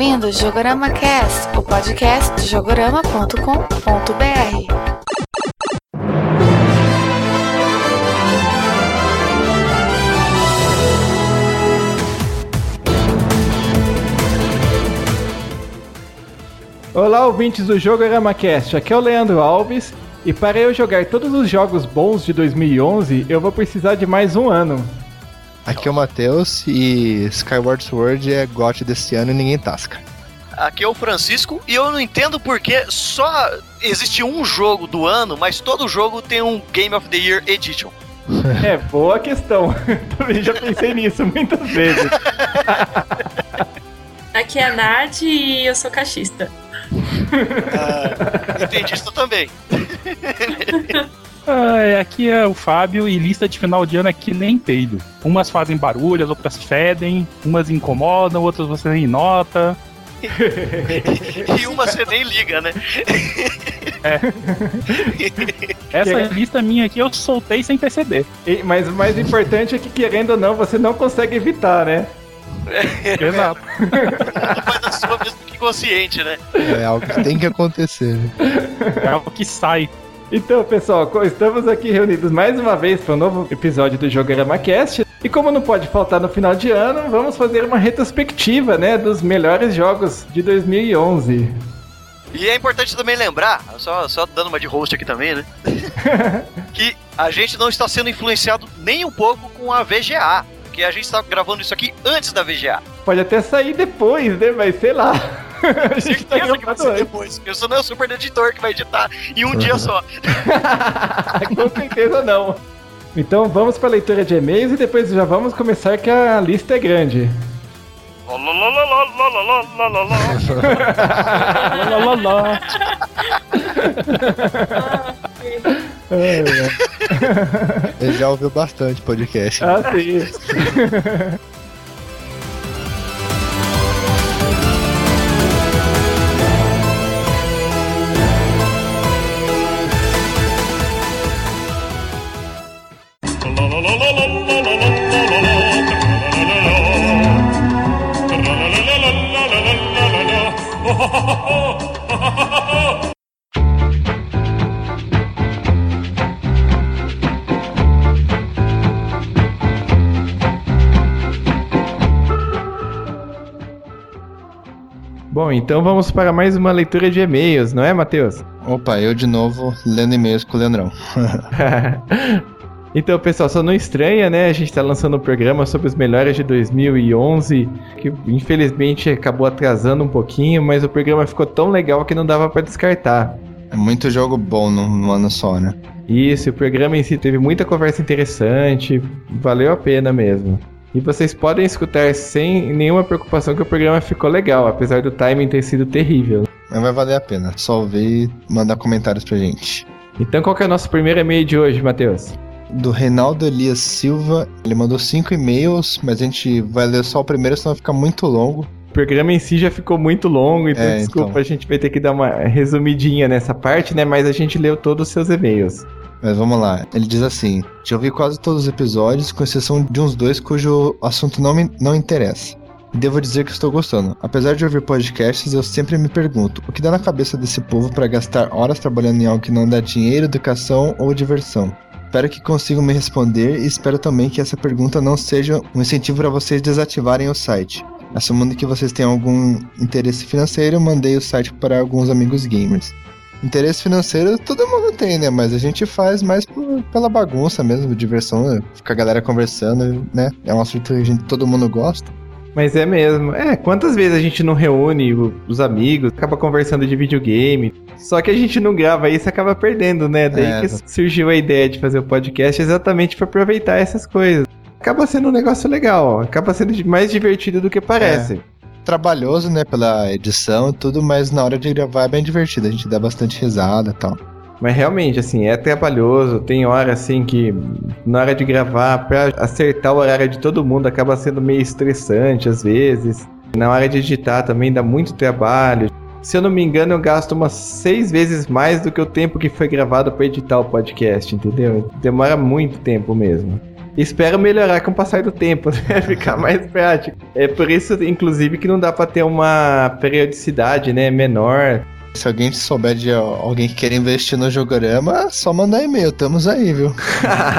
ouvindo Jogorama Cast, o podcast de jogorama.com.br. Olá, ouvintes do Jogorama Cast. Aqui é o Leandro Alves. E para eu jogar todos os jogos bons de 2011, eu vou precisar de mais um ano. Aqui é o Matheus e Skyward Sword é GOT desse ano e ninguém tasca. Aqui é o Francisco e eu não entendo porque só existe um jogo do ano, mas todo jogo tem um Game of the Year Edition. É, boa questão. Também já pensei nisso muitas vezes. Aqui é a Nath e eu sou cachista. Ah, entendi isso também. Ah, aqui é o Fábio e lista de final de ano é que nem peido. Umas fazem barulho, as outras fedem, umas incomodam, outras você nem nota. e uma você nem liga, né? Essa lista minha aqui eu soltei sem perceber. E- mas o mais importante é que, querendo ou não, você não consegue evitar, né? Exato. Faz a sua mesmo que consciente, né? É algo que tem que acontecer. né? É algo que sai. Então, pessoal, estamos aqui reunidos mais uma vez para um novo episódio do Jogorama Cast. E como não pode faltar no final de ano, vamos fazer uma retrospectiva, né, dos melhores jogos de 2011. E é importante também lembrar, só, só dando uma de host aqui também, né? que a gente não está sendo influenciado nem um pouco com a VGA. Porque a gente está gravando isso aqui antes da VGA. Pode até sair depois, né, mas sei lá. Tá Certeza que vai ser depois. Eu sou não é o super editor que vai editar em um dia só. Com certeza não. Então vamos para a leitura de e-mails e depois já vamos começar que a lista é grande. Ele já ouviu bastante podcast. Ah, sim. Bom, então vamos para mais uma leitura de e-mails, não é, Matheus? Opa, eu de novo lendo e-mails com o Leandrão. então, pessoal, só não estranha, né? A gente tá lançando um programa sobre os melhores de 2011, que infelizmente acabou atrasando um pouquinho, mas o programa ficou tão legal que não dava para descartar. É muito jogo bom num ano só, né? Isso, o programa em si teve muita conversa interessante, valeu a pena mesmo. E vocês podem escutar sem nenhuma preocupação que o programa ficou legal, apesar do timing ter sido terrível. Mas vai valer a pena. Só ouvir e mandar comentários pra gente. Então qual que é o nosso primeiro e-mail de hoje, Matheus? Do Reinaldo Elias Silva, ele mandou cinco e-mails, mas a gente vai ler só o primeiro, senão vai ficar muito longo. O programa em si já ficou muito longo, então É, desculpa, então. a gente vai ter que dar uma resumidinha nessa parte, né? Mas a gente leu todos os seus e-mails. Mas vamos lá. Ele diz assim: Já ouvi quase todos os episódios, com exceção de uns dois cujo assunto não me não interessa. Devo dizer que estou gostando. Apesar de ouvir podcasts, eu sempre me pergunto: o que dá na cabeça desse povo para gastar horas trabalhando em algo que não dá dinheiro, educação ou diversão? Espero que consigam me responder e espero também que essa pergunta não seja um incentivo para vocês desativarem o site. Assumindo que vocês têm algum interesse financeiro, mandei o site para alguns amigos gamers. Interesse financeiro todo mundo tem, né? Mas a gente faz mais por- pela bagunça mesmo, diversão, né? ficar a galera conversando, né? É um assunto que a gente, todo mundo gosta. Mas é mesmo. É, quantas vezes a gente não reúne os amigos, acaba conversando de videogame. Só que a gente não grava isso acaba perdendo, né? Daí É, que surgiu a ideia de fazer o podcast exatamente pra aproveitar essas coisas. Acaba sendo um negócio legal, ó. acaba sendo mais divertido do que parece. Trabalhoso, né? Pela edição e tudo, mas na hora de gravar é bem divertido. A gente dá bastante risada e tal. Mas realmente, assim, é trabalhoso. Tem hora, assim, que na hora de gravar, pra acertar o horário de todo mundo, acaba sendo meio estressante às vezes. Na hora de editar também dá muito trabalho. Se eu não me engano, eu gasto umas seis vezes mais do que o tempo que foi gravado pra editar o podcast, entendeu? Demora muito tempo mesmo. Espero melhorar com o passar do tempo, né? Ficar mais prático. É por isso, inclusive, que não dá pra ter uma periodicidade, né? Menor. Se alguém souber de alguém que quer investir no Jogorama, só mandar e-mail, estamos aí, viu?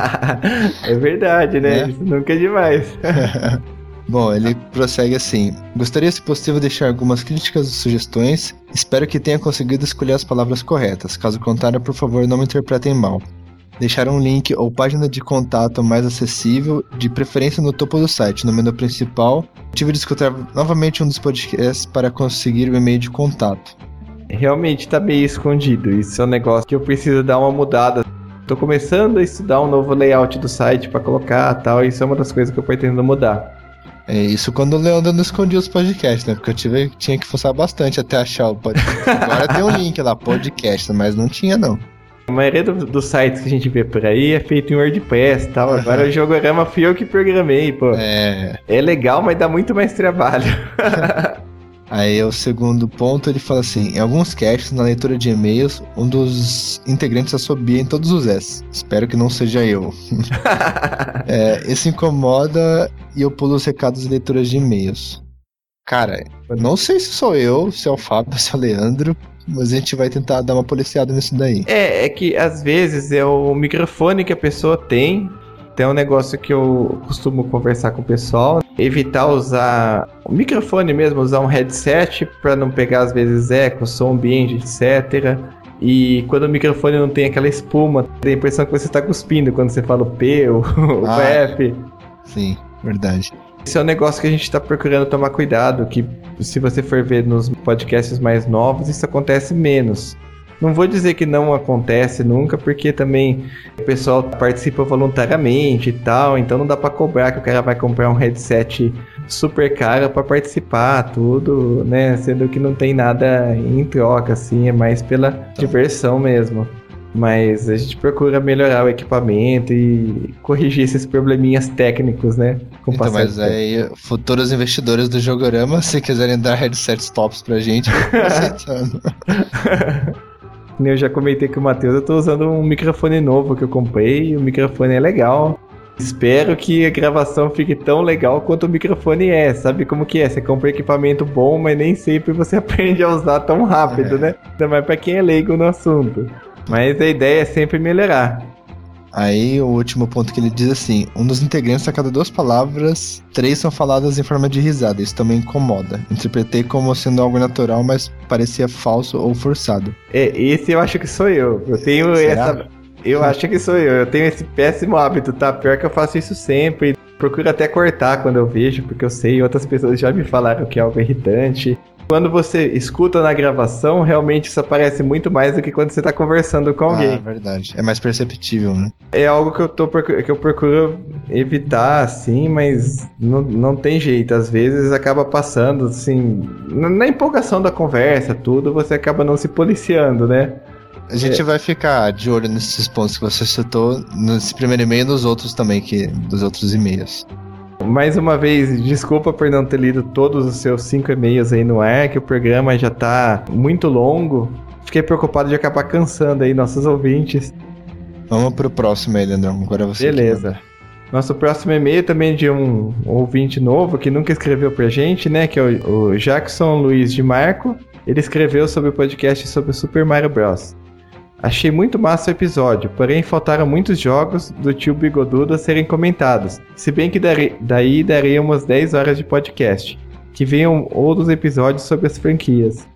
é verdade, né? É. Isso nunca é demais. Bom, ele prossegue assim: Gostaria, se possível, deixar algumas críticas e sugestões. Espero que tenha conseguido escolher as palavras corretas. Caso contrário, por favor, não me interpretem mal. Deixar um link ou página de contato mais acessível, de preferência no topo do site, no menu principal. Tive de escutar novamente um dos podcasts para conseguir o e-mail de contato. Realmente tá meio escondido. Isso é um negócio que eu preciso dar uma mudada. Tô começando a estudar um novo layout do site pra colocar tal. Isso é uma das coisas que eu pretendo mudar. É isso quando o Leandro não escondia os podcasts, né? Porque eu tive, tinha que forçar bastante até achar o podcast. Agora tem um link lá, podcast, mas não tinha não. A maioria do- dos sites que a gente vê por aí é feito em WordPress e tal. Agora o Jogorama fui eu que programei, pô. É. É legal, mas dá muito mais trabalho. Aí o segundo ponto ele fala assim: em alguns casts, na leitura de e-mails, um dos integrantes assobia em todos os S. Espero que não seja eu. É, isso incomoda e eu pulo os recados e leituras de e-mails. Cara, eu não sei se sou eu, se é o Fábio, se é o Leandro, mas a gente vai tentar dar uma policiada nisso daí. É, é que às vezes é o microfone que a pessoa tem. Tem um negócio que eu costumo conversar com o pessoal, evitar usar o microfone mesmo, usar um headset para não pegar às vezes eco, som ambiente, etc. E quando o microfone não tem aquela espuma, tem a impressão que você está cuspindo quando você fala o P, o, o Ah. F. Sim, verdade. Esse é um negócio que a gente está procurando tomar cuidado, que se você for ver nos podcasts mais novos, isso acontece menos. Não vou dizer que não acontece nunca, porque também o pessoal participa voluntariamente e tal, então não dá para cobrar que o cara vai comprar um headset super caro para participar, tudo, né? Sendo que não tem nada em troca, assim, é mais pela diversão mesmo. Mas a gente procura melhorar o equipamento e corrigir esses probleminhas técnicos, né? Com Então, mas aí, futuros investidores do Jogorama, se quiserem dar headsets tops pra gente, aceitando. Eu já comentei com o Matheus, eu tô usando um microfone novo que eu comprei, o microfone é legal. Espero que a gravação fique tão legal quanto o microfone é. Sabe como que é? Você compra equipamento bom, mas nem sempre você aprende a usar tão rápido, É. né? Ainda mais pra quem é leigo no assunto. Mas a ideia é sempre melhorar. Aí o último ponto que ele diz assim: um dos integrantes a cada duas palavras, três são faladas em forma de risada. Isso também incomoda. Interpretei como sendo algo natural, mas parecia falso ou forçado. É, esse eu acho que sou eu. Eu tenho Será? essa. Eu acho que sou eu. Eu tenho esse péssimo hábito, tá? Pior que eu faço isso sempre. Procuro até cortar quando eu vejo, porque eu sei, outras pessoas já me falaram que é algo irritante. Quando você escuta na gravação, realmente isso aparece muito mais do que quando você tá conversando com Ah, alguém. verdade. É mais perceptível, né? É algo que eu, tô, que eu procuro evitar, assim, mas não, não tem jeito. Às vezes acaba passando, assim, na empolgação da conversa, tudo, você acaba não se policiando, né? A gente vai ficar de olho nesses pontos que você citou nesse primeiro e-mail e nos outros também, que, dos outros e-mails. Mais uma vez, desculpa por não ter lido todos os seus cinco e-mails aí no ar, que o programa já tá muito longo. Fiquei preocupado de acabar cansando aí nossos ouvintes. Vamos pro próximo aí, Leandrão. Agora você. Beleza. Nosso próximo e-mail também é de um ouvinte novo que nunca escreveu pra gente, né? Que é o, Jackson Luiz de Marco. Ele escreveu sobre o podcast sobre o Super Mario Bros. Achei muito massa o episódio, porém faltaram muitos jogos do tio Bigodudo a serem comentados. Se bem que daí darei umas 10 horas de podcast. Que venham outros episódios sobre as franquias.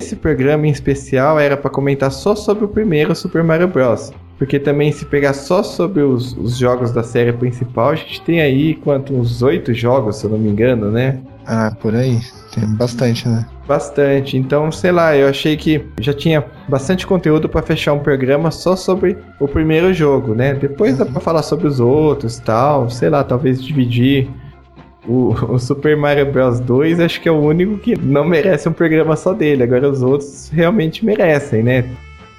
Esse programa em especial era para comentar só sobre o primeiro Super Mario Bros. Porque também se pegar só sobre os, os jogos da série principal, a gente tem aí quanto uns oito jogos, se eu não me engano, né? Ah, por aí. Tem bastante, né? Bastante. Então, sei lá, eu achei que já tinha bastante conteúdo para fechar um programa só sobre o primeiro jogo, né? Depois dá pra falar sobre os outros, tal, sei lá, talvez dividir o, o Super Mario Bros 2, acho que é o único que não merece um programa só dele. Agora os outros realmente merecem, né?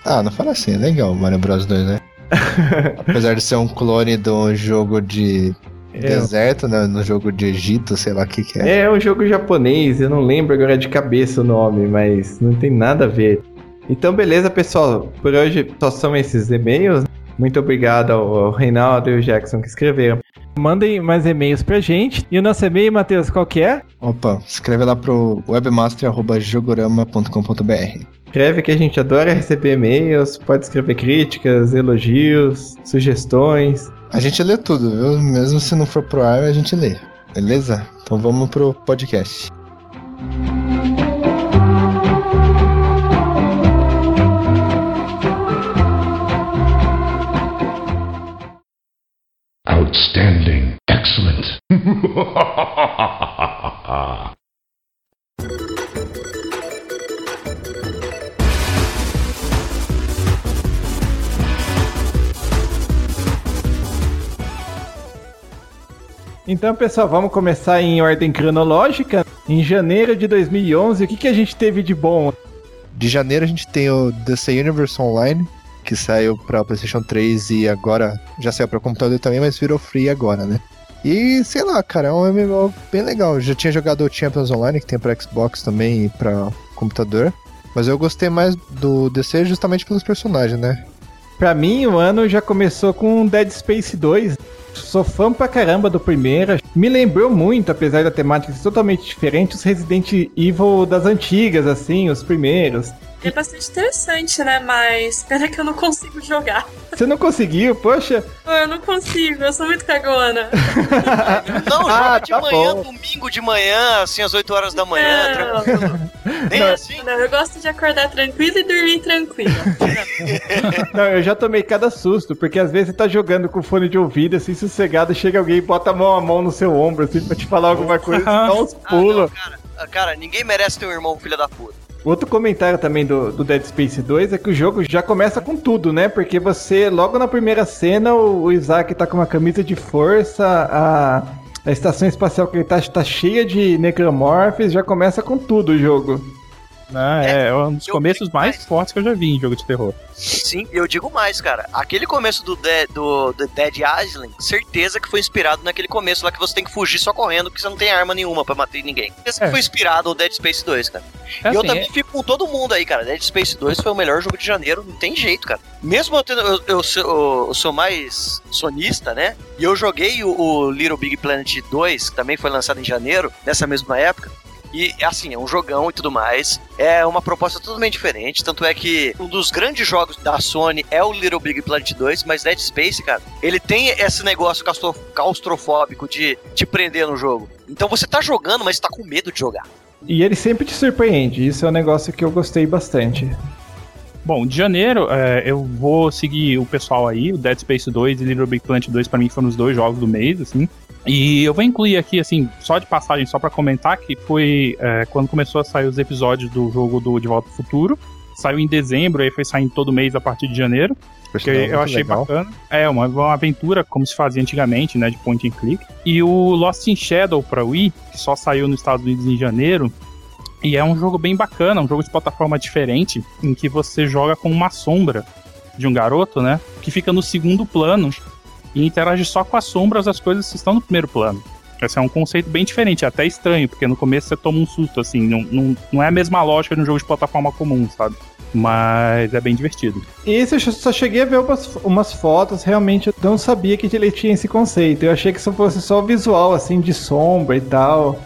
Ah, não fala assim, é legal o Mario Bros 2, né? Apesar de ser um clone de um jogo de É, deserto, né? No jogo de Egito, sei lá o que, que é. É um jogo japonês, eu não lembro agora de cabeça o nome, mas não tem nada a ver. Então, beleza, pessoal. Por hoje só são esses e-mails. Muito obrigado ao, ao Reinaldo e ao Jackson que escreveram. Mandem mais e-mails pra gente. E o nosso e-mail, Matheus, qual que é? Opa, escreve lá pro webmaster.jogorama.com.br. Escreve que a gente adora receber e-mails, pode escrever críticas, elogios, sugestões. A gente lê tudo, viu? Mesmo se não for pro ar, a gente lê. Beleza? Então vamos pro podcast. Outstanding. Excellent. Então, pessoal, vamos começar em ordem cronológica. Em janeiro de 2011, o que, que a gente teve de bom? De janeiro a gente tem o DC Universe Online, que saiu pra PlayStation 3 e agora já saiu pra computador também, mas virou free agora, né? E sei lá, cara, é um MMO bem legal. Eu já tinha jogado o Champions Online, que tem pra Xbox também e pra computador. Mas eu gostei mais do DC justamente pelos personagens, né? Pra mim, o ano já começou com Dead Space 2. Sou fã pra caramba do primeiro. Me lembrou muito, apesar da temática ser totalmente diferente, os Resident Evil das antigas, assim, os primeiros. É bastante interessante, né? Mas pena que eu não consigo jogar. Você não conseguiu? Poxa, Pô, Eu não consigo, eu sou muito cagona. Não, Ah, joga de tá manhã, bom. domingo de manhã, assim, às 8 horas da manhã, Não. tranquilo. Nem Não. assim. Não, eu gosto de acordar tranquilo e dormir tranquilo. não, eu já tomei cada susto, porque às vezes você tá jogando com fone de ouvido, assim, sossegado, chega alguém e bota a mão a mão no seu ombro, assim, pra te falar alguma coisa, você dá uns Ah, não, pulos. cara, Ah, cara, ninguém merece ter um irmão filho da puta. Outro comentário também do, do Dead Space 2 é que o jogo já começa com tudo, né? Porque você, logo na primeira cena, o, o Isaac tá com uma camisa de força, a, a estação espacial que ele tá, tá cheia de necromorphs, já começa com tudo o jogo. Né? É, um dos eu começos mais mais. fortes que eu já vi em jogo de terror. Sim, eu digo mais, cara. Aquele começo do, de, do, do Dead Island, certeza que foi inspirado naquele começo lá que você tem que fugir só correndo, porque você não tem arma nenhuma pra matar ninguém. Certeza É. que foi inspirado no Dead Space 2, cara. É e eu assim, também fico com todo mundo aí, cara. Dead Space 2 foi o melhor jogo de janeiro, não tem jeito, cara. Mesmo eu, tendo, eu, eu sou, eu sou mais sonista, né? E eu joguei o, o Little Big Planet 2, que também foi lançado em janeiro, nessa mesma época. E assim, é um jogão e tudo mais. É uma proposta totalmente diferente. Tanto é que um dos grandes jogos da Sony é o Little Big Planet 2, mas Dead Space, cara, ele tem esse negócio claustro- claustrofóbico de te prender no jogo. Então você tá jogando, mas tá com medo de jogar. E ele sempre te surpreende, isso é um negócio que eu gostei bastante. Bom, de janeiro é, eu vou seguir o pessoal aí, o Dead Space 2 e Little Big Planet 2 pra mim foram os dois jogos do mês, assim. E eu vou incluir aqui, assim, só de passagem, só pra comentar, que foi é, quando começou a sair os episódios do jogo do De Volta ao Futuro. Saiu em dezembro, aí foi saindo todo mês a partir de janeiro. Que Sinal, eu achei legal. bacana. É, uma, uma aventura como se fazia antigamente, né? De point and click. E o Lost in Shadow pra Wii, que só saiu nos Estados Unidos em janeiro. E é um jogo bem bacana, um jogo de plataforma diferente, em que você joga com uma sombra de um garoto, né? Que fica no segundo plano e interage só com as sombras das coisas que estão no primeiro plano. Esse é um conceito bem diferente, é até estranho, porque no começo você toma um susto, assim, não, não, não é a mesma lógica de um jogo de plataforma comum, sabe? Mas é bem divertido. Esse eu só cheguei a ver umas, umas fotos, realmente eu não sabia que ele tinha esse conceito. Eu achei que isso fosse só visual, assim, de sombra e tal.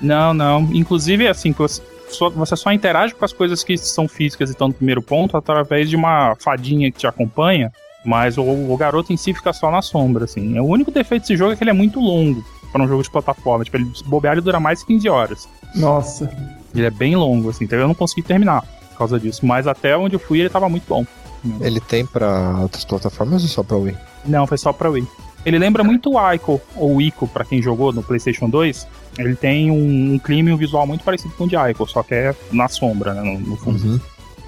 Não, não. Inclusive, assim, você só interage com as coisas que são físicas e estão no primeiro ponto através de uma fadinha que te acompanha, mas o, o garoto em si fica só na sombra, assim. O único defeito desse jogo é que ele é muito longo para um jogo de plataforma. Tipo, ele bobear ele dura mais de 15 horas. Nossa. Ele é bem longo, assim, então eu não consegui terminar por causa disso. Mas até onde eu fui ele tava muito bom. Ele tem pra outras plataformas ou só pra Wii? Não, foi só pra Wii. Ele lembra muito o Ico, ou Ico, pra quem jogou no PlayStation 2. Ele tem um, um clima e um visual muito parecido com o de Ico, só que é na sombra, né, no, no fundo. Uhum.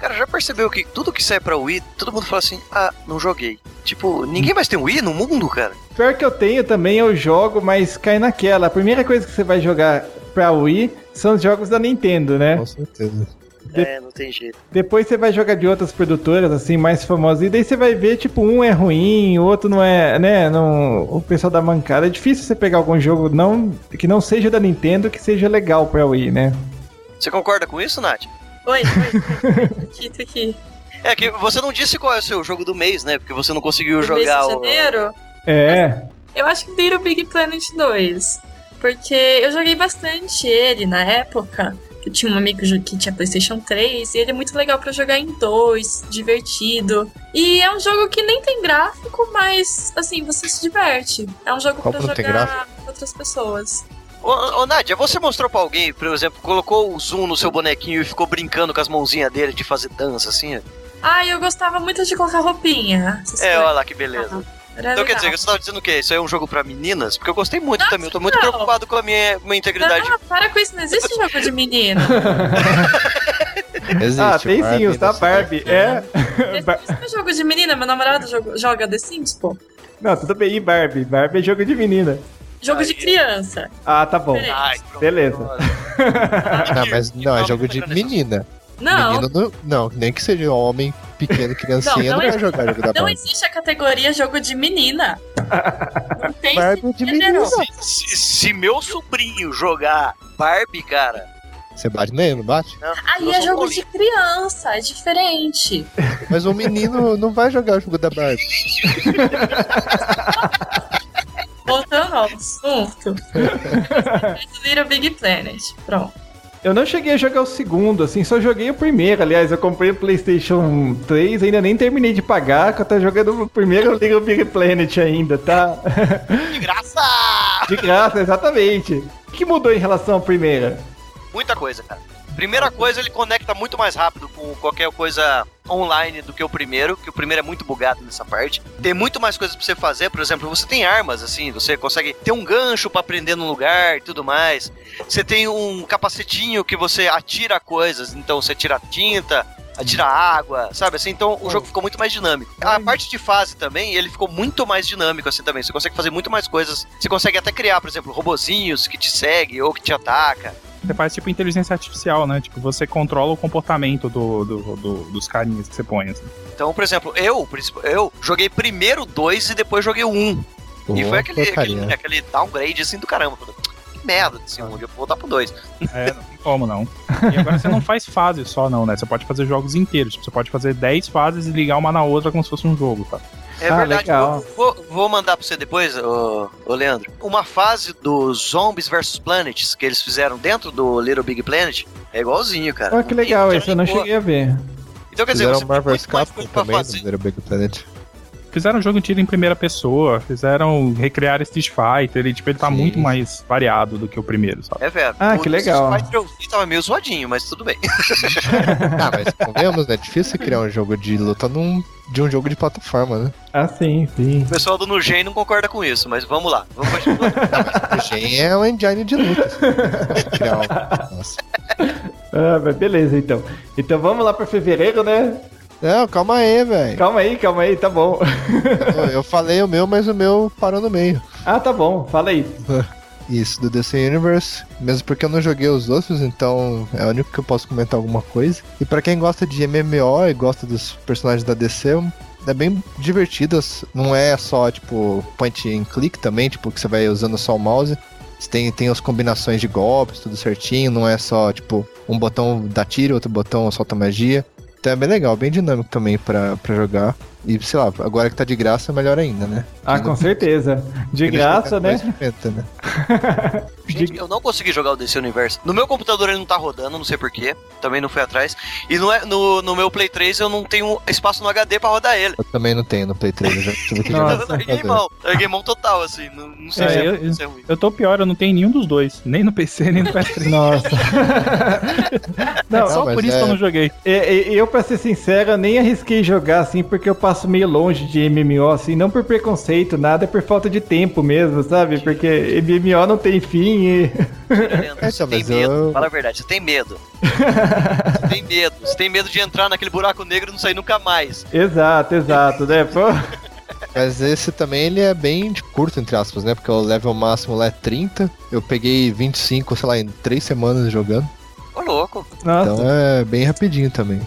Cara, já percebeu que tudo que sai pra Wii, todo mundo fala assim, ah, não joguei. Tipo, ninguém mais tem Wii no mundo, cara. Pior que eu tenho também, eu jogo, mas cai naquela. A primeira coisa que você vai jogar pra Wii são os jogos da Nintendo, né? Com certeza. De- É, não tem jeito. Depois você vai jogar de outras produtoras, assim, mais famosas. E daí você vai ver, tipo, um é ruim, o outro não é, né? Não, o pessoal da mancada. É difícil você pegar algum jogo não, que não seja da Nintendo que seja legal pra Wii, né? Você concorda com isso, Nath? Oi, oi. Aqui, tô aqui. É que você não disse qual é o seu jogo do mês, né? Porque você não conseguiu mês jogar de o. janeiro? É. Eu acho que Little Big Planet 2. Porque eu joguei bastante ele na época. Eu tinha um amigo que tinha PlayStation 3 e ele é muito legal para jogar em dois, divertido. E é um jogo que nem tem gráfico, mas assim, você se diverte. É um jogo para jogar com outras pessoas. Ô, ô, Nádia, você mostrou pra alguém, por exemplo, colocou o zoom no seu bonequinho e ficou brincando com as mãozinhas dele de fazer dança, assim? Ah, eu gostava muito de colocar roupinha. É, olha lá que beleza. Era Então quer legal. dizer, você tava dizendo o quê? Isso aí é um jogo pra meninas? Porque eu gostei muito Nossa, também, eu tô muito não. preocupado com a minha, minha integridade. Não, para com isso, não existe jogo de menino. Existe. ah, tem sim, os da Barbie. É. Bar- Isso não é jogo de menina, meu namorado joga, joga The Sims, pô. Não, tudo bem, e Barbie? Barbie é jogo de menina. Jogo Aí. de criança. Ah, tá bom. Ai. Beleza. Não, mas não, é jogo de menina. Não, Menino não, não, nem que seja homem pequeno, criancinha, Não, não, não vai jogar jogo da não Barbie. existe a categoria jogo de menina. Não tem Barbie de menina. Se, se meu sobrinho jogar Barbie, cara. Você bate nele, não bate? não, Aí é jogo bolinho. de criança, é diferente. Mas o menino não vai jogar o jogo da Barbie. Voltando ao assunto. Little Big Planet. Pronto. Eu não cheguei a jogar o segundo, assim, só joguei o primeiro. Aliás, eu comprei o PlayStation 3, ainda nem terminei de pagar, que eu tô jogando o primeiro Little Big Planet ainda, tá? De graça! De graça, exatamente. O que mudou em relação à primeira? Muita coisa, cara. Primeira coisa, ele conecta muito mais rápido com qualquer coisa online do que o primeiro, que o primeiro é muito bugado nessa parte. Tem muito mais coisas pra você fazer, por exemplo, você tem armas, assim, você consegue ter um gancho pra prender no lugar e tudo mais. Você tem um capacetinho que você atira coisas, então você tira tinta, atira água, sabe assim? Então o jogo ficou muito mais dinâmico. A parte de fase também, ele ficou muito mais dinâmico assim também. Você consegue fazer muito mais coisas. Você consegue até criar, por exemplo, robozinhos que te seguem ou que te atacam. Você faz tipo inteligência artificial, né? Tipo, você controla o comportamento do, do- do- dos carinhas que você põe, assim. Então, por exemplo, eu, eu joguei primeiro 2 e depois joguei o 1. Um. E foi aquele, aquele, aquele downgrade assim do caramba. Merda desse 1, um, eu vou voltar pro 2. É, não tem como não. E agora você não faz fases só, não, né? Você pode fazer jogos inteiros. Tipo, você pode fazer 10 fases e ligar uma na outra como se fosse um jogo, tá? É Ah, verdade, legal. vou, vou- mandar pra você depois, ô, ô Leandro. Uma fase dos Zombies vs Planets que eles fizeram dentro do Little Big Planet é igualzinho, cara. Ah, que legal, esse eu não boa. cheguei a ver. Então, quer dizer, Fizeram você mais Capcom também fazer. no Little Big Planet. Fizeram um jogo tiro em primeira pessoa, fizeram recriar Street Fighter, ele, tipo, ele tá Sim. muito mais variado do que o primeiro, sabe? É verdade. Ah, O que legal. Street Fighter eu vi, tava meio zoadinho, mas tudo bem. Ah, mas convenhamos, né? É difícil criar um jogo de luta num, de um jogo de plataforma, né? Ah, sim, sim. O pessoal do Nugen não concorda com isso, mas vamos lá. Vamos continuar. O Gen é um engine de luta. assim. Nossa. Ah, mas beleza, então. Então vamos lá pra fevereiro, né? Não, calma aí, velho. Calma aí, calma aí, tá bom. Eu- Eu falei o meu, mas o meu parou no meio. ah, tá bom, fala aí. Isso, do DC Universe. Mesmo porque eu não joguei os outros, então é o único que eu posso comentar alguma coisa. E pra quem gosta de MMO e gosta dos personagens da DC, é bem divertido. Não é só, tipo, point and click também, tipo, que você vai usando só o mouse. Você tem, tem as combinações de golpes, tudo certinho. Não é só, tipo, um botão dá tiro, outro botão solta magia. Então é bem legal, bem dinâmico também pra, jogar. E sei lá, agora que tá de graça, melhor ainda, né? Ah, com certeza. De graça, né? pimenta, né? Gente, eu não consegui jogar o DC Universo. No meu computador ele não tá rodando, não sei porquê. Também não fui atrás. E no, no, no meu Play 3 eu não tenho espaço no HD pra rodar ele. Eu também não tenho no Play 3, eu já tive que Nossa. jogar. Eu larguei mão. Larguei mão total, assim. Não, não sei É, se é, eu- se é ruim. Eu tô pior, eu não tenho nenhum dos dois. Nem no PC, nem no PS3. Nossa. não, Só mas por isso é- que eu não joguei. É, é, Eu, pra ser sincero, eu nem arrisquei jogar assim, porque eu passo meio longe de MMO, assim, não por preconceito, nada, é por falta de tempo mesmo, sabe? Porque MMO não tem fim e. É, Você tem medo. Fala a verdade, você tem medo. Você tem medo. Você tem medo de entrar naquele buraco negro e não sair nunca mais. exato, exato, né? Pô. Mas esse também ele é bem de curto, entre aspas, né? Porque o level máximo lá é 30. Eu peguei 25, sei lá, em 3 semanas jogando. Ô, louco. Nossa. Então é bem rapidinho também.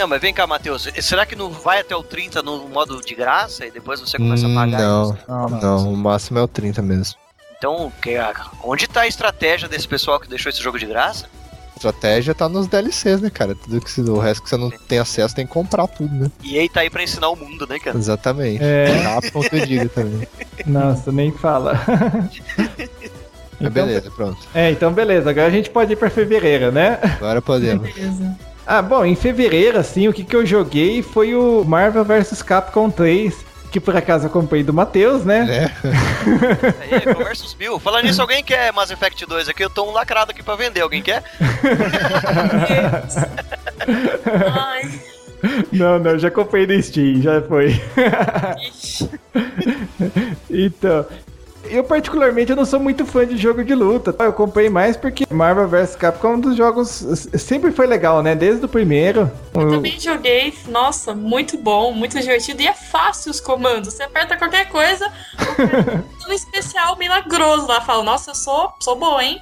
Não, mas vem cá, Matheus. Será que não vai até o 30 no modo de graça e depois você começa Hum, a pagar? não, isso? Não, não. não, o máximo é o 30 mesmo. Então, que- onde tá a estratégia desse pessoal que deixou esse jogo de graça? estratégia tá nos DLCs, né, cara? Tudo que o resto que você não tem acesso tem que comprar tudo, né? E aí tá aí pra ensinar o mundo, né, cara? Exatamente. É. Tá, ponto eu digo também. Nossa, nem fala. Mas Então, beleza, pronto. É, então beleza. Agora a gente pode ir pra fevereiro, né? Agora podemos. Beleza. Ah, bom, em fevereiro, assim, o que, que eu joguei foi o Marvel vs Capcom 3, que por acaso eu comprei do Matheus, né? né? Aí, Conversus Bill. Falando nisso, alguém quer Mass Effect 2 aqui? Eu tô um lacrado aqui pra vender. Alguém quer? Ai, Não, não, já comprei no Steam, já foi. ixi. Então, eu particularmente eu não sou muito fã de jogo de luta. Eu comprei mais porque Marvel vs Capcom é um dos jogos sempre foi legal, né? Desde o primeiro. Eu também joguei, nossa, muito bom, muito divertido e é fácil os comandos. Você aperta qualquer coisa, um especial milagroso lá fala, nossa, eu sou, sou boa, hein?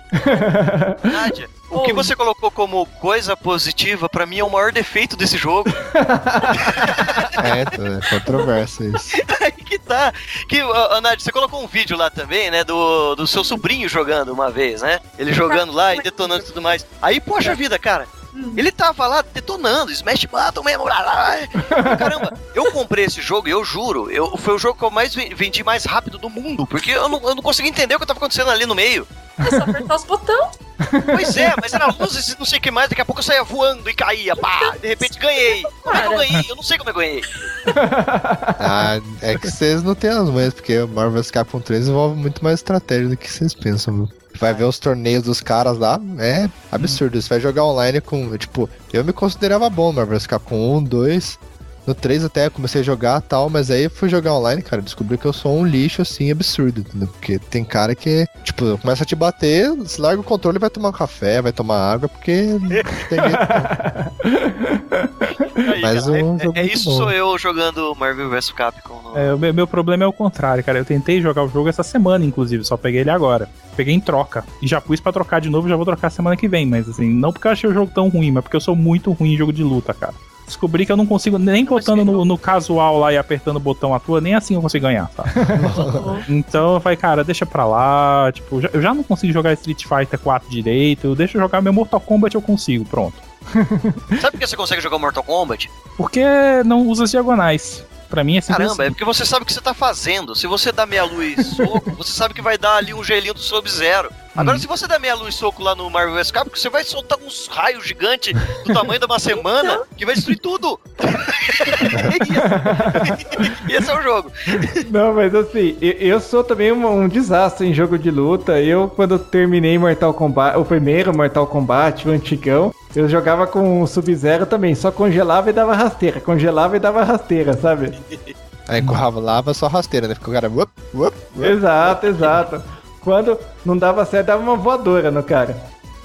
Nádia, o que você colocou como coisa positiva, pra mim é o maior defeito desse jogo. É, então, é controverso isso. Que tá. Que, ô, Nádia, você colocou um vídeo lá também, né? Do, do seu sobrinho jogando uma vez, né? Ele jogando lá e detonando e tudo mais. Aí, poxa vida, cara. Ele tava lá detonando, Smash Button mesmo, lá, lá. Caramba, eu comprei esse jogo e eu juro, eu, foi o jogo que eu mais ve- vendi mais rápido do mundo, porque eu não, eu não consegui entender o que tava acontecendo ali no meio. É só apertar os botões. Pois é, mas era luzes e não sei o que mais, daqui a pouco eu saía voando e caía, pá, de repente ganhei. Como é que eu ganhei? Eu não sei como eu ganhei. Ah, é que vocês não têm as manhas, porque o Marvel vs Capcom 3 envolve muito mais estratégia do que vocês pensam, viu? Vai ver os torneios dos caras lá, é absurdo. Você vai jogar online com. Tipo, eu me considerava bom no Marvel vs Capcom 1, 2. No 3 até comecei a jogar tal, mas aí fui jogar online, cara, descobri que eu sou um lixo assim, absurdo, entendeu? Porque tem cara que, tipo, começa a te bater, você larga o controle e vai tomar um café, vai tomar água, porque tem jeito. Aí, Mas cara, um é- jogo é, isso bom. sou eu jogando Marvel vs Capcom. No... É, o meu, meu problema é o contrário, cara. Eu tentei jogar o jogo essa semana, inclusive, só peguei ele agora. Peguei em troca. E já pus pra trocar de novo, já vou trocar semana que vem. Mas assim, não porque eu achei o jogo tão ruim, mas porque eu sou muito ruim em jogo de luta, cara. Descobri que eu não consigo, nem botando no, no casual lá e apertando o botão à toa, nem assim eu consigo ganhar, tá? Então eu falei, cara, deixa pra lá. Tipo, já- eu já não consigo jogar Street Fighter 4 direito. Deixa eu jogar meu Mortal Kombat, eu consigo, pronto. Sabe por que você consegue jogar Mortal Kombat? Porque não usa as diagonais. Pra mim é simples. Caramba, é porque você sabe o que você tá fazendo. Se você dá meia luz soco, você sabe que vai dar ali um gelinho do Sub-Zero. Agora, Hum. se você der meia luz e soco lá no Marvel vs Capcom, você vai soltar uns raios gigantes do tamanho de uma semana que vai destruir tudo. e esse é o jogo. Não, mas assim, eu, eu sou também um, um desastre em jogo de luta. Eu, quando terminei Mortal Kombat, o primeiro Mortal Kombat, o antigão, eu jogava com o Sub-Zero também, só congelava e dava rasteira, congelava e dava rasteira, sabe? Aí corrava lava só rasteira, né? Ficou o cara. Uop, uop, uop. Exato, exato. Quando não dava certo, dava uma voadora no cara.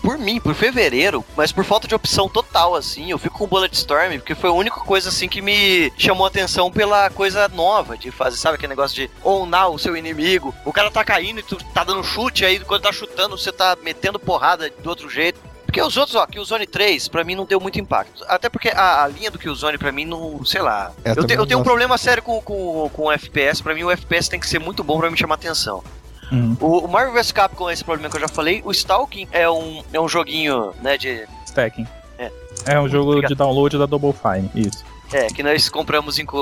Por mim, por fevereiro, mas por falta de opção total, assim, eu fico com o Bulletstorm, porque foi a única coisa, assim, que me chamou a atenção pela coisa nova de fazer, sabe? Aquele negócio de onar o seu inimigo. O cara tá caindo e tu tá dando chute, aí quando tá chutando, você tá metendo porrada do outro jeito. Porque os outros, ó, Killzone 3, pra mim não deu muito impacto. Até porque a, a linha do Killzone, pra mim, não. sei lá. É, eu, te- eu tenho um problema sério com, com, com o FPS. Pra mim, o FPS tem que ser muito bom pra me chamar atenção. Hum, O, o Marvel vs Capcom é esse problema que eu já falei. O Stalking é um, é um joguinho, né, de. stacking. É. É um jogo Obrigado. de download da Double Fine, isso. É, que nós compramos em.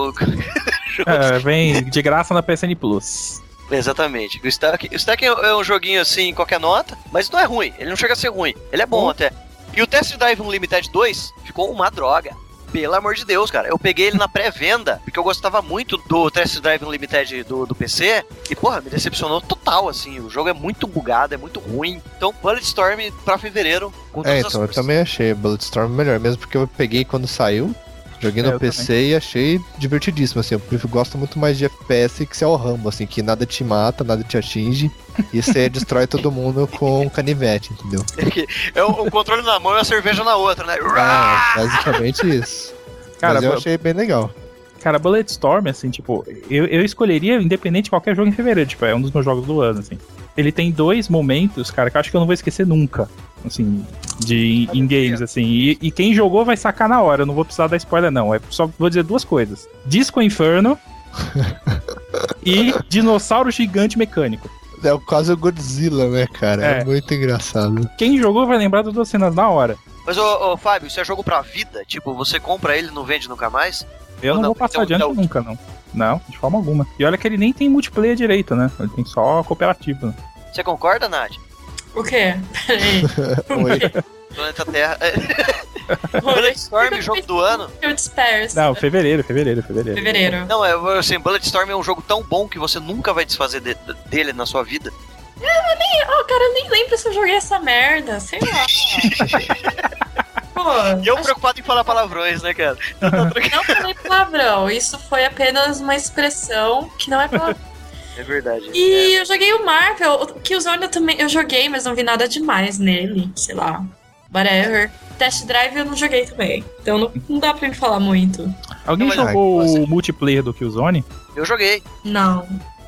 É, vem de graça na PSN Plus. Exatamente. O Stacking, o é é um joguinho assim, qualquer nota, mas não é ruim. Ele não chega a ser ruim. Ele é bom Hum. até. E o Test Drive Unlimited 2 ficou uma droga. Pelo amor de Deus, cara. Eu peguei ele na pré-venda, porque eu gostava muito do Test Drive Unlimited do, do PC. E, porra, me decepcionou total, assim. O jogo é muito bugado, é muito ruim. Então, Bulletstorm pra fevereiro, com É, então eu também achei Bulletstorm melhor, mesmo porque eu peguei quando saiu, joguei É, no eu PC e achei divertidíssimo, assim, eu gosto muito mais de FPS que ser o Rambo, assim, que nada te mata, nada te atinge, e você destrói todo mundo com um canivete, entendeu? É o, o controle na mão e a cerveja na outra, né? É, basicamente isso. Cara, Mas eu achei bem legal. Cara, Bulletstorm, assim, tipo, eu, eu escolheria independente de qualquer jogo em fevereiro, tipo, é um dos meus jogos do ano, assim. Ele tem dois momentos, cara, que eu acho que eu não vou esquecer nunca, assim, de em games, assim. E, e quem jogou vai sacar na hora, eu não vou precisar dar spoiler, não. É só vou dizer duas coisas: Disco Inferno e Dinossauro Gigante Mecânico. É quase o Godzilla, né, cara? É. É. muito engraçado. Quem jogou vai lembrar das duas cenas na hora. Mas, ô, ô, Fábio, isso é jogo pra vida? Tipo, você compra ele e não vende nunca mais? Eu não, Não, vou passar então- adiante então- nunca, não. Não, de forma alguma. E olha que ele nem tem multiplayer direito, né? Ele tem só cooperativo. Né? Você concorda, Nath? O quê? Peraí. Oi. Planeta Terra. Bulletstorm, jogo do ano? Eu. Não, fevereiro, fevereiro, fevereiro. Fevereiro. Não, é assim, Bulletstorm é um jogo tão bom que você nunca vai desfazer de- dele na sua vida. Oh, cara, eu nem lembro se eu joguei essa merda. Sei lá. Pô, E eu acho preocupado em falar palavrões, né, cara? não falei palavrão. Isso foi apenas uma expressão que não é palavrão. É verdade. E eu joguei o Marvel, o Killzone eu também eu joguei, mas não vi nada demais nele. Sei lá. Whatever. Test Drive eu não joguei também. Então não, não dá pra me falar muito. Alguém Não, jogou o multiplayer do Killzone? Eu joguei. Não.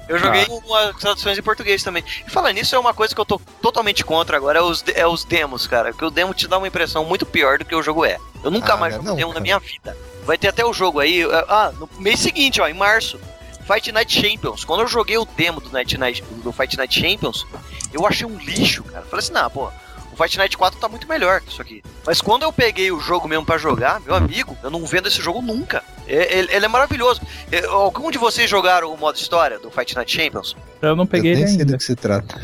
Eu joguei com umas traduções em português também. E falar nisso é uma coisa que eu tô totalmente contra agora, é os, é os demos, cara. Porque o demo te dá uma impressão muito pior do que o jogo é. Eu nunca Ah, mais não, joguei demo na cara. minha vida. Vai ter até o jogo aí. é, Ah, no mês seguinte, ó, em março. Fight Night Champions. Quando eu joguei o demo do, Night Night, do Fight Night Champions, eu achei um lixo, cara. Falei assim, não, pô, o Fight Night 4 tá muito melhor que isso aqui. Mas quando eu peguei o jogo mesmo pra jogar, meu amigo, eu não vendo esse jogo nunca. É- Ele, ele é maravilhoso. É, Algum de vocês jogaram o modo história do Fight Night Champions? Eu não peguei eu nem ele sei ainda. do que se trata.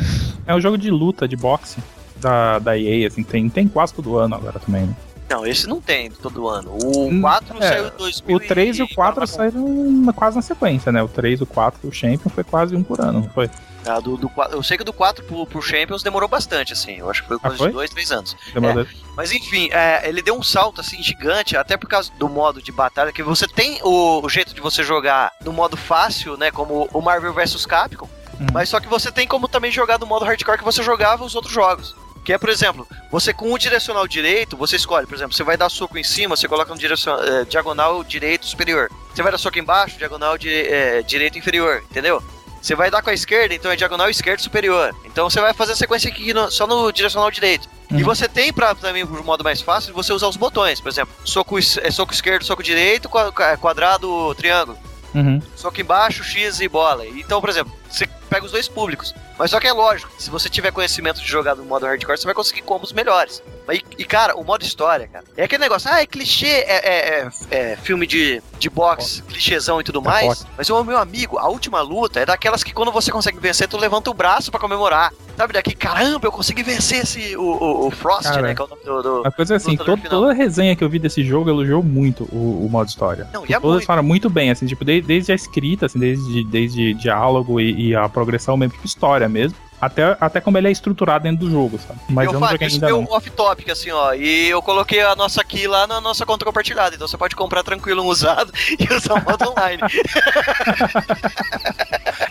É um jogo de luta, de boxe da, da EA, assim, tem, tem quase todo ano agora também, né? Não, esse não tem todo ano. O Hum, 4 é, saiu em 2000 O 3 e o 4 e... saíram quase na sequência, né? O 3, o 4 e o Champion foi quase um por ano, não foi? Ah, do, do, eu sei que do 4 pro, pro Champions demorou bastante, assim. Eu acho que foi foi? de 2, 3 anos. Demorou- Mas enfim, é, ele deu um salto assim gigante, até por causa do modo de batalha, que você tem o, o jeito de você jogar no modo fácil, né? Como o Marvel vs Capcom. Uhum. Mas só que você tem como também jogar no modo hardcore que você jogava os outros jogos. Que é, por exemplo, você com o direcional direito, você escolhe, por exemplo, você vai dar soco em cima, você coloca no direcional, eh, diagonal direito superior. Você vai dar soco embaixo, diagonal di- eh, direito inferior, entendeu? Você vai dar com a esquerda, então é diagonal esquerdo superior. Então você vai fazer a sequência aqui no- só no direcional direito. E Uhum. você tem pra também pro modo mais fácil você usar os botões, por exemplo, soco, é, soco esquerdo, soco direito, qua- qua- quadrado, triângulo. Uhum. Soco embaixo, X e bola. Então, por exemplo, você pega os dois públicos. Mas só que é lógico, se você tiver conhecimento de jogar no modo hardcore, você vai conseguir combos melhores. Mas, e, cara, o modo história, cara, é aquele negócio, ah, é clichê, é, é- é- é filme de, de boxe, clichêzão e tudo mais. Mas, ô, meu amigo, a última luta é daquelas que quando você consegue vencer, tu levanta o braço pra comemorar. Sabe, daqui, caramba, eu consegui vencer esse, o, o, o Frost, Cara, né, que é o nome do... do- Uma coisa assim, Lutador to- final. toda resenha que eu vi desse jogo elogiou muito o, o modo história. Não, e é Todas muito. falaram muito bem, assim, tipo, de- desde a escrita, assim, desde, desde diálogo e, e a progressão mesmo, tipo, história mesmo, até, até como ele é estruturado dentro do jogo, sabe? Mas eu, eu não faço joguei isso ainda meu não. off-topic, assim, ó. E eu coloquei a nossa aqui lá na nossa conta compartilhada. Então você pode comprar tranquilo um usado e usar o modo online.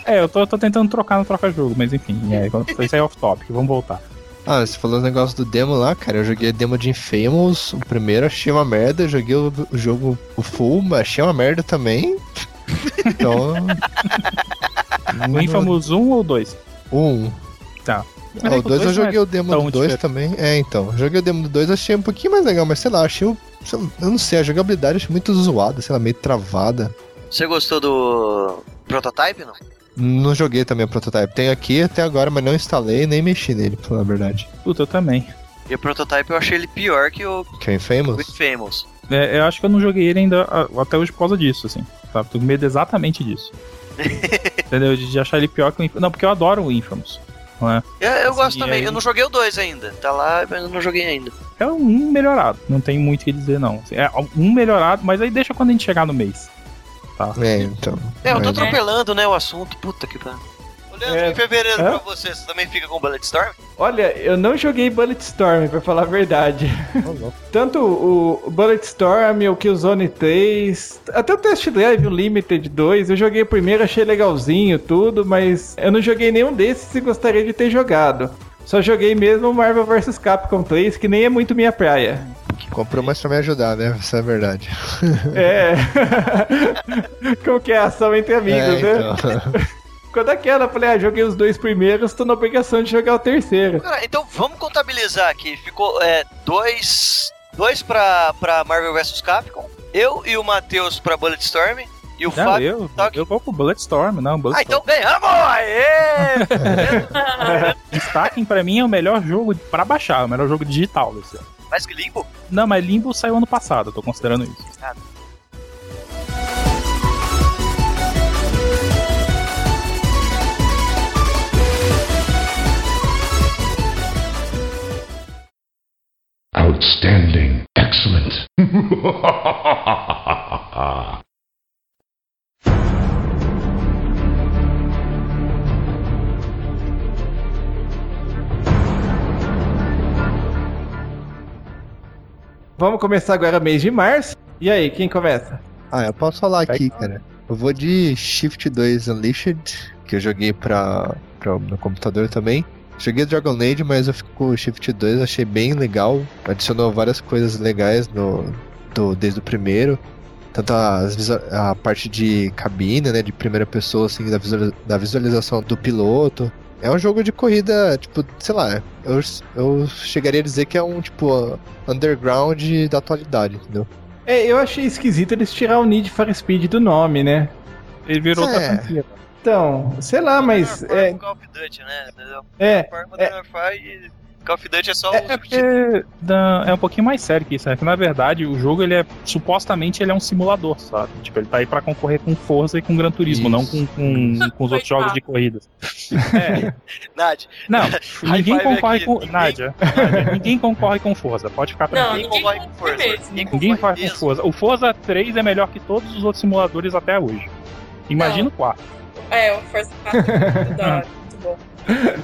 É, eu tô, tô tentando trocar no troca-jogo, mas enfim, é, isso aí é off-topic, vamos voltar. Ah, você falou o negócio do demo lá, cara. Eu joguei a demo de Infamous, o primeiro achei uma merda. Joguei o, o jogo o full, mas achei uma merda também. Então. O Infamous 1 ou 2? Um. Tá. Ah, o 2 eu joguei o demo do 2 diferente. também. É, então. Joguei o demo do 2, achei um pouquinho mais legal, mas sei lá, achei. o- Eu não sei, a jogabilidade achei muito zoada, sei lá, meio travada. Você gostou do prototype, não? Não joguei também o prototype. Tenho aqui até agora, mas não instalei nem mexi nele, pra falar a verdade. Puta, eu também. E o prototype eu achei ele pior que o Que é Infamous? o Infamous. É, eu acho que eu não joguei ele ainda até hoje por causa disso, assim. Tá? Tô com medo exatamente disso. Entendeu? De, de achar ele pior que o Infamous. Não, porque eu adoro o Infamous. É? Eu, eu gosto também. aí- Eu não joguei o 2 ainda. Tá lá, mas eu não joguei ainda. É um melhorado. Não tem muito o que dizer, não. É um melhorado, mas aí deixa quando a gente chegar no mês. Tá? É, então. É, eu tô atropelando, né, o assunto. Puta que pariu. Olhando É. em fevereiro Hã? pra você, você também fica com Bulletstorm? Olha, eu não joguei Bulletstorm, pra falar a verdade. Tanto o Bulletstorm, o Killzone 3, até o Test Drive, o Limited 2, eu joguei o primeiro, achei legalzinho, tudo, mas eu não joguei nenhum desses e gostaria de ter jogado. Só joguei mesmo o Marvel vs Capcom 3, que nem é muito minha praia. Comprou mais pra me ajudar, né? Essa é a verdade. É. Como que é a ação entre amigos, é, né? então. Quando aquela, eu falei, ah, joguei os dois primeiros, tô na obrigação de jogar o terceiro. Cara, então vamos contabilizar aqui. Ficou é, dois, dois pra, pra Marvel vs Capcom, eu e o Matheus pra Bulletstorm, e o Não, Fábio. eu, aqui. eu vou pro Bulletstorm, não, Ah, então ganhamos! Aê! Destaquem pra mim é o melhor jogo pra baixar, o melhor jogo digital desse ano. Mais que limbo? Não, mas Limbo saiu ano passado, eu tô considerando isso. Outstanding. Excellent. Vamos começar agora mês de março. E aí, quem começa? Ah, eu posso falar aqui, cara. Eu vou de Shift 2 Unleashed, que eu joguei pra, pra, no computador também. Joguei Dragon Age, mas eu fico com o Shift 2, achei bem legal. Adicionou várias coisas legais no, do, desde o primeiro. Tanto as a parte de cabine, né, de primeira pessoa, assim, da, visualiza- da visualização do piloto. É um jogo de corrida, tipo, sei lá, eu, eu chegaria a dizer que é um, tipo, underground da atualidade, entendeu? É, eu achei esquisito eles tirar o Need for Speed do nome, né? Ele virou outra É. franquia. Então, sei lá, mas. É, Call of Duty, né? É, e Call of Duty é só É, o é porque é um pouquinho mais sério que isso, né? Que na verdade o jogo ele é supostamente ele é um simulador, sabe? Tipo, ele tá aí pra concorrer com Forza e com Gran Turismo, Isso. não com, com, com os outros jogos de corridas. É, Nath, não, ninguém concorre aqui. com. Ninguém- Nádia, Nádia, ninguém concorre com Forza, pode ficar Não, tranquilo. ninguém ninguém concorre com mesmo. Ninguém Ninguém concorre com. Forza. O Forza 3 é melhor que todos os outros simuladores até hoje. Imagina o 4. É, o Forza 4 é muito da hora, muito bom.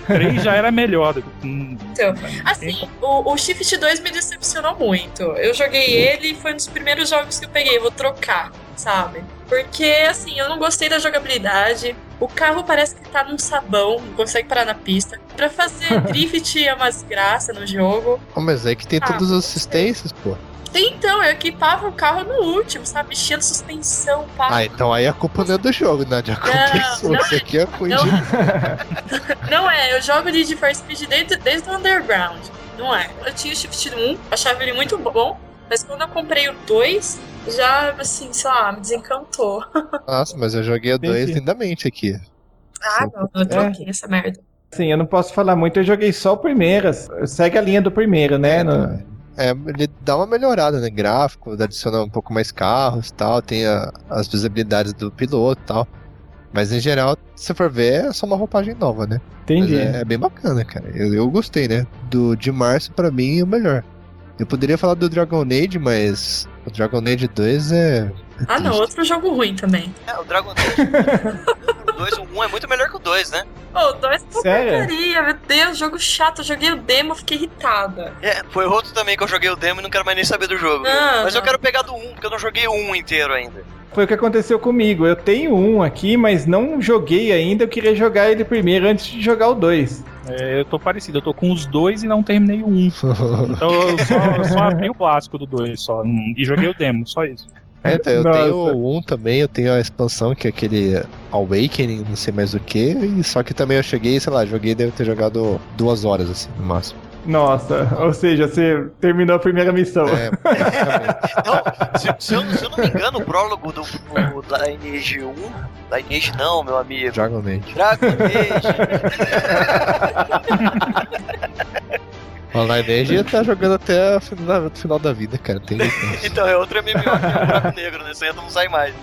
3 já era melhor. do que- hum, Então, Assim, o, o Shift 2 me decepcionou muito. Eu joguei ele e foi um dos primeiros jogos que eu peguei. Vou trocar, sabe? Porque, assim, eu não gostei da jogabilidade. O carro parece que tá num sabão, não consegue parar na pista. Pra fazer drift é uma desgraça no jogo. Oh, mas é que tem Ah, todas as assistências, pô. Tem, então, eu equipava o carro no último, sabe? Mexia na suspensão, pá. Ah, então aí a culpa não é do jogo, né? De aconteceu. não Isso aqui é ruim não. de... Não é, eu jogo Need for Speed desde, desde o Underground. Não é. Eu tinha o Shift 1, achava ele muito bom, mas quando eu comprei o 2, já, assim, sei lá, me desencantou. Nossa, mas eu joguei o 2 Entendi. lindamente aqui. Ah, não, eu troquei essa merda. Sim, eu não posso falar muito, eu joguei só o primeiro. Segue a linha do primeiro, né? No- É, ele dá uma melhorada, né? Gráfico, adiciona um pouco mais carros e tal, tem a- as visibilidades do piloto e tal. Mas em geral, se for ver, é só uma roupagem nova, né? Entendi. É, é bem bacana, cara. Eu, eu gostei, né? Do de março, pra mim, é o melhor. Eu poderia falar do Dragon Age, mas o Dragon Age 2 é. É Ah, não, outro jogo ruim também. É, o Dragon Age. o 2, 1 é muito melhor que o 2, né? Ô, o 2 é porcaria, meu Deus, jogo chato. Eu joguei o demo, fiquei irritada. É, foi outro também que eu joguei o demo e não quero mais nem saber do jogo. Não, Mas eu não. quero pegar do 1, porque eu não joguei o 1 inteiro ainda. Foi o que aconteceu comigo. Eu tenho um aqui, mas não joguei ainda. Eu queria jogar ele primeiro antes de jogar o dois. É, eu tô parecido, eu tô com os dois e não terminei o 1. Então eu só, eu só abri o clássico do 2 só. hum, E joguei o demo, só isso. É, eu Nossa. tenho 1 também, eu tenho a expansão, que é aquele Awakening, não sei mais o que, e só que também eu cheguei, sei lá, joguei, devo ter jogado duas horas, assim, no máximo. Nossa, ou seja, você terminou a primeira missão. É. Não, se, se eu, se eu não me engano, o prólogo do, do da Lineage 1. Lineage não, meu amigo. Dragon Age. Dragon Age. O Lineage tá jogando até o final, final da vida, cara, tem então, é outro MMO que é o Drago Negro, né? Isso aí não sai mais.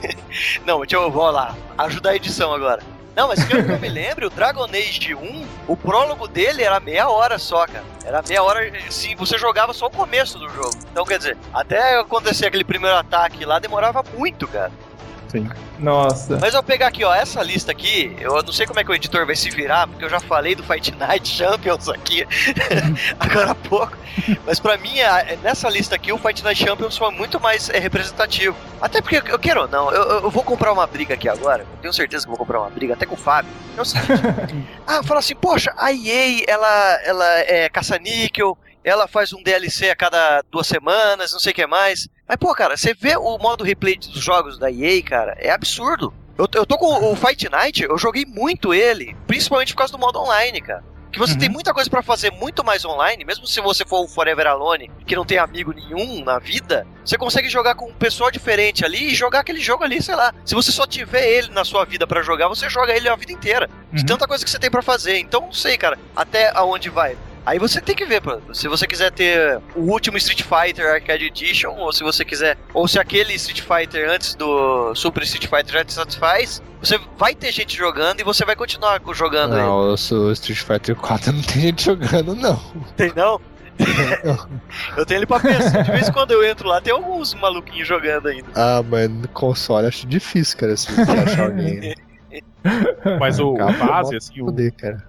não, deixa eu, vamos lá. Ajudar a edição agora. Não, mas pelo que eu me lembro, o Dragon Age 1, o prólogo dele era meia hora só, cara. Era meia hora se você jogava só o começo do jogo. Então, quer dizer, até acontecer aquele primeiro ataque lá demorava muito, cara. Sim. Nossa. Mas eu vou pegar aqui, ó, essa lista aqui, eu não sei como é que o editor vai se virar, porque eu já falei do Fight Night Champions aqui agora há pouco. Mas pra mim, a- nessa lista aqui, o Fight Night Champions foi muito mais é, representativo. Até porque, eu quero ou não, eu, eu- eu vou comprar uma briga aqui agora, eu tenho certeza que eu vou comprar uma briga, até com o Fábio. É o seguinte, ah, fala assim, poxa, a EA, ela, ela é caça-níquel, ela faz um DLC a cada duas semanas, não sei o que mais. Mas, pô, cara, você vê o modo replay dos jogos da EA, cara, é absurdo. Eu, eu tô com o Fight Night, eu joguei muito ele, principalmente por causa do modo online, cara. Que você Uhum. tem muita coisa pra fazer muito mais online, mesmo se você for um Forever Alone, que não tem amigo nenhum na vida, você consegue jogar com um pessoal diferente ali e jogar aquele jogo ali, sei lá. Se você só tiver ele na sua vida pra jogar, você joga ele a vida inteira. De Uhum. tanta coisa que você tem pra fazer. Então, não sei, cara, até aonde vai. Aí você tem que ver, pô, se você quiser ter o último Street Fighter Arcade Edition, ou se você quiser, ou se aquele Street Fighter antes do Super Street Fighter já te satisfaz, você vai ter gente jogando e você vai continuar jogando. Não, eu sou Street Fighter 4 não tem gente jogando, não. Tem não? eu tenho ele pra pensar. De vez em quando eu entro lá, tem alguns maluquinhos jogando ainda. Ah, mas no console acho difícil, cara, se você achar alguém. Mas o, o base, assim, o, Poder, cara.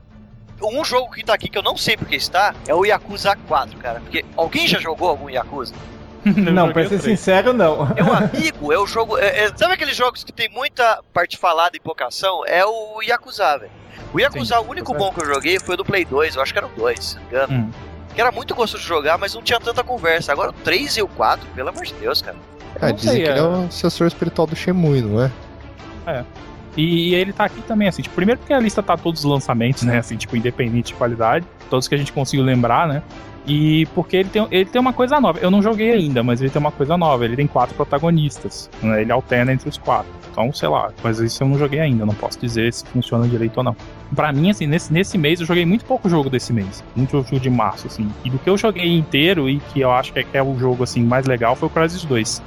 Um jogo que tá aqui que eu não sei porque está é o Yakuza 4, cara. Porque alguém já jogou algum Yakuza? Não, pra ser sincero, não. É um amigo, é o jogo. é- é- sabe aqueles jogos que tem muita parte falada e pouca ação? É o Yakuza, velho. O Yakuza, o único bom que eu joguei foi o do Play 2, eu acho que era o 2, se não me engano. Hum. Que era muito gostoso de jogar, mas não tinha tanta conversa. Agora o 3 e o 4, pelo amor de Deus, cara. Ah, não dizem sei, que ele é- é o sucessor espiritual do Shenmue, não é? E, e ele tá aqui também, assim, tipo, primeiro porque a lista tá todos os lançamentos, né, assim, tipo, independente de qualidade, todos que a gente conseguiu lembrar, né, e porque ele tem, ele tem uma coisa nova, eu não joguei ainda, mas ele tem uma coisa nova, ele tem quatro protagonistas, né, ele alterna entre os quatro, então, sei lá, mas isso eu não joguei ainda, não posso dizer se funciona direito ou não. Pra mim, assim, nesse, nesse mês eu joguei muito pouco jogo desse mês, muito jogo de março, assim, e do que eu joguei inteiro e que eu acho que é, que é o jogo, assim, mais legal foi o Crysis 2.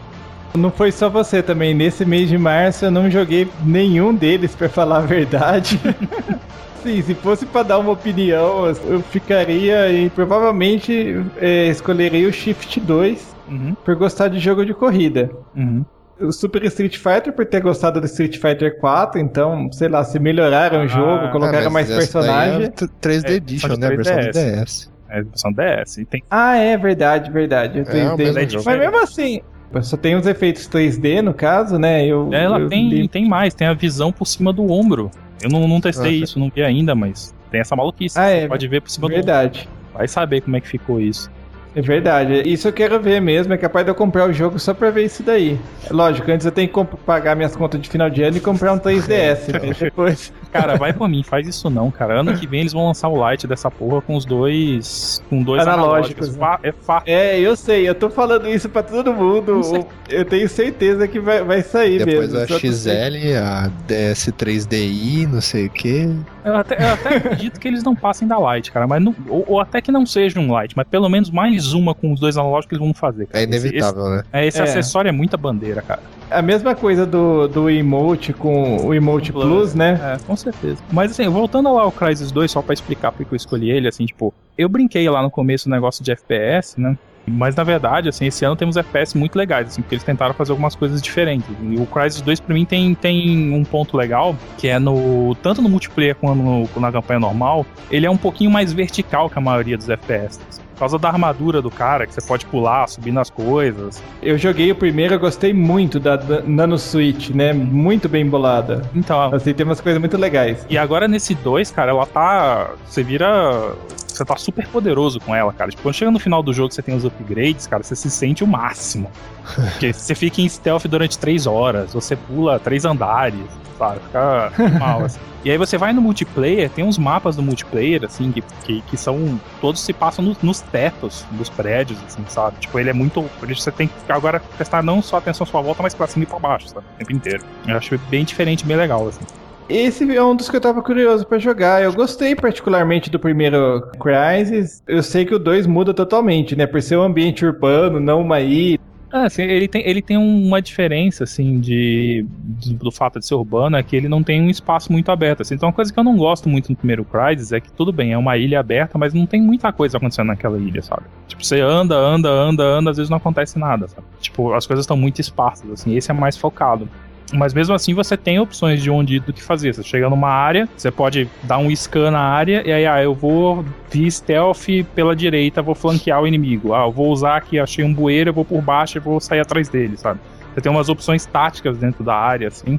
Não foi só você também. Nesse mês de março eu não joguei nenhum deles, pra falar a verdade. Sim, se fosse pra dar uma opinião, eu ficaria e provavelmente é, escolheria o Shift 2 Uhum, por gostar de jogo de corrida. uhum. O Super Street Fighter por ter gostado do Street Fighter 4, então, sei lá, se melhoraram Ah, o jogo, colocaram Ah, mais mas essa daí personagem. É t- 3D É, Edition, de né? Versão do 3DS. DS. É a versão DS, e tem Ah, é verdade, verdade. É, o 3D. mesmo É jogo. Mas mesmo assim, só tem os efeitos 3D no caso, né? Eu, Ela eu tem, li- tem mais, tem a visão por cima do ombro. Eu não, não testei Ah, isso, não vi ainda, mas tem essa maluquice. Ah, é, pode ver por cima do Verdade. ombro. Vai saber como é que ficou isso. É verdade. Isso eu quero ver mesmo. É capaz de eu comprar o jogo só pra ver isso daí. Lógico, antes eu tenho que pagar minhas contas de final de ano e comprar um 3DS. né? Depois. Cara, vai por mim, faz isso não, cara. Ano que vem eles vão lançar o Lite dessa porra com os dois. Com dois Analógicos, analógicos. né? É fácil. É, eu sei. Eu tô falando isso pra todo mundo. Eu tenho certeza que vai, vai sair Depois mesmo. a Só que- XL, a DS3DI, não sei o que. Eu até, eu até acredito que eles não passem da Lite, cara. Mas não- ou, ou até que não seja um Lite, mas pelo menos mais uma com os dois analógicos eles vão fazer. Cara. É Esse- inevitável, né? Esse, é, esse É. acessório é muita bandeira, cara. A mesma coisa do, do emote com o emote Plus. plus, né? É, com certeza. Mas assim, voltando lá ao Crysis 2, só pra explicar porque eu escolhi ele, assim, tipo, eu brinquei lá no começo o negócio de FPS, né? Mas na verdade, assim, esse ano temos FPS muito legais, assim, porque eles tentaram fazer algumas coisas diferentes. E o Crysis 2 pra mim tem, tem um ponto legal, que é no tanto no multiplayer quanto no- na campanha normal, ele é um pouquinho mais vertical que a maioria dos FPS. Por causa da armadura do cara, que você pode pular, subir nas coisas. Eu joguei o primeiro, eu gostei muito da, da Nano Switch, né? Muito bem bolada. Então, Assim, tem umas coisas muito legais. E agora nesse 2, cara, ela tá. Você vira. Você tá super poderoso com ela, cara. Tipo, quando chega no final do jogo você tem os upgrades, cara, você se sente o máximo. Porque você fica em stealth durante 3 horas, você pula 3 andares, sabe? Fica mal, assim. E aí você vai no multiplayer, tem uns mapas do multiplayer, assim, que, que, que são. Todos se passam no- nos tetos dos prédios, assim, sabe? Tipo, ele é muito. Por isso você tem que agora prestar não só atenção à sua volta, mas pra cima e pra baixo, sabe? O tempo inteiro. Eu acho bem diferente, bem legal, assim. Esse é um dos que eu tava curioso pra jogar. Eu gostei particularmente do primeiro Crysis. Eu sei que o 2 muda totalmente, né? Por ser um ambiente urbano, não uma ilha. Ah, assim, ele tem, ele tem uma diferença, assim, de, de- do fato de ser urbano, é que ele não tem um espaço muito aberto, assim. Então, uma coisa que eu não gosto muito no primeiro Crysis é que, tudo bem, é uma ilha aberta, mas não tem muita coisa acontecendo naquela ilha, sabe? Tipo, você anda, anda, anda, anda, às vezes não acontece nada, sabe? Tipo, as coisas estão muito esparsas, assim, esse é mais focado. Mas mesmo assim você tem opções de onde ir do que fazer. Você chega numa área, você pode dar um scan na área e aí, ah, eu vou vir stealth pela direita, vou flanquear o inimigo. Ah, eu vou usar aqui, achei um bueiro, eu vou por baixo e vou sair atrás dele, sabe? Você tem umas opções táticas dentro da área, assim,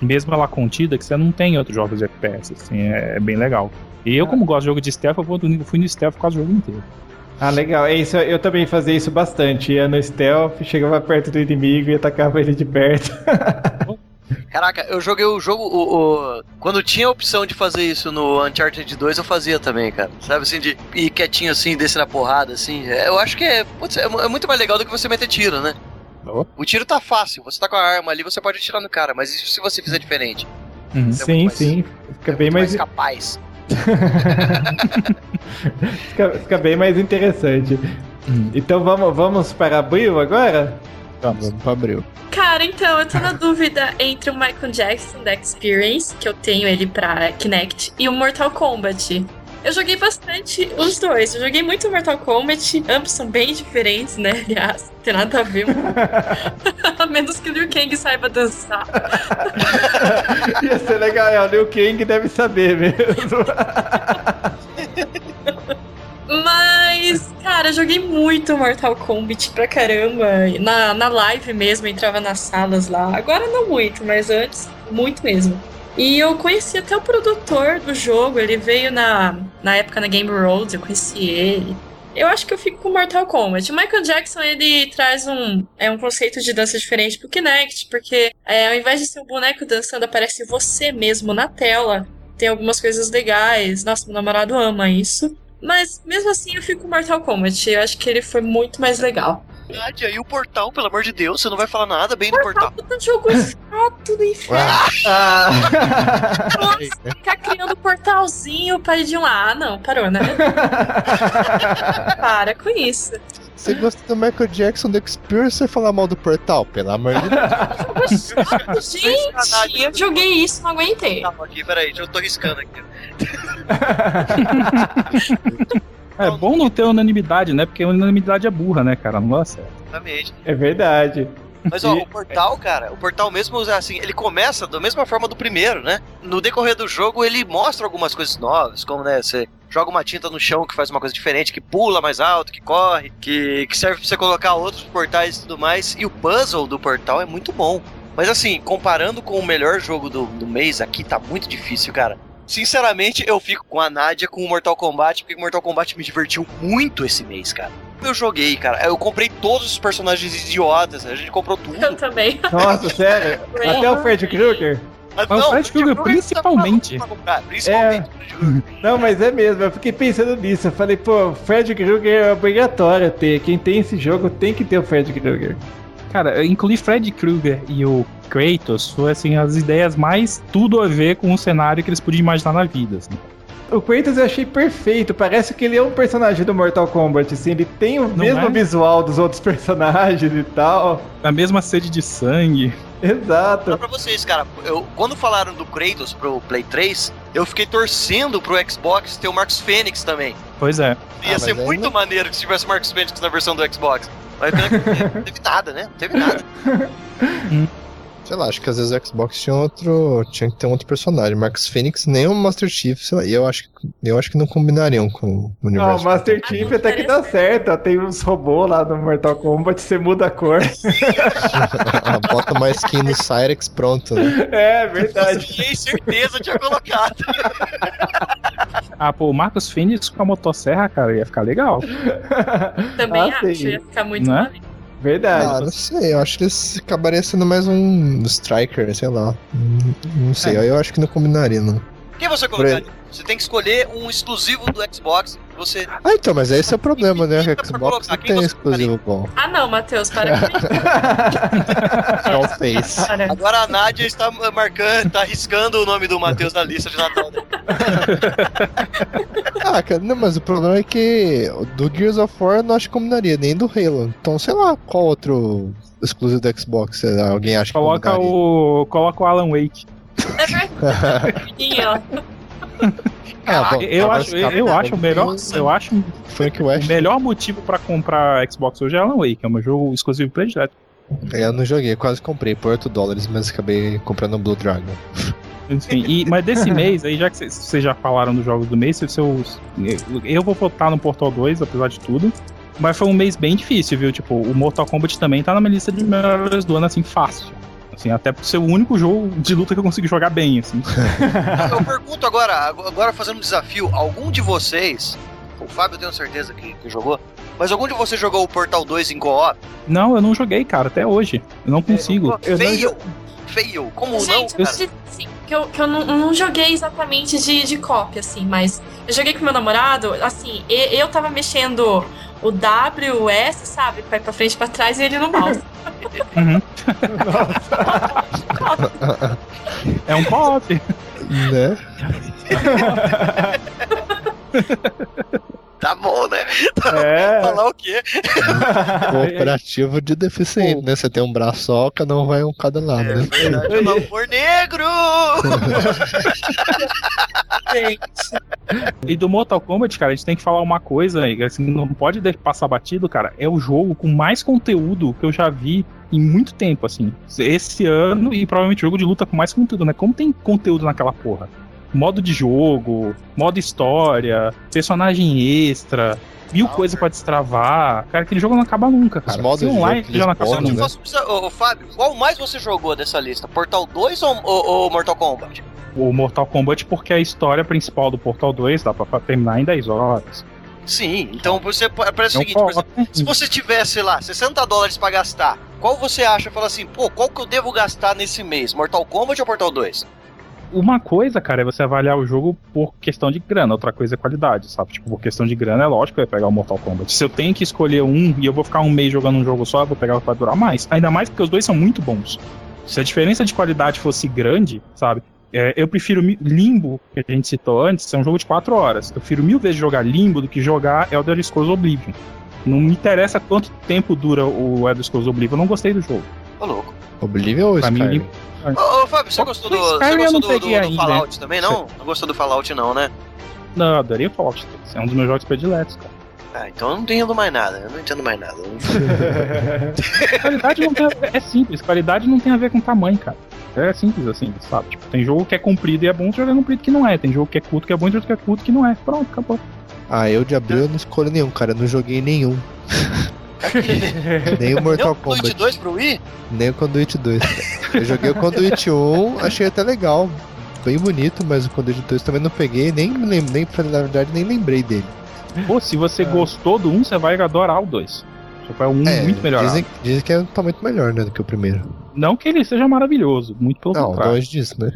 mesmo ela contida, que você não tem em outros jogos de FPS, assim, é, é bem legal. E eu, como gosto de jogo de stealth, eu fui no stealth quase o jogo inteiro. Ah, legal. É isso, eu também fazia isso bastante. Ia no stealth, chegava perto do inimigo e atacava ele de perto. Caraca, eu joguei o jogo. O, o- Quando tinha a opção de fazer isso no Uncharted 2, eu fazia também, cara. Sabe assim, de ir quietinho assim, descer na porrada, assim. É, Eu acho que é, putz, é é muito mais legal do que você meter tiro, né? Oh. O tiro tá fácil, você tá com a arma ali, você pode atirar no cara, mas e se você fizer diferente? É Sim, mais- sim. Fica bem muito mais, capaz. fica, fica bem mais interessante. Então vamos, vamos para abril agora? Vamos pra abril. Cara, então, eu tô na dúvida entre o Michael Jackson da Experience, que eu tenho ele pra Kinect, e o Mortal Kombat. Eu joguei bastante os dois. Eu joguei muito Mortal Kombat. Ambos são bem diferentes, né? Aliás, não tem nada a ver. a menos que o Liu Kang saiba dançar. Ia ser legal, é, o Liu Kang deve saber mesmo. Mas, cara, eu joguei muito Mortal Kombat pra caramba. Na, na live mesmo, entrava nas salas lá. Agora não muito, mas antes, muito mesmo. E eu conheci até o produtor do jogo, ele veio na, na época na Game Road, eu conheci ele. Eu acho que eu fico com Mortal Kombat. O Michael Jackson, ele traz um, é um conceito de dança diferente pro Kinect, porque é, ao invés de ser um boneco dançando, aparece você mesmo na tela. Tem algumas coisas legais. Nossa, meu namorado ama isso. Mas mesmo assim eu fico com Mortal Kombat. Eu acho que ele foi muito mais legal. Verdade, aí o portal, pelo amor de Deus, você não vai falar nada bem do portal. Puta jogo chato do inferno. Ah, Nossa, ficar criando portalzinho para ir de um. Ah, não, parou, né? Para com isso. Você gosta do Michael Jackson do Experience você falar mal do portal? Pelo amor de Deus. Gente. Eu joguei isso, não aguentei. Calma aqui, peraí, eu tô riscando aqui. É bom não ter unanimidade, né? Porque unanimidade é burra, né, cara? Não dá certo. Exatamente. é verdade. Mas ó, o portal, cara, o portal mesmo, assim, ele começa da mesma forma do primeiro, né? No decorrer do jogo, ele mostra algumas coisas novas, como, né, você joga uma tinta no chão que faz uma coisa diferente, que pula mais alto, que corre, que, que serve pra você colocar outros portais e tudo mais. E o puzzle do portal é muito bom. Mas assim, comparando com o melhor jogo do, do mês, aqui tá muito difícil, cara. Sinceramente, eu fico com a Nadia com o Mortal Kombat, porque o Mortal Kombat me divertiu muito esse mês, cara. Eu joguei, cara. Eu comprei todos os personagens idiotas, a gente comprou tudo. Eu também. Nossa, sério? Até o Fred Krueger? Mas Mas o Fred Krueger, principalmente. tá principalmente. Não, mas é mesmo, eu fiquei pensando nisso. Eu falei, pô, Fred Krueger é obrigatório ter. Quem tem esse jogo tem que ter o Fred Krueger. Cara, incluir Fred Krueger e o Kratos foi assim as ideias mais tudo a ver com o cenário que eles podiam imaginar na vida. assim. O Kratos eu achei perfeito, parece que ele é um personagem do Mortal Kombat, assim, ele tem o mesmo é? visual dos outros personagens e tal. A mesma sede de sangue. Exato. Fala pra vocês, cara, eu, quando falaram do Kratos pro Play 3, eu fiquei torcendo pro Xbox ter o Marcos Fênix também. Pois é. Ia Ah, ser muito não- maneiro que se tivesse Marcos Fênix na versão do Xbox. Mas não teve nada, né? Não teve nada. Sei lá, acho que às vezes o Xbox tinha outro. Tinha que ter um outro personagem. Marcus Phoenix, nem o Master Chief, sei lá. E eu acho, que- eu acho que não combinariam com o Não, universo. o Master Chief até que dá certo, tem uns robôs lá no Mortal Kombat, você muda a cor. Bota uma skin no Cyrex, pronto. Né? É verdade. Tinha certeza tinha colocado. Ah, pô, o Marcos Fênix com a motosserra, cara, ia ficar legal. Também Ah, acho, sim. ia ficar muito Né? maneiro. Ah, Verdade. não sei, eu acho que eles acabariam sendo mais um Striker, sei lá. Hum, Não sei, eu acho que não combinaria, não. Quem você colocaria? Você tem que escolher um exclusivo do Xbox. que Você. Ah, então, mas esse é o problema, né? O Xbox colocar, não tem exclusivo bom. Ah, não, Matheus, para com isso. Só o Face. Cara. Agora a Nádia está marcando, tá arriscando o nome do Matheus na lista de Natal dele. Ah, cara, não, mas o problema é que do Gears of War eu não acho que combinaria, nem do Halo. Então, sei lá, qual outro exclusivo do Xbox alguém acha Coloca que combinaria? o. Coloca o Alan Wake. É verdade, bom, Eu acho, eu, eu acho o melhor. Eu acho Frank o West, melhor motivo pra comprar Xbox hoje é Alan Wake, é um jogo exclusivo predileto. eu não joguei, quase comprei por 8 dólares, mas acabei comprando o Blue Dragon. Enfim, e- mas desse mês aí, já que vocês- já falaram dos jogos do mês, se seus, eu vou votar no Portal 2, apesar de tudo. Mas foi um mês bem difícil, viu? Tipo, o Mortal Kombat também tá na minha lista de melhores do ano, assim, fácil. Assim, até por ser o único jogo de luta que eu consigo jogar bem, assim. Eu pergunto agora, agora fazendo um desafio, algum de vocês, o Fábio eu tenho certeza que, que jogou, mas algum de vocês jogou o Portal 2 em co-op? Não, eu não joguei, cara, até hoje. Eu não consigo. Eu não Fail! Fail. Como Gente, não, eu cara? sim, que eu, que eu não, não joguei exatamente de, de cópia, assim, mas eu joguei com meu namorado, assim, e- eu tava mexendo o W, o S, sabe? Ir pra frente e pra trás e ele no mouse. Uhum. É um pop. né? Tá bom, né? É. Falar o quê? Cooperativo de deficiente, né? Você tem um braço só, cada um vai um cada lado, né? Verdade, o amor negro! E do Mortal Kombat, cara, a gente tem que falar uma coisa aí, assim, não pode de- passar batido, cara. É o jogo com mais conteúdo que eu já vi em muito tempo, assim. Esse ano e provavelmente o jogo de luta com mais conteúdo, né? Como tem conteúdo naquela porra? Modo de jogo, modo história, personagem extra, mil coisas pra destravar. Cara, aquele jogo não acaba nunca, cara. modos Se jogo online já não acaba nunca. Ô, ô, Fábio, qual mais você jogou dessa lista? Portal 2 ou, ou- ou Mortal Kombat? O Mortal Kombat, porque a história principal do Portal 2 dá pra terminar em 10 horas. Sim, então você parece É o seguinte, exemplo, se você tivesse lá 60 dólares pra gastar, qual você acha? Fala assim, pô, qual que eu devo gastar nesse mês? Mortal Kombat ou Portal 2? Uma coisa, cara, é você avaliar o jogo por questão de grana, outra coisa é qualidade, sabe? Tipo, por questão de grana, é lógico que eu ia pegar o Mortal Kombat. Se eu tenho que escolher um e eu vou ficar um mês jogando um jogo só, eu vou pegar o que durar mais. Ainda mais porque os dois são muito bons. Se a diferença de qualidade fosse grande, sabe? É, eu prefiro Limbo, que a gente citou antes, é um jogo de 4 horas. Eu prefiro mil vezes jogar Limbo do que jogar Elder Scrolls Oblivion. Não me interessa quanto tempo dura o Elder Scrolls Oblivion, eu não gostei do jogo. Ô, louco. Oblivion ou Skyrim? Ô, ô, Fábio, você gostou do, você gostou não do, do- do. Fallout também, não? Não gostou do Fallout, não, né? Não, eu adorei o Fallout 3. É um dos meus jogos prediletos, cara. Ah, então eu não entendo mais nada, eu não entendo mais nada. Qualidade não tem a ver, é simples, qualidade não tem a ver com tamanho, cara. É simples assim, sabe? Tipo, tem jogo que é comprido e é bom, tem jogo que é comprido que não é. Tem jogo que é curto que é bom, tem jogo que é curto que não é. Pronto, acabou. Ah, eu de abril eu não escolho nenhum, cara. Eu não joguei nenhum. Nem o Mortal Conduit Kombat, 2 pro Wii? nem o Conduit 2. Eu joguei o Conduit 1, achei até legal. Bem bonito, mas o Conduit 2 também não peguei, nem nem na verdade nem lembrei dele. Pô, se você gostou do 1, você vai adorar o 2. Só que é um É, muito melhorado. Dizem, dizem que é, tá muito melhor, né, do que o primeiro. Não que ele seja maravilhoso, muito pelo Não, contrário. longe disso, né?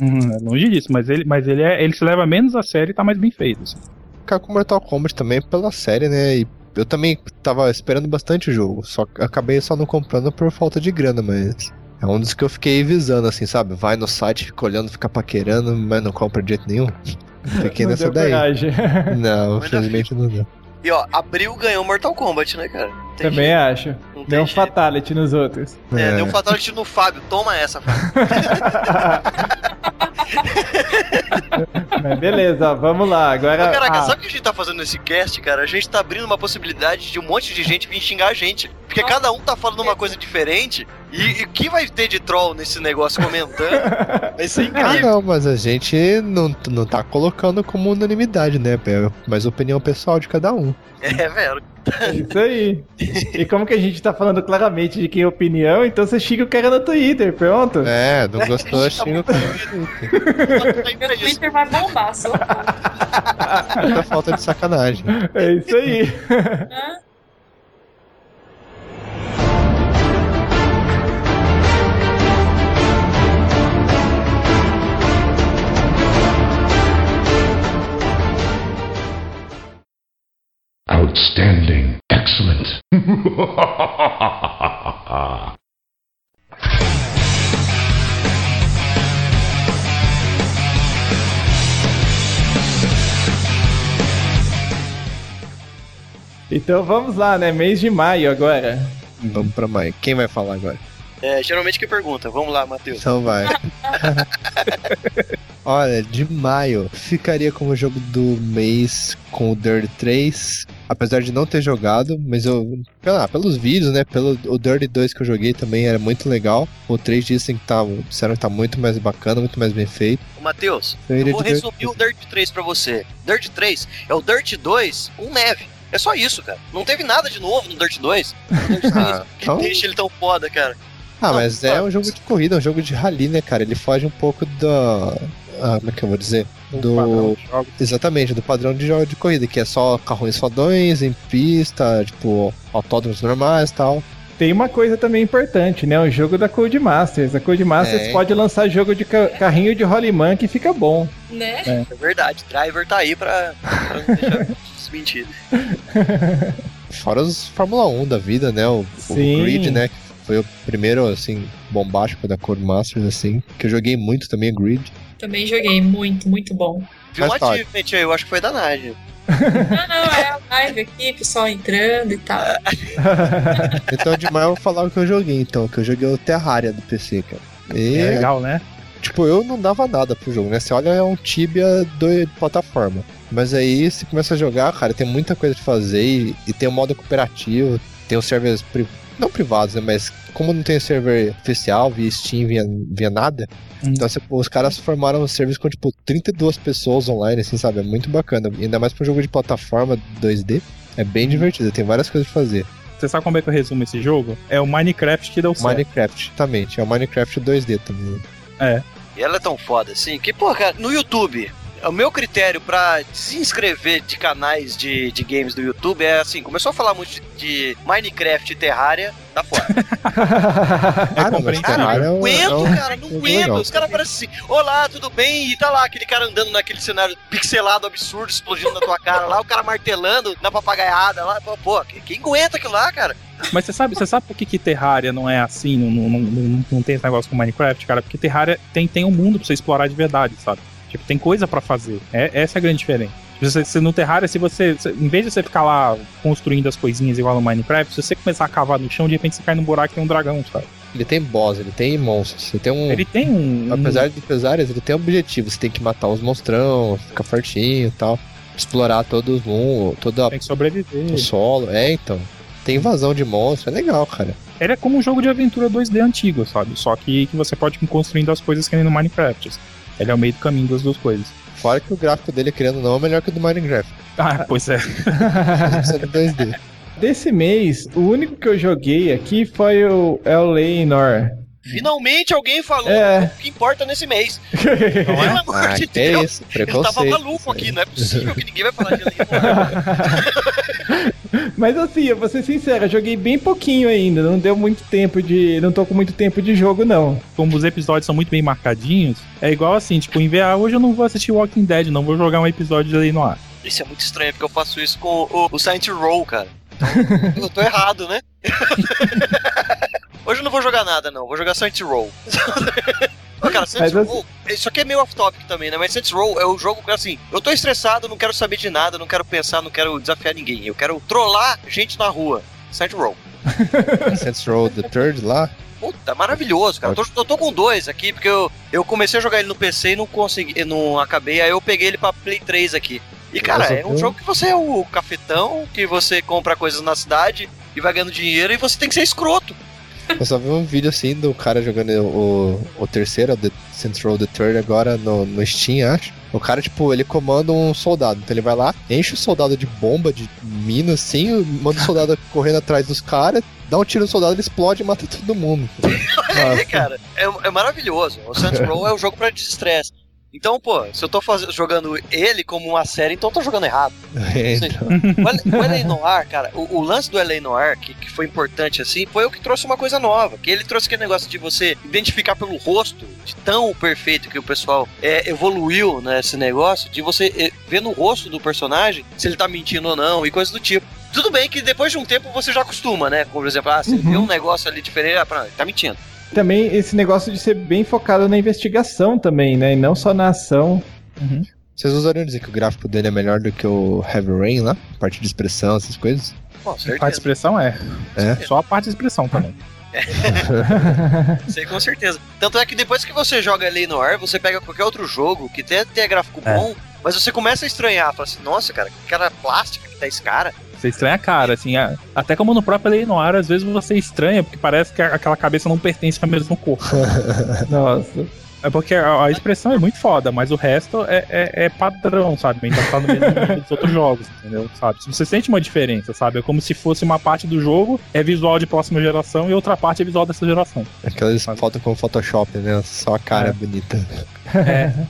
Uhum, é longe disso, mas ele, mas ele, é, ele se leva menos a sério e tá mais bem feito. Assim. Ficar com Mortal Kombat também pela série, né? E eu também tava esperando bastante o jogo, só que acabei só não comprando por falta de grana, mas é um dos que eu fiquei visando, assim, sabe? Vai no site, fica olhando, fica paquerando, mas não compra de jeito nenhum. Fiquei Não nessa deu daí. coragem. Não, infelizmente não deu. E ó, Abril ganhou Mortal Kombat, né, cara? Tem Também jeito, acho. não Deu um jeito. fatality nos outros. É, É. deu um fatality no Fábio. Toma essa, Fábio. Mas beleza, ó, vamos lá. Agora. Mas, caraca, ah, sabe o que a gente tá fazendo nesse cast, cara? A gente tá abrindo uma possibilidade de um monte de gente vir xingar a gente. Porque cada um tá falando uma coisa diferente. E, o que vai ter de troll nesse negócio comentando? Vai ser Ah, incrível. não, mas a gente não, não tá colocando como unanimidade, né? É mais opinião pessoal de cada um. É, velho. É Isso aí. E como que a gente tá falando claramente de quem é opinião, então você xinga o cara no Twitter, pronto. É, não gostou, xinga o cara. Meu Twitter vai bombar, só. Muita falta de sacanagem. É isso aí. Outstanding. Excellent. Então vamos lá, né? Mês de maio agora. Vamos pra mais. Quem vai falar agora? É, geralmente que pergunta. Vamos lá, Matheus. Então vai. Olha, de maio ficaria como jogo do mês com o Dirt 3. Apesar de não ter jogado, mas eu. Pela, pelos vídeos, né? Pelo o Dirt 2 que eu joguei também era muito legal. O 3 dizem que tá, disseram que tá muito mais bacana, muito mais bem feito. Ô, Matheus, Eu eu vou resumir o Dirt 3 pra você. Dirt 3 é o Dirt 2 com neve. É só isso, cara. Não teve nada de novo no Dirt 2. O Dirt 3 Ah, que então- deixa ele tão foda, cara. Ah, Não, mas é um jogo de corrida, um jogo de rally, né, cara? Ele foge um pouco da. Ah, como é que eu vou dizer? Do. Exatamente, do padrão de jogo de corrida, que é só carrões fodões em pista, tipo, autódromos normais e tal. Tem uma coisa também importante, né? O jogo da Codemasters. A Codemasters É. pode lançar jogo de ca- carrinho de Rolimã que fica bom. Né? É verdade, driver tá aí pra, pra não deixar desmentir. Fora os Fórmula 1 da vida, né? O, o. Grid, né? Foi o primeiro, assim, bombástico da Codemasters, assim. Que eu joguei muito também, Grid. Também joguei, muito, muito bom. Viu um achievement aí, eu acho que foi da Nádia. Não, não, é a live aqui, pessoal entrando e tal. Então, demais eu vou falar o que eu joguei, então. Que eu joguei o Terraria do PC, cara. E, É legal, né? tipo, eu não dava nada pro jogo, né? Você olha, é um Tibia de plataforma. Mas aí você começa a jogar, cara, tem muita coisa pra fazer e, e tem o modo cooperativo, tem os servers pri- não privados, né? Mas como não tem server oficial, via Steam, via, via nada, Hum. então você- os caras formaram servers com, tipo, 32 pessoas online, assim, sabe? É muito bacana. Ainda mais pra um jogo de plataforma 2D. É bem divertido, tem várias coisas pra fazer. Você sabe como é que eu resumo esse jogo? É o Minecraft que deu certo. Minecraft, exatamente. É o Minecraft 2D também. E ela é tão foda assim que, pô, cara, no YouTube, o meu critério pra se inscrever de canais de, de games do YouTube é assim: começou a falar muito de, de Minecraft e Terraria, tá fora. É Ah, não, mas. Terraria é um- Não é aguento, um- cara, não jogo aguento. legal. Os caras parecem assim: Olá, tudo bem? E tá lá aquele cara andando naquele cenário pixelado, absurdo, explodindo na tua cara lá, o cara martelando na papagaiada lá. Pô, Pô, quem, quem aguenta aquilo lá, cara? Mas você sabe, você sabe por que, que Terraria não é assim, não, não, não, não- não tem esse negócio com Minecraft, cara? Porque Terraria tem, tem um mundo pra você explorar de verdade, sabe? Tipo, tem coisa pra fazer. É, essa é a grande diferença. Você, você no Terraria, se você, se- Em vez de você ficar lá construindo as coisinhas igual no Minecraft, se você começar a cavar no chão, de repente você cai num buraco e tem um dragão, sabe? Ele tem boss, ele tem monstros. Ele tem um. Ele tem um. Apesar de pesares, ele tem objetivo. Você tem que matar os monstrão, ficar fortinho e tal. Explorar todo o mundo, todo a- Tem que sobreviver. o solo. É, então. Tem invasão de monstros, é legal, cara. Ele é como um jogo de aventura 2D antigo, sabe? Só que, que você pode ir construindo as coisas que nem no Minecraft. Ele é o meio do caminho das duas coisas. Fora que o gráfico dele, querendo ou não, é melhor que o do Minecraft. Ah, pois é. Precisa de 2D. Desse mês, o único que eu joguei aqui foi o Eleanor. Finalmente alguém falou É. o que importa nesse mês. é? Pelo amor Ah, de é Deus. isso, Eu tava maluco aqui, não é possível que ninguém vai falar de. Mas assim, eu vou ser sincero, eu joguei bem pouquinho ainda. Não deu muito tempo de. Não tô com muito tempo de jogo, não. Como os episódios são muito bem marcadinhos, é igual assim, tipo, em ah, hoje eu não vou assistir Walking Dead, não vou jogar um episódio de Lei no ar. Isso é muito estranho, porque eu faço isso com o, o Silent Roll, cara. Eu tô errado, né? Hoje eu não vou jogar nada, não. Vou jogar Roll. Pô, cara, Saints Mas Row, isso aqui é meio off-topic também, né? Mas Saints Row é o jogo que, assim, eu tô estressado, não quero saber de nada, não quero pensar, não quero desafiar ninguém. Eu quero trollar gente na rua. Saints Row. Saints Row The Third lá. Puta, maravilhoso, cara. Eu tô, eu tô com dois aqui, porque eu, eu comecei a jogar ele no PC e não consegui, não acabei, aí eu peguei ele pra Play 3 aqui. E, cara, é um jogo que você é o cafetão, que você compra coisas na cidade e vai ganhando dinheiro e você tem que ser escroto. Eu só vi um vídeo assim do cara jogando o, o terceiro, o The Row The Third, agora no, no Steam, acho. O cara, tipo, ele comanda um soldado. Então ele vai lá, enche o soldado de bomba, de mina, assim, manda o soldado correndo atrás dos caras, dá um tiro no soldado, ele explode e mata todo mundo. É, cara, é, é maravilhoso. O Saints Row é um jogo pra desestresse. Então, pô, se eu tô faz- jogando ele como uma série, então eu tô jogando errado. É, Sim. O O L.A. Noir, cara, o, o lance do L.A. Noir, que, que foi importante assim, foi o que trouxe uma coisa nova. Que ele trouxe aquele negócio de você identificar pelo rosto, de tão perfeito que o pessoal é, evoluiu nesse negócio, de você é, ver no rosto do personagem se ele tá mentindo ou não e coisas do tipo. Tudo bem que depois de um tempo você já acostuma, né? Como, por exemplo, ah, você vê um negócio ali diferente, ah, pronto, tá mentindo. Também esse negócio de ser bem focado na investigação também, né? E não só na ação. Vocês usariam dizer que o gráfico dele é melhor do que o Heavy Rain lá? Parte de expressão, essas coisas? Pô, A parte de expressão é. É. Só a parte de expressão também. Sei com certeza. Tanto é que depois que você joga L.A. Noir, você pega qualquer outro jogo que até tem gráfico É. bom, mas você começa a estranhar, fala assim, nossa, cara, que cara plástica que tá esse cara. Você estranha a cara, assim, a- até como no próprio Lei Noir, às vezes você estranha, porque parece que aquela cabeça não pertence ao mesmo corpo. Nossa. É porque a, a expressão é muito foda, mas o resto é, é, é padrão, sabe? Ainda tá no mesmo dos outros jogos, entendeu? Sabe? Você sente uma diferença, sabe? É como se fosse uma parte do jogo é visual de próxima geração e outra parte é visual dessa geração. Aquelas fotos com Photoshop, né? Só a cara É. bonita.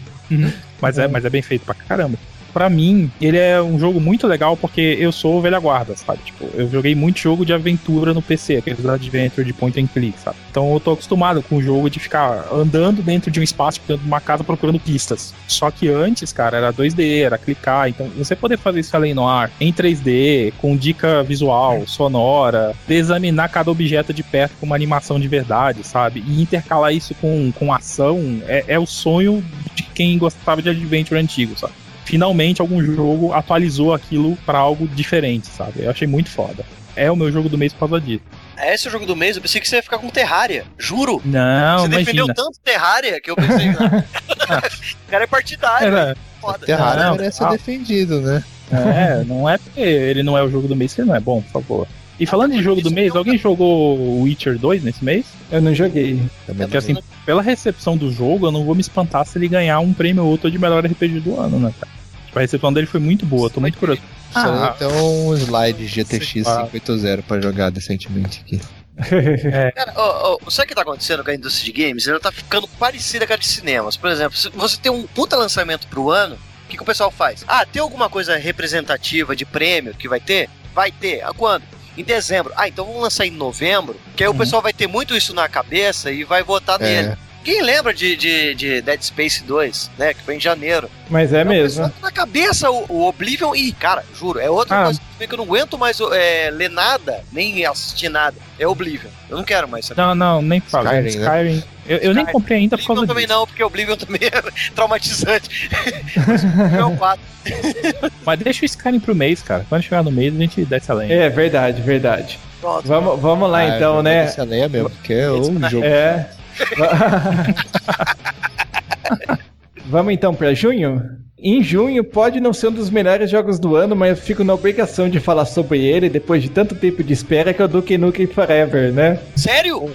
Mas é, mas é bem feito pra caramba. Pra mim, ele é um jogo muito legal porque eu sou velha guarda, sabe? Tipo, eu joguei muito jogo de aventura no PC, aqueles adventure de point and click, sabe? Então eu tô acostumado com o jogo de ficar andando dentro de um espaço, dentro de uma casa procurando pistas. Só que antes, cara, era 2D, era clicar. Então você poder fazer isso além no ar, em 3D, com dica visual, sonora, examinar cada objeto de perto com uma animação de verdade, sabe? E intercalar isso com, com ação é, é o sonho de quem gostava de adventure antigo, sabe? Finalmente algum jogo atualizou aquilo pra algo diferente, sabe? Eu achei muito foda. É o meu jogo do mês por causa disso. É esse o jogo do mês? Eu pensei que você ia ficar com Terraria. Juro. Não, você defendeu imagina. tanto Terraria que eu pensei. o cara é partidário. Era-? Foda. Terraria Não, merece ser ah. defendido, né? É, não é porque ele não é o jogo do mês que ele não é bom, por favor. E falando de jogo do mês, alguém jogou Witcher 2 nesse mês? Eu não joguei. Também Porque assim, pela recepção do jogo, eu não vou me espantar se ele ganhar um prêmio ou outro de melhor RPG do ano, né, cara? Tipo, a recepção dele foi muito boa, tô muito curioso. Só Ah, tem um slide GTX Ah. 580 pra jogar decentemente aqui. Cara, ó, ó, sabe o que tá acontecendo com a indústria de games? Ela tá ficando parecida com a de cinemas. Por exemplo, se você tem um puta lançamento pro ano, o que, que o pessoal faz? Ah, tem alguma coisa representativa de prêmio que vai ter? Vai ter. A quando? Em dezembro. Ah, então vamos lançar em novembro, que aí o Uhum. pessoal vai ter muito isso na cabeça e vai votar nele. Quem lembra de, de, de Dead Space 2, né? Que foi em janeiro. Mas é o mesmo. tá na cabeça o, o Oblivion e, cara, juro, é outra Ah. coisa que eu não aguento mais é, ler nada, nem assistir nada. É Oblivion. Eu não quero mais saber. Não, não, nem fala. Skyrim, Skyrim. né? Eu, eu nem Skyrim. comprei ainda por causa Oblivion também disso. não, porque Oblivion também é traumatizante. é o 4. Mas deixa o Skyrim pro mês, cara. Quando chegar no mês, a gente desce além. É verdade, verdade. Pronto. Vamos, vamos lá Ah, então, eu né? Essa lenha mesmo, porque é um jogo. É. Vamos então pra junho? Em junho pode não ser um dos melhores jogos do ano, mas eu fico na obrigação de falar sobre ele depois de tanto tempo de espera que é o Duke Nukem Forever, né? Sério?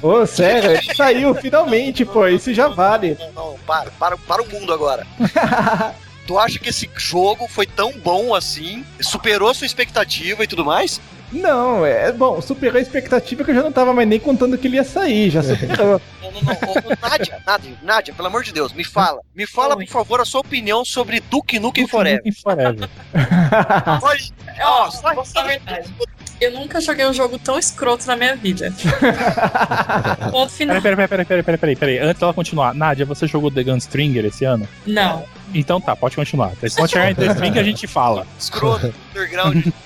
Ô, sério, ele saiu finalmente, pô, isso já vale. Não, não, para, para, para o mundo agora. tu acha que esse jogo foi tão bom assim? Superou sua expectativa e tudo mais? Não, é bom, superou a expectativa que eu já não tava mais nem contando que ele ia sair, já superou. Não, não, não. Nádia, Nádia, Nádia, pelo amor de Deus, me fala. Me fala, Oi. por favor, a sua opinião sobre Duke Nukem Duke Forever. Nukem Forever. Olha, ó, só-. Eu nunca joguei um jogo tão escroto na minha vida. Ponto final. Peraí, peraí, peraí, peraí, peraí, peraí, peraí. Antes dela continuar, Nádia, você jogou The Gunstringer esse ano? Não. Então tá, pode continuar. Quando chegar em The String, a gente fala. escroto, underground.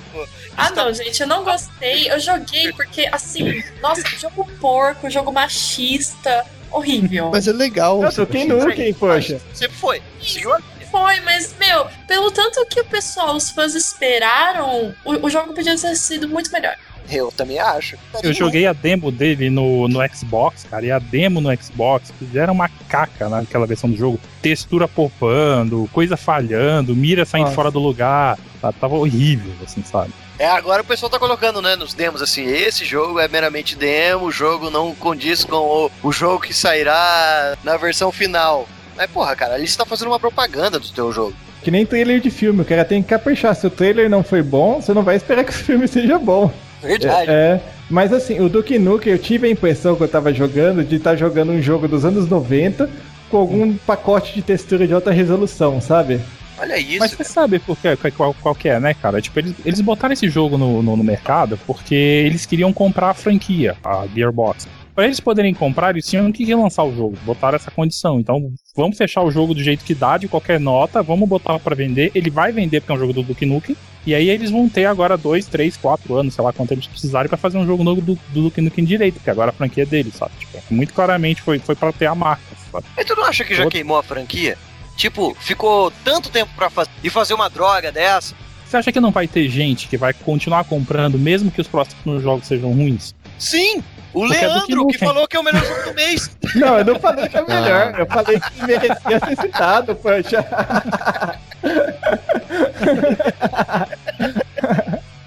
Ah, não, gente, eu não gostei. Eu joguei porque, assim, nossa, jogo porco, jogo machista, horrível. Mas é legal. Eu Duke Nukem, poxa. Sempre foi. A Foi, mas, meu, pelo tanto que o pessoal, os fãs esperaram, o, o jogo podia ter sido muito melhor. Eu também acho. Eu joguei a demo dele no, no Xbox, cara, e a demo no Xbox fizeram uma caca naquela versão do jogo. Textura popando, coisa falhando, mira saindo Nossa. fora do lugar. tá? Tava horrível, assim, sabe? É, agora o pessoal tá colocando, né, nos demos assim, esse jogo é meramente demo, o jogo não condiz com o, o jogo que sairá na versão final. Mas, porra, cara, ali você tá fazendo uma propaganda do teu jogo. Que nem trailer de filme, o cara tem que caprichar. Se o trailer não foi bom, você não vai esperar que o filme seja bom. Verdade. É, é. mas assim, o Duke Nukem, eu tive a impressão que eu tava jogando de estar jogando um jogo dos anos 90 com algum pacote de textura de alta resolução, sabe? Olha isso. Mas você sabe por quê, qual, qual que é, né, cara? Tipo, eles, eles botaram esse jogo no, no, no mercado porque eles queriam comprar a franquia, a Gearbox. Pra eles poderem comprar, eles tinham que relançar o jogo, botaram essa condição. Então, vamos fechar o jogo do jeito que dá, de qualquer nota, vamos botar pra vender. Ele vai vender porque é um jogo do Duke Nukem. E aí eles vão ter agora dois, três, quatro anos, sei lá quanto eles precisarem pra fazer um jogo novo do, do Duke Nukem direito, porque agora a franquia é deles, sabe? Tipo, muito claramente foi, foi pra ter a marca, sabe? Mas tu não acha que já Outro- queimou a franquia? Tipo, ficou tanto tempo pra fazer e fazer uma droga dessa? Você acha que não vai ter gente que vai continuar comprando, mesmo que os próximos jogos sejam ruins? Sim! O Porque é que Leandro, que Nukem. falou que é o melhor jogo do mês. Não, eu não falei que é melhor, eu falei que merecia ser citado, poxa.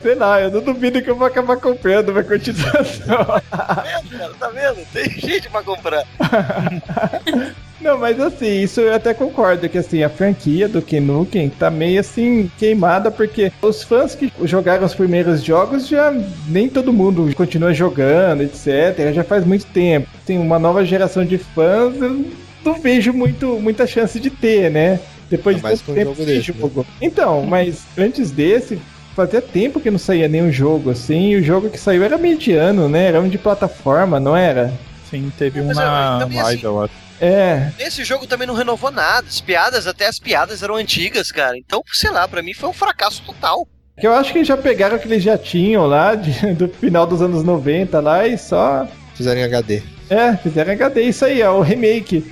Sei lá, eu não duvido que eu vou acabar comprando uma continuação. Tá vendo, cara? Tá vendo? Tem gente pra comprar. Não, mas assim, isso eu até concordo, que assim, a franquia do Nukem tá meio assim, queimada, porque os fãs que jogaram os primeiros jogos já nem todo mundo continua jogando, etc. Já faz muito tempo. Tem uma nova geração de fãs, eu não vejo muito, muita chance de ter, né? Depois É de mais tanto que um tempo jogo desse, né? jogo. Então, mas antes desse, fazia tempo que não saía nenhum jogo assim, e o jogo que saiu era mediano, né? Era um de plataforma, não era? Sim, teve um Mas, é, também assim- eu acho. É, Esse jogo também não renovou nada. As piadas, até as piadas eram antigas, cara. Então, sei lá, pra mim foi um fracasso total. que eu acho que já pegaram o que eles já tinham lá, de- do final dos anos 90 lá, e só. Fizeram em HD. É, fizeram HD, isso aí, ó, o remake.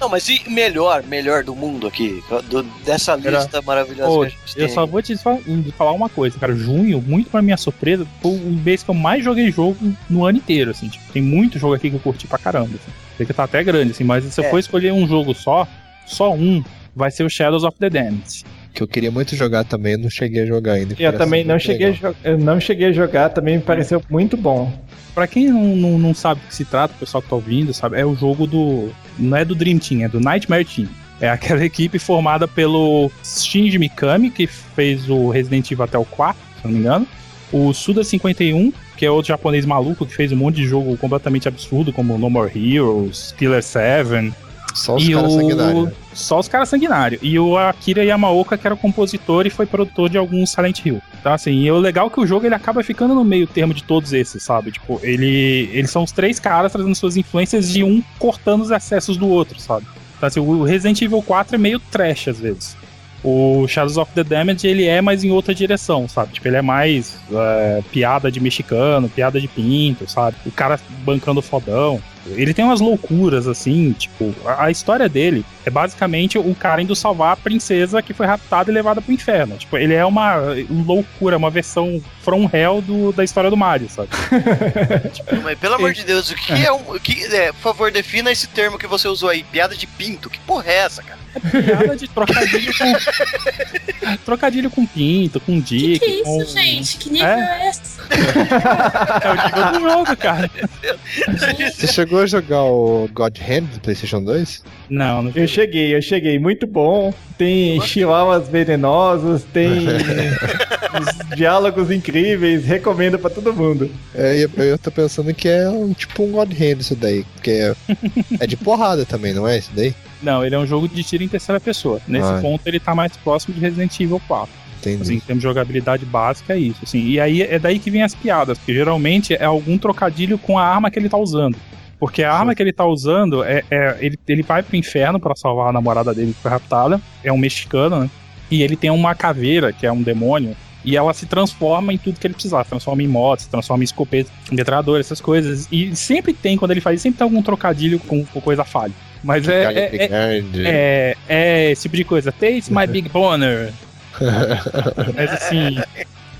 Não, mas e melhor, melhor do mundo aqui? do- dessa Era- lista maravilhosa Pô, que a gente eu tem. só vou te fa- falar uma coisa, cara. Junho, muito pra minha surpresa, foi o mês que eu mais joguei jogo no ano inteiro, assim. Tipo, tem muito jogo aqui que eu curti pra caramba. Assim. Sei que tá até grande, assim, mas se eu É. for escolher um jogo só, só um, vai ser o Shadows of the Damned. Que eu queria muito jogar também, não cheguei a jogar ainda. Eu também não cheguei, a legal. eu não cheguei a jogar, também me pareceu muito bom. Pra quem não, não, não sabe do que se trata, o pessoal que tá ouvindo, sabe, é o jogo do. Não é do Dream Team, é do Nightmare Team. É aquela equipe formada pelo Shinji Mikami, que fez o Resident Evil até o 4, se não me engano. O Suda51, que é outro japonês maluco que fez um monte de jogo completamente absurdo, como No More Heroes, Killer 7, Só os caras o... sanguinários. né? Só os caras sanguinários. E o Akira Yamaoka, que era o compositor e foi produtor de alguns Silent Hill. Então, assim, e o legal é que o jogo ele acaba ficando no meio termo de todos esses, sabe? Tipo, ele, eles são os três caras trazendo suas influências e um cortando os excessos do outro, sabe? Então, assim, o Resident Evil 4 é meio trash às vezes. O Shadows of the Damage, ele é mais em outra direção, sabe? Tipo, ele é mais é, piada de mexicano, piada de pinto, sabe? O cara bancando fodão. Ele tem umas loucuras, assim, tipo, a, a história dele é basicamente o cara indo salvar a princesa que foi raptada e levada pro inferno. Tipo, ele é uma loucura, uma versão from hell do, da história do Mario, sabe? Mas, pelo amor de Deus, o que é um. o Que, é, por favor, defina esse termo que você usou aí, piada de pinto. Que porra é essa, cara? Piada de trocadilho com. trocadilho com pinto, com Que dick. que é isso, com... gente? Que nível É? é, esse? É o nível do jogo, cara. Você chegou a jogar o God Hand do PlayStation 2? Não, não Eu cheguei, eu cheguei, muito bom. Tem chihuahuas venenosos, tem uns diálogos incríveis, recomendo pra todo mundo. É, eu, eu tô pensando que é um, tipo um God Hand isso daí. Porque é, é de porrada também, não é isso daí? Não, ele é um jogo de tiro em terceira pessoa. Nesse Ah. ponto, ele tá mais próximo de Resident Evil 4. Entendi. Assim, em termos de jogabilidade básica, é isso. Assim. E aí é daí que vem as piadas, porque geralmente é algum trocadilho com a arma que ele tá usando. Porque a arma que ele tá usando é. é- ele, ele vai pro inferno pra salvar a namorada dele que foi raptada. É um mexicano, né? E ele tem uma caveira, que é um demônio. E ela se transforma em tudo que ele precisar. Transforma em moto, se transforma em escopeta, em metralhadora, essas coisas. E sempre tem, quando ele faz isso, sempre tem algum trocadilho com, com coisa falha. Mas é, é, é, é, é esse tipo de coisa. Taste my big boner. Mas assim.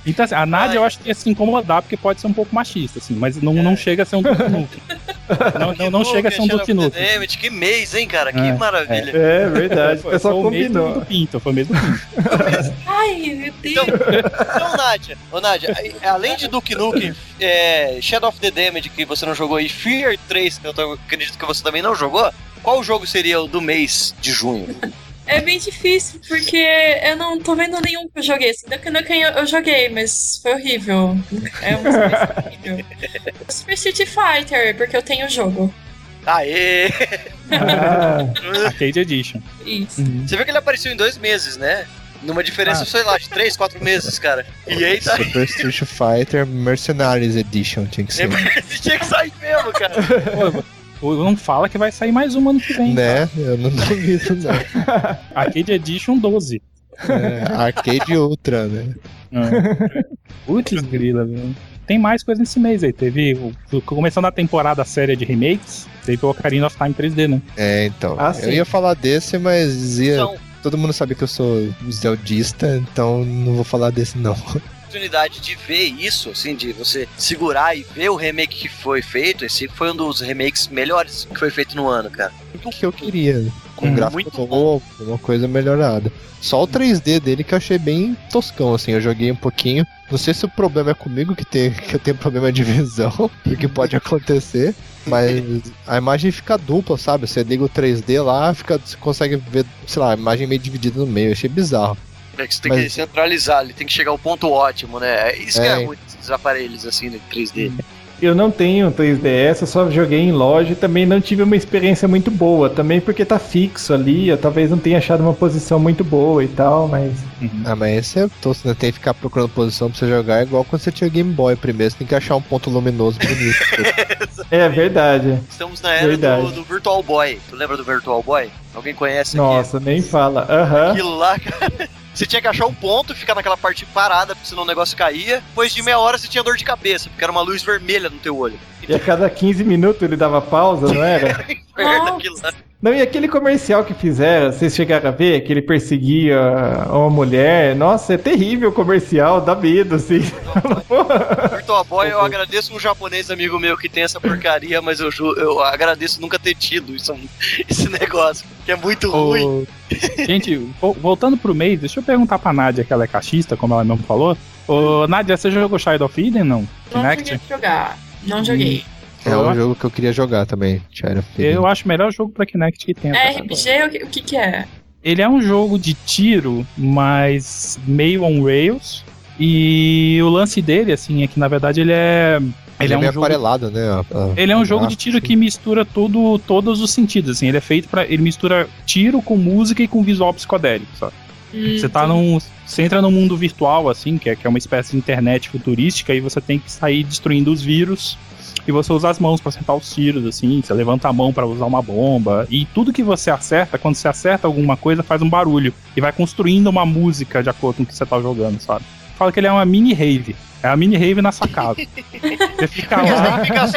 Então, assim, a Nádia eu acho que ia se incomodar porque pode ser um pouco machista, assim, mas não, não chega a ser um Duke Nukem. Não, não, não chega a ser um Duke Nukem. Damage, que mês, hein, cara? Que É, maravilha. É verdade, o Foi, pessoal foi o mesmo combinou. do Pinto, foi o mesmo Pinto. Ai, meu Então, Deus. então Nádia, ô Nádia, além de Duke Nukem, é, Shadow of the Damage, que você não jogou, e Fear 3, que eu tô- acredito que você também não jogou, qual jogo seria o do mês de junho? É bem difícil, porque eu não tô vendo nenhum que eu joguei. Assim, Duke Nukem eu, eu joguei, mas foi horrível. É uma experiência horrível. Super Street Fighter, porque eu tenho o jogo. Aê! Ah, Arcade Edition. Isso. Você viu que ele apareceu em dois meses, né? Numa diferença, Ah. sei lá, de três, quatro meses, cara. E aí tá. Super Street Fighter Mercenaries Edition tinha que ser. Tinha que sair mesmo, cara. Não fala que vai sair mais uma ano que vem. Né? Eu não duvido, não. Arcade Edition 12. É, Arcade Ultra, né? É. Putz, grila, viu? Tem mais coisa nesse mês aí. Teve. Começando a temporada séria de remakes, teve o Ocarina of Time 3D, né? É, então. Ah, eu ia falar desse, mas ia... Então, todo mundo sabe que eu sou zeldista, então não vou falar desse, não. Oportunidade de ver isso, assim, de você segurar e ver o remake que foi feito, esse foi um dos remakes melhores que foi feito no ano, cara. O que eu queria. Com Hum, gráfico novo, uma coisa melhorada. Só o 3D dele que eu achei bem toscão, assim. Eu joguei um pouquinho. Não sei se o problema é comigo, que, tem, que eu tenho problema de visão, porque pode acontecer. Mas a imagem fica dupla, sabe? Você liga o 3D lá, fica, você consegue ver, sei lá, a imagem meio dividida no meio. Eu achei bizarro. É que você tem que Mas- centralizar, ele tem que chegar ao ponto ótimo, né? É Isso que É. é ruim desses aparelhos, assim, né, 3D. Eu não tenho 3DS, eu só joguei em loja e também não tive uma experiência muito boa. Também porque tá fixo ali, eu talvez não tenha achado uma posição muito boa e tal, mas. Ah, mas esse é tosco, né? Tem que ficar procurando posição pra você jogar, é igual quando você tinha Game Boy primeiro, você tem que achar um ponto luminoso bonito. É verdade. Estamos na era Verdade. do, do Virtual Boy. Tu lembra do Virtual Boy? Alguém conhece Nossa, nem fala. Aham. Aquilo lá, cara. Você tinha que achar um ponto e ficar naquela parte parada, porque senão o negócio caía. Depois de meia hora você tinha dor de cabeça, porque era uma luz vermelha no teu olho. E a cada 15 minutos ele dava pausa, não era? Inferno aquilo lá. Não, e aquele comercial que fizeram, vocês chegaram a ver? Que ele perseguia uma mulher. Nossa, é terrível o comercial, dá medo, assim. Virtual Boy, eu agradeço um japonês amigo meu que tem essa porcaria, mas eu, ju- eu agradeço nunca ter tido isso, esse negócio, que é muito ruim. Ô, Gente, vo- voltando pro mês, deixa eu perguntar pra Nádia, que ela é cachista, como ela mesmo falou. Ô, Nádia, você jogou Shadow of Eden, não? Não Kinect? jogar. Não joguei. É um jogo que eu queria jogar também, Shadow. Eu acho o melhor jogo pra Kinect que tem. É. RPG? O que, o que que é? Ele é um jogo de tiro, mas meio on rails. E o lance dele, assim, é que na verdade ele é. Ele é um meio jogo aquarelado, né? a- a- Ele é um jogo de tiro assim. que mistura todo, todos os sentidos, assim. Ele é feito para Ele mistura tiro com música e com visual psicodélico, sabe? Hum, Você tá num. Você entra num mundo virtual, assim, que é, que é uma espécie de internet futurística, e você tem que sair destruindo os vírus. E você usa as mãos pra acertar os tiros, assim. Você levanta a mão pra usar uma bomba. E tudo que você acerta, quando você acerta alguma coisa, faz um barulho. E vai construindo uma música de acordo com o que você tá jogando, sabe? Fala que ele é uma mini rave. É a mini rave na sua casa. você fica Você lá. tem que ficar assim.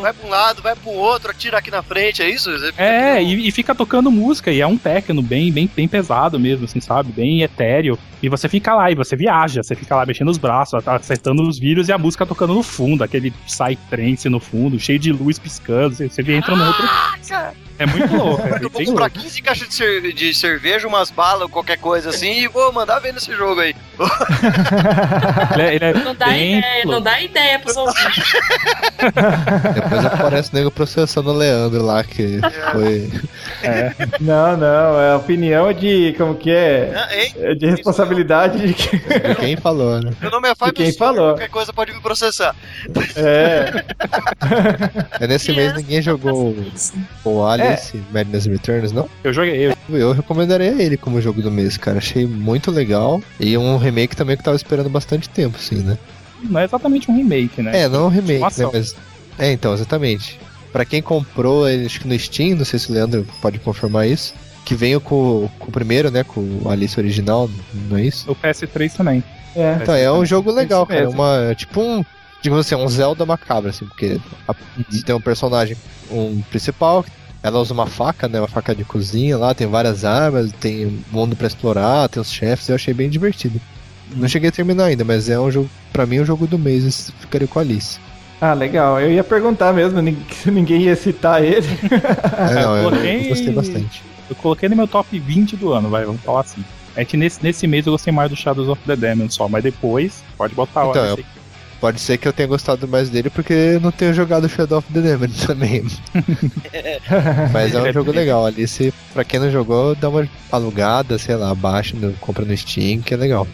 Vai pra um lado, vai pro outro, atira aqui na frente, é isso? É, e, e fica tocando música, e é um techno bem, bem, bem pesado mesmo, assim, sabe? Bem etéreo. E você fica lá, e você viaja, você fica lá mexendo os braços, acertando os vírus e a música tocando no fundo, aquele psytrance no fundo, cheio de luz piscando, você, você entra no outro. É muito louco, é Eu vou comprar louco. 15 caixas de, cer- de cerveja, umas balas, qualquer coisa assim, e vou mandar ver nesse jogo aí. Ele é, ele é Não dá ideia, não dá ideia pros ouvintes. Depois aparece o nego processando o Leandro lá, que foi. É. Não, não, é a opinião de. Como que é? Ah? É de responsabilidade de que. de quem falou, né? Meu nome é Fábio quem Silva, falou. qualquer coisa pode me processar. É. É nesse mês ninguém jogou o Alice Madness Returns, não? Eu joguei, eu, Eu recomendaria ele como jogo do mês, cara. Achei muito legal. E um remake também que eu tava esperando bastante tempo, assim, né? não é exatamente um remake, né? É, não um remake, né? Mas. É, então, exatamente. Pra quem comprou, ele, acho que no Steam, não sei se o Leandro pode confirmar isso. Que veio com, com o primeiro, né? Com o Alice original, não é isso? O PS3 também. É. Então, é um jogo legal, cara. É uma, é tipo um, digamos assim, um Zelda macabro, assim, porque a- tem um personagem, um principal, ela usa uma faca, né, uma faca de cozinha lá, tem várias armas, tem um mundo pra explorar, tem os chefes, eu achei bem divertido. Não cheguei a terminar ainda, mas é um jogo, pra mim, é um jogo do mês, ficaria com a Alice. Ah, legal. Eu ia perguntar mesmo se ninguém ia citar ele. É, não, eu, eu coloquei- gostei bastante. Eu coloquei no meu top 20 do ano, vai, vamos falar assim. É que nesse, nesse mês eu gostei mais do Shadows of the Demon só, mas depois pode botar Então, Alice eu- Pode ser que eu tenha gostado mais dele porque eu não tenho jogado Shadow of the Demon também. Mas é um jogo legal. Alice, pra quem não jogou, dá uma alugada, sei lá, baixa, no- compra no Steam, que é legal.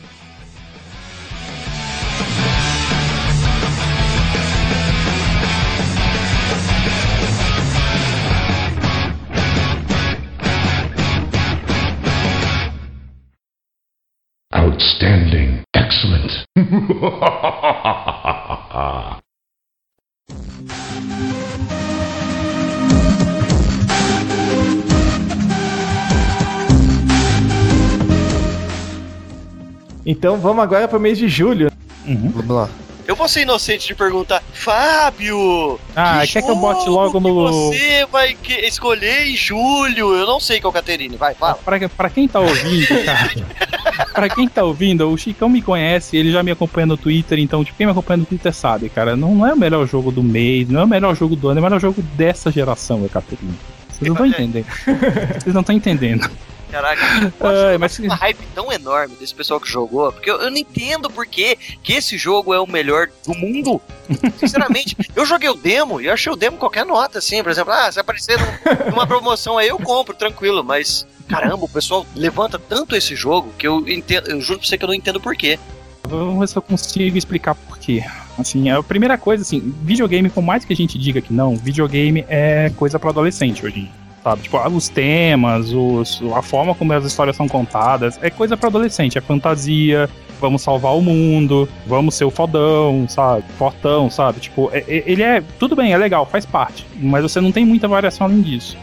Outstanding. Excellent. Então vamos agora pro mês de julho. Uhum. Vamos lá. Eu vou ser inocente de perguntar, Fábio! Ah, quer que eu bote logo que no. você vai que- escolher em julho? Eu não sei qual Caterine, vai, fala. Pra, pra quem tá ouvindo, cara. pra quem tá ouvindo, o Chicão me conhece, ele já me acompanha no Twitter, então, tipo, quem me acompanha no Twitter sabe, cara. Não, é o melhor jogo do mês, não é o melhor jogo do ano, é o melhor jogo dessa geração, Caterina. Vocês não estão entendendo. Vocês não estão entendendo. Caraca, Ai, mas mas- uma hype tão enorme desse pessoal que jogou, porque eu, eu não entendo por que esse jogo é o melhor do mundo. Sinceramente, eu joguei o demo e achei o demo qualquer nota, assim, por exemplo, ah, se aparecer num- numa promoção aí eu compro, tranquilo, mas caramba, o pessoal levanta tanto esse jogo que eu entendo, eu juro pra você que eu não entendo por quê. Vamos ver se eu consigo explicar por quê. Assim, a primeira coisa, assim, videogame, por mais que a gente diga que não, videogame é coisa para adolescente hoje em dia. Sabe? Tipo, os temas, os, a forma como as histórias são contadas, é coisa para adolescente, é fantasia, vamos salvar o mundo, vamos ser o fodão, sabe? Fortão, sabe? Tipo, é- é- ele é. Tudo bem, é legal, faz parte. Mas você não tem muita variação além disso.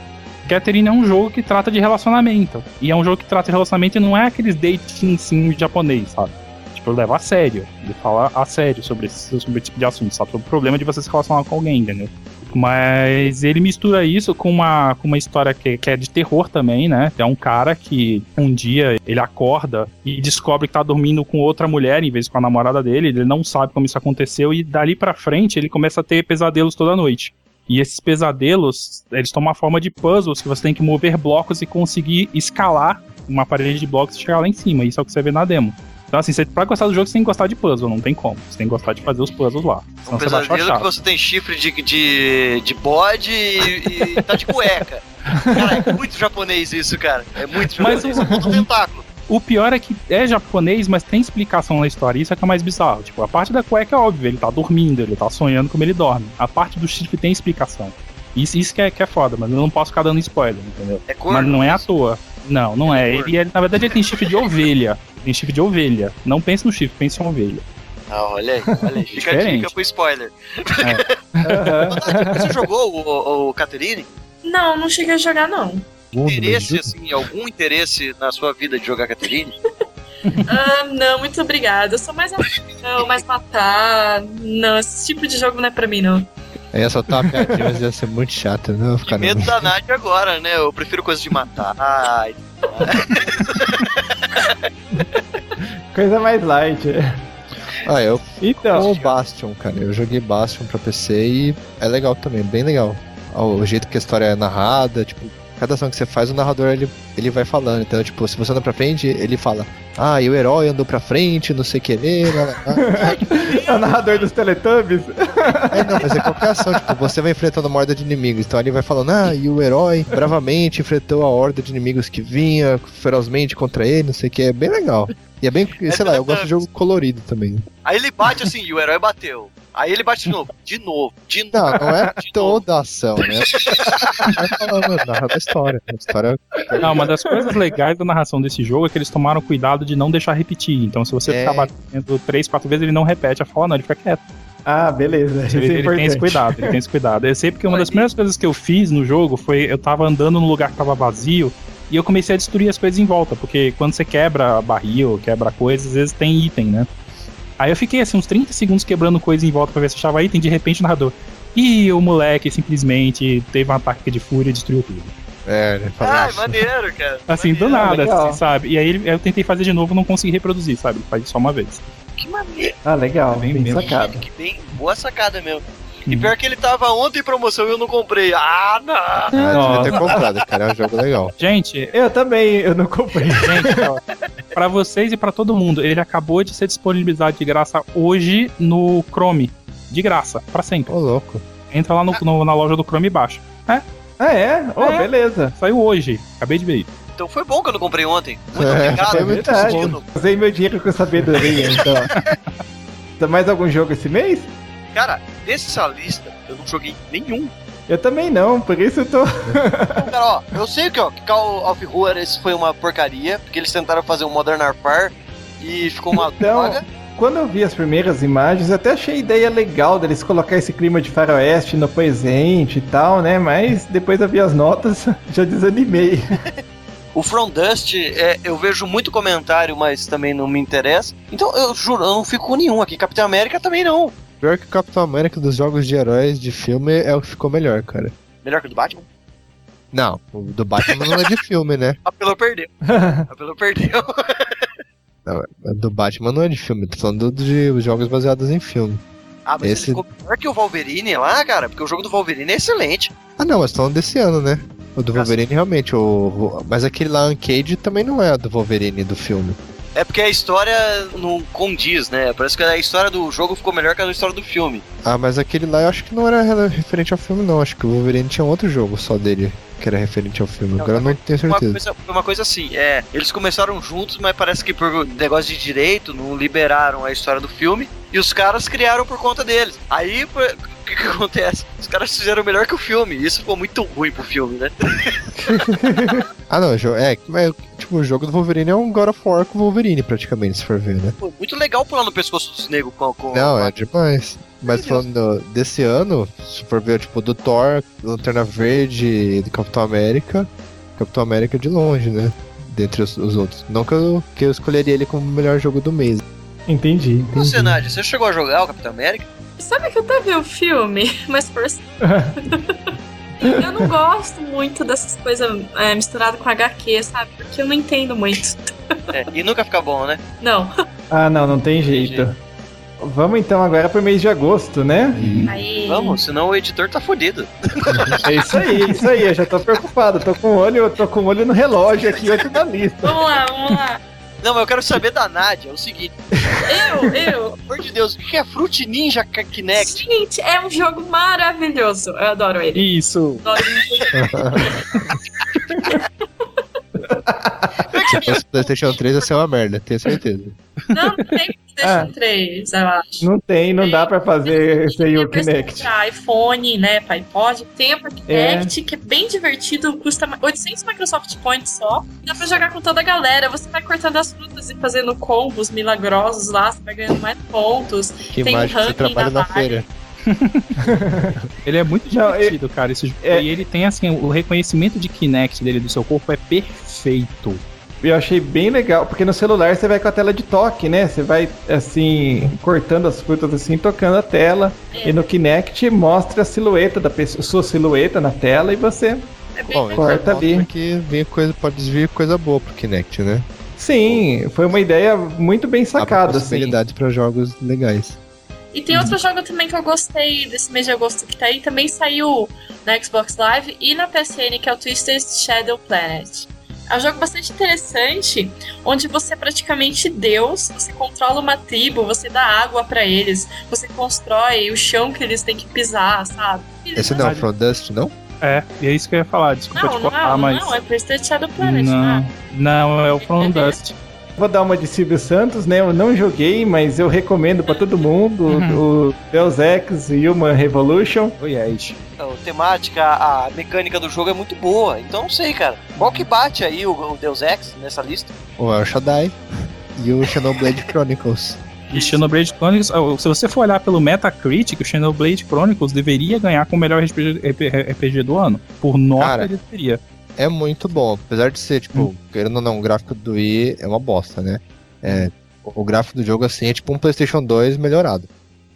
Catherine é um jogo que trata de relacionamento. E é um jogo que trata de relacionamento e não é aqueles dating sim japonês, sabe? Tipo, leva a sério. Ele fala a sério sobre esse, sobre esse tipo de assunto, sabe? Sobre o problema de você se relacionar com alguém, entendeu? Mas ele mistura isso com uma, com uma história que, que é de terror também, né? É um cara que um dia ele acorda e descobre que tá dormindo com outra mulher em vez de com a namorada dele. Ele não sabe como isso aconteceu e dali pra frente ele começa a ter pesadelos toda noite. E esses pesadelos, eles tomam a forma de puzzles que você tem que mover blocos e conseguir escalar uma parede de blocos e chegar lá em cima. Isso é o que você vê na demo. Então, assim, você, pra gostar do jogo, você tem que gostar de puzzle, não tem como. Você tem que gostar de fazer os puzzles lá. Um Senão você vai achar pesadelo que você tem chifre de, de, de bode e, e tá de cueca. Cara, é muito japonês isso, cara. É muito Mas japonês. o- É um tentáculo. O pior é que é japonês, mas tem explicação na história. Isso é que é mais bizarro. Tipo, a parte da cueca é óbvio, ele tá dormindo, ele tá sonhando como ele dorme. A parte do chifre tem explicação. Isso, isso que, é, que é foda, mas eu não posso ficar dando spoiler, entendeu? É corno. Mas não é à toa. Não, não é. corno. Ele, ele- na verdade, ele tem chifre de ovelha. Tem chifre de ovelha. Não pense no chifre, pense em ovelha. Ah, olha aí, olha aí. Fica a Diferente. dica pro spoiler. Aham. Você jogou o, o, o Caterine? Não, não cheguei a jogar, não. Interesse, assim, algum interesse na sua vida de jogar Caterine? Ah, não, muito obrigada. Eu sou mais ação, mais matar. Não, esse tipo de jogo não é pra mim, não. Aí essa tá piadinha, mas ia ser muito chata, né? Que medo da Nádia agora, né? Eu prefiro coisas de matar. Ai, Coisa mais light. Ah, eu Então, com o Bastion, cara. Eu joguei Bastion pra PC e é legal também, bem legal. O jeito que a história é narrada, tipo, cada ação que você faz, o narrador ele, ele vai falando. Então, tipo, se você anda pra frente, ele fala: Ah, e o herói andou pra frente, não sei o que é o narrador dos Teletubbies. É, não, mas é qualquer ação, tipo, você vai enfrentando uma horda de inimigos, então ele vai falando, ah, e o herói bravamente enfrentou a horda de inimigos que vinha ferozmente contra ele, não sei o que, é bem legal. E é bem, sei lá, eu gosto de jogo colorido também. Aí ele bate assim e o herói bateu. Aí ele bate de novo, de novo, de novo. Não, não é de novo. toda a ação, né? Vai falando, narra da história. A história Não, uma das coisas legais da narração desse jogo é que eles tomaram cuidado de não deixar repetir. Então, se você É. ficar batendo três, quatro vezes, ele não repete a fala, não, ele fica quieto. Ah, beleza. Ele, é ele tem esse cuidado, ele tem esse cuidado. Eu sei porque uma das primeiras coisas que eu fiz no jogo foi eu tava andando num lugar que tava vazio e eu comecei a destruir as coisas em volta, porque quando você quebra barril, quebra coisas, às vezes tem item, né? Aí eu fiquei assim uns 30 segundos quebrando coisa em volta pra ver se achava item, de repente o narrador. E o moleque simplesmente teve um ataque de fúria e destruiu tudo. é, ele fala Ai, isso. maneiro, cara. Assim, do Maneiro. nada, legal. assim, sabe? E aí ele- eu tentei fazer de novo, não consegui reproduzir, sabe? Faz só uma vez. Que maneiro. Ah, legal. Bem Bem, mesmo. sacado. Que bem, boa sacada mesmo. E pior que ele tava ontem em promoção e eu não comprei. Ah, não! Ah, devia ter comprado, cara, é um jogo legal. Gente, Eu também, eu não comprei. gente, ó, pra vocês e pra todo mundo, ele acabou de ser disponibilizado de graça hoje no Chrome. De graça, pra sempre. Ô, louco. Entra lá no, no- na loja do Chrome e baixa. Ah, é? Oh, É. beleza. Saiu hoje, acabei de ver isso. Então foi bom que eu não comprei ontem. Muito É, obrigado. foi É muito verdade. Dino. Usei meu dinheiro com sabedoria, então. Tem mais algum jogo esse mês? Cara, dessa lista, eu não joguei nenhum. Eu também não, por isso eu tô. Então, cara, ó, eu sei que, ó, que Call of Juarez foi uma porcaria, porque eles tentaram fazer um Modern Warfare e ficou uma Então, droga. Quando eu vi as primeiras imagens, até achei a ideia legal deles colocar esse clima de faroeste no presente e tal, né? Mas depois eu vi as notas, já desanimei. O From Dust, é, eu vejo muito comentário, mas também não me interessa. Então, eu juro, eu não fico com nenhum aqui. Capitão América também não. Pior que o Capitão América dos jogos de heróis de filme é o que ficou melhor, cara. Melhor que o do Batman? Não, o do Batman não é de filme, né? A Pelo perdeu. A Pelo perdeu. Não, o do Batman não é de filme, tô falando de jogos baseados em filme. Ah, mas Esse- ele ficou pior que o Wolverine lá, cara, porque o jogo do Wolverine é excelente. Ah, não, mas falando desse ano, né? O do Wolverine realmente, o, o- mas aquele lá, Uncage, também não é do Wolverine do filme. É porque a história não condiz, né? Parece que a história do jogo ficou melhor que a história do filme. Ah, mas aquele lá eu acho que não era referente ao filme, não. Acho que o Wolverine tinha um outro jogo só dele que era referente ao filme. Não, Agora eu não tenho Uma certeza. coisa, foi uma coisa assim, é, eles começaram juntos, mas parece que por negócio de direito não liberaram a história do filme e os caras criaram por conta deles. Aí o que, que acontece? Os caras fizeram melhor que o filme. Isso ficou muito ruim pro filme, né? Ah, não, é, mas, tipo, o jogo do Wolverine é um God of War com o Wolverine, praticamente, se for ver, né? Pô, muito legal pular no pescoço dos negros com, com Não, é demais. Mas falando desse ano, se for ver, tipo, do Thor, Lanterna Verde do Capitão América, Capitão América de longe, né? Dentre os, os outros. Não que eu, que eu escolheria ele como o melhor jogo do mês. Entendi, entendi. Você, Nádia, você chegou a jogar o Capitão América? Sabe que eu até vi o filme, mas por. eu não gosto muito dessas coisas é, misturadas com HQ, sabe? Porque eu não entendo muito. É, e nunca fica bom, né? Não. Ah, não, não tem jeito. Vamos então agora pro mês de agosto, né? Aí. Vamos, senão o editor tá fudido. É isso aí, é isso aí. Eu já tô preocupado. Tô com o olho, eu tô com o olho no relógio aqui, outro na lista. Vamos lá, vamos lá. Não, mas eu quero saber da Nádia, é o seguinte, Eu, eu. pelo amor de Deus, o que é Fruit Ninja Kinect? Gente, é um jogo maravilhoso. Eu adoro ele. Isso. Adoro Se fosse PlayStation 3 ia ser uma merda, tenho certeza. Não, não tem PlayStation 3, eu acho. Não tem, não dá pra fazer sem o Tem Kinect. Pra iPhone, né, pra iPod. Tem pra Kinect, que é bem divertido, custa 800 Microsoft Points só. Dá pra jogar com toda a galera. Você vai cortando as frutas e fazendo combos milagrosos lá, você vai ganhando mais pontos. Que Tem mágico, você ranking trabalha na na feira. Ele é muito Não, divertido, cara. Esse jogo. é- E ele tem, assim, o reconhecimento de Kinect dele do seu corpo é perfeito. Eu achei bem legal, porque no celular você vai com a tela de toque, né? Você vai, assim, cortando as frutas assim, tocando a tela. É. E no Kinect mostra a silhueta da pessoa, sua silhueta na tela e você. É Bom. Corta ali. que vem coisa, pode vir coisa boa pro Kinect, né? Sim, foi uma ideia muito bem sacada, assim. possibilidades pra jogos legais. E tem outro jogo também que eu gostei desse mês de agosto que tá aí. Também saiu na Xbox Live e na PSN, que é o Twisted Shadow Planet. É um jogo bastante interessante, onde você é praticamente Deus, você controla uma tribo, você dá água pra eles, você constrói o chão que eles têm que pisar, sabe? Esse não, From Dust, não? É, e é isso que eu ia falar. Desculpa Não, te não, cortar, não, mas. não, é Twisted Shadow Planet, né? Não, não, é o From Dust. Vou dar uma de Silvio Santos, né? Eu não joguei, mas eu recomendo pra todo mundo Uhum. o Deus Ex Human Revolution. Oh, yes. A temática, a mecânica do jogo é muito boa. Então não sei, cara. Qual que bate aí o, o Deus Ex nessa lista? O El Shaddai e o Xenoblade Chronicles. E Xenoblade Chronicles, ah, se você for olhar pelo Metacritic, o Xenoblade Chronicles deveria ganhar com o melhor RPG, RPG do ano. Por nota, Cara, ele deveria. É muito bom, apesar de ser, tipo, querendo ou não, o gráfico do Wii é uma bosta, né? É, o gráfico do jogo, assim, é tipo um PlayStation 2 melhorado.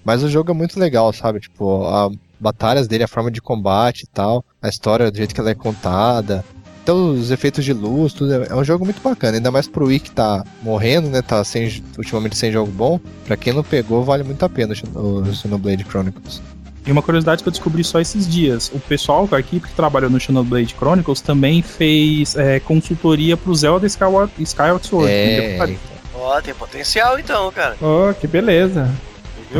Mas o jogo é muito legal, sabe? Tipo, a batalhas dele, a forma de combate e tal, a história, do jeito que ela é contada. Então, os efeitos de luz, tudo. É é um jogo muito bacana, ainda mais pro Wii que tá morrendo, né? Tá sem, ultimamente sem jogo bom. Pra quem não pegou, vale muito a pena o Xenoblade Chronicles. E uma curiosidade que eu descobri só esses dias: o pessoal, a equipe que trabalhou no Xenoblade Chronicles também fez é, consultoria pro Zelda Skyward, Skyward Sword. É? Ó, tem potencial então, cara. Oh, que beleza.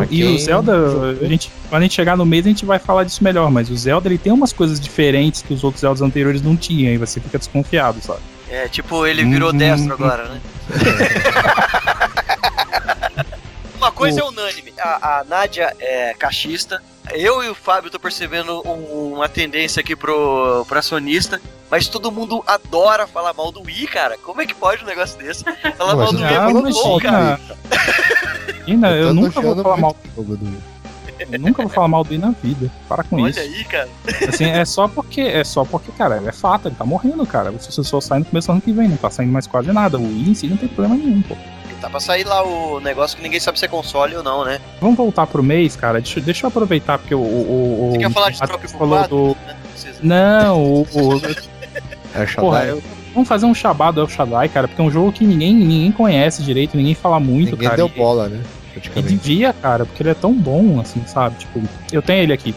E Quem o Zelda, a gente, quando a gente chegar no mês, a gente vai falar disso melhor, mas o Zelda ele tem umas coisas diferentes que os outros Zeldas anteriores não tinham, e você fica desconfiado, sabe? É, tipo, ele virou Hum. destro agora, né? Uma coisa é unânime. A, a Nádia é cachista. Eu e o Fábio tô percebendo um- uma tendência aqui pro, pra sonista. Mas todo mundo adora falar mal do Wii, cara. Como é que pode um negócio desse? Falar mal do Wii é muito bom, cara. Ainda, eu tô nunca vou falar mal, do Wii. eu nunca vou falar mal do Wii na vida. Para com Olha isso. aí, cara. Assim, é só porque, é só porque, cara, é fato, ele tá morrendo, cara. O sucessor sai no começo do ano que vem, não tá saindo mais quase nada. O Wii em si não tem problema nenhum, pô. Tá pra sair lá o negócio que ninguém sabe se é console ou não, né? Vamos voltar pro mês, cara. Deixa, deixa eu aproveitar, porque o. o, o Você quer falar de troca falou do. Não o. o É porra, Shaddai. eu- vamos fazer um Shabado El Shaddai, cara, porque é um jogo que ninguém, ninguém conhece direito, ninguém fala muito, Ninguém cara. deu e- bola, né? E devia, cara, porque ele é tão bom, assim, sabe? Tipo, eu tenho ele aqui.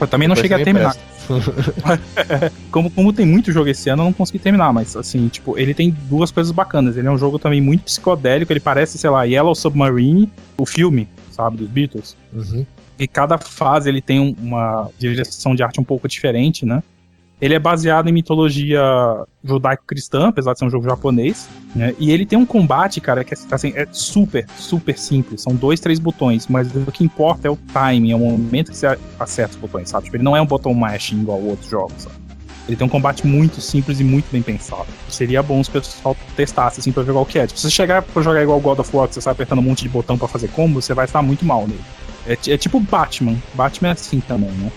Eu também não Depois cheguei a terminar. como, como tem muito jogo esse ano, eu não consegui terminar, mas assim, tipo, ele tem duas coisas bacanas. Ele é um jogo também muito psicodélico, ele parece, sei lá, Yellow Submarine, o filme, sabe, dos Beatles. Uhum. E cada fase ele tem um- uma direção de arte um pouco diferente, né? Ele é baseado em mitologia judaico-cristã, apesar de ser um jogo japonês, né? E ele tem um combate, cara, que assim, é super, super simples. São dois, três botões, mas o que importa é o timing, é o momento que você acerta os botões, sabe? Tipo, ele não é um botão mashing igual outros jogos, sabe? Ele tem um combate muito simples e muito bem pensado. Seria bom se o pessoal testasse, assim, pra ver qual que é. Tipo, se você chegar pra jogar igual God of War, que você sai apertando um monte de botão pra fazer combo, você vai estar muito mal nele. É, é tipo Batman. Batman é assim também, né?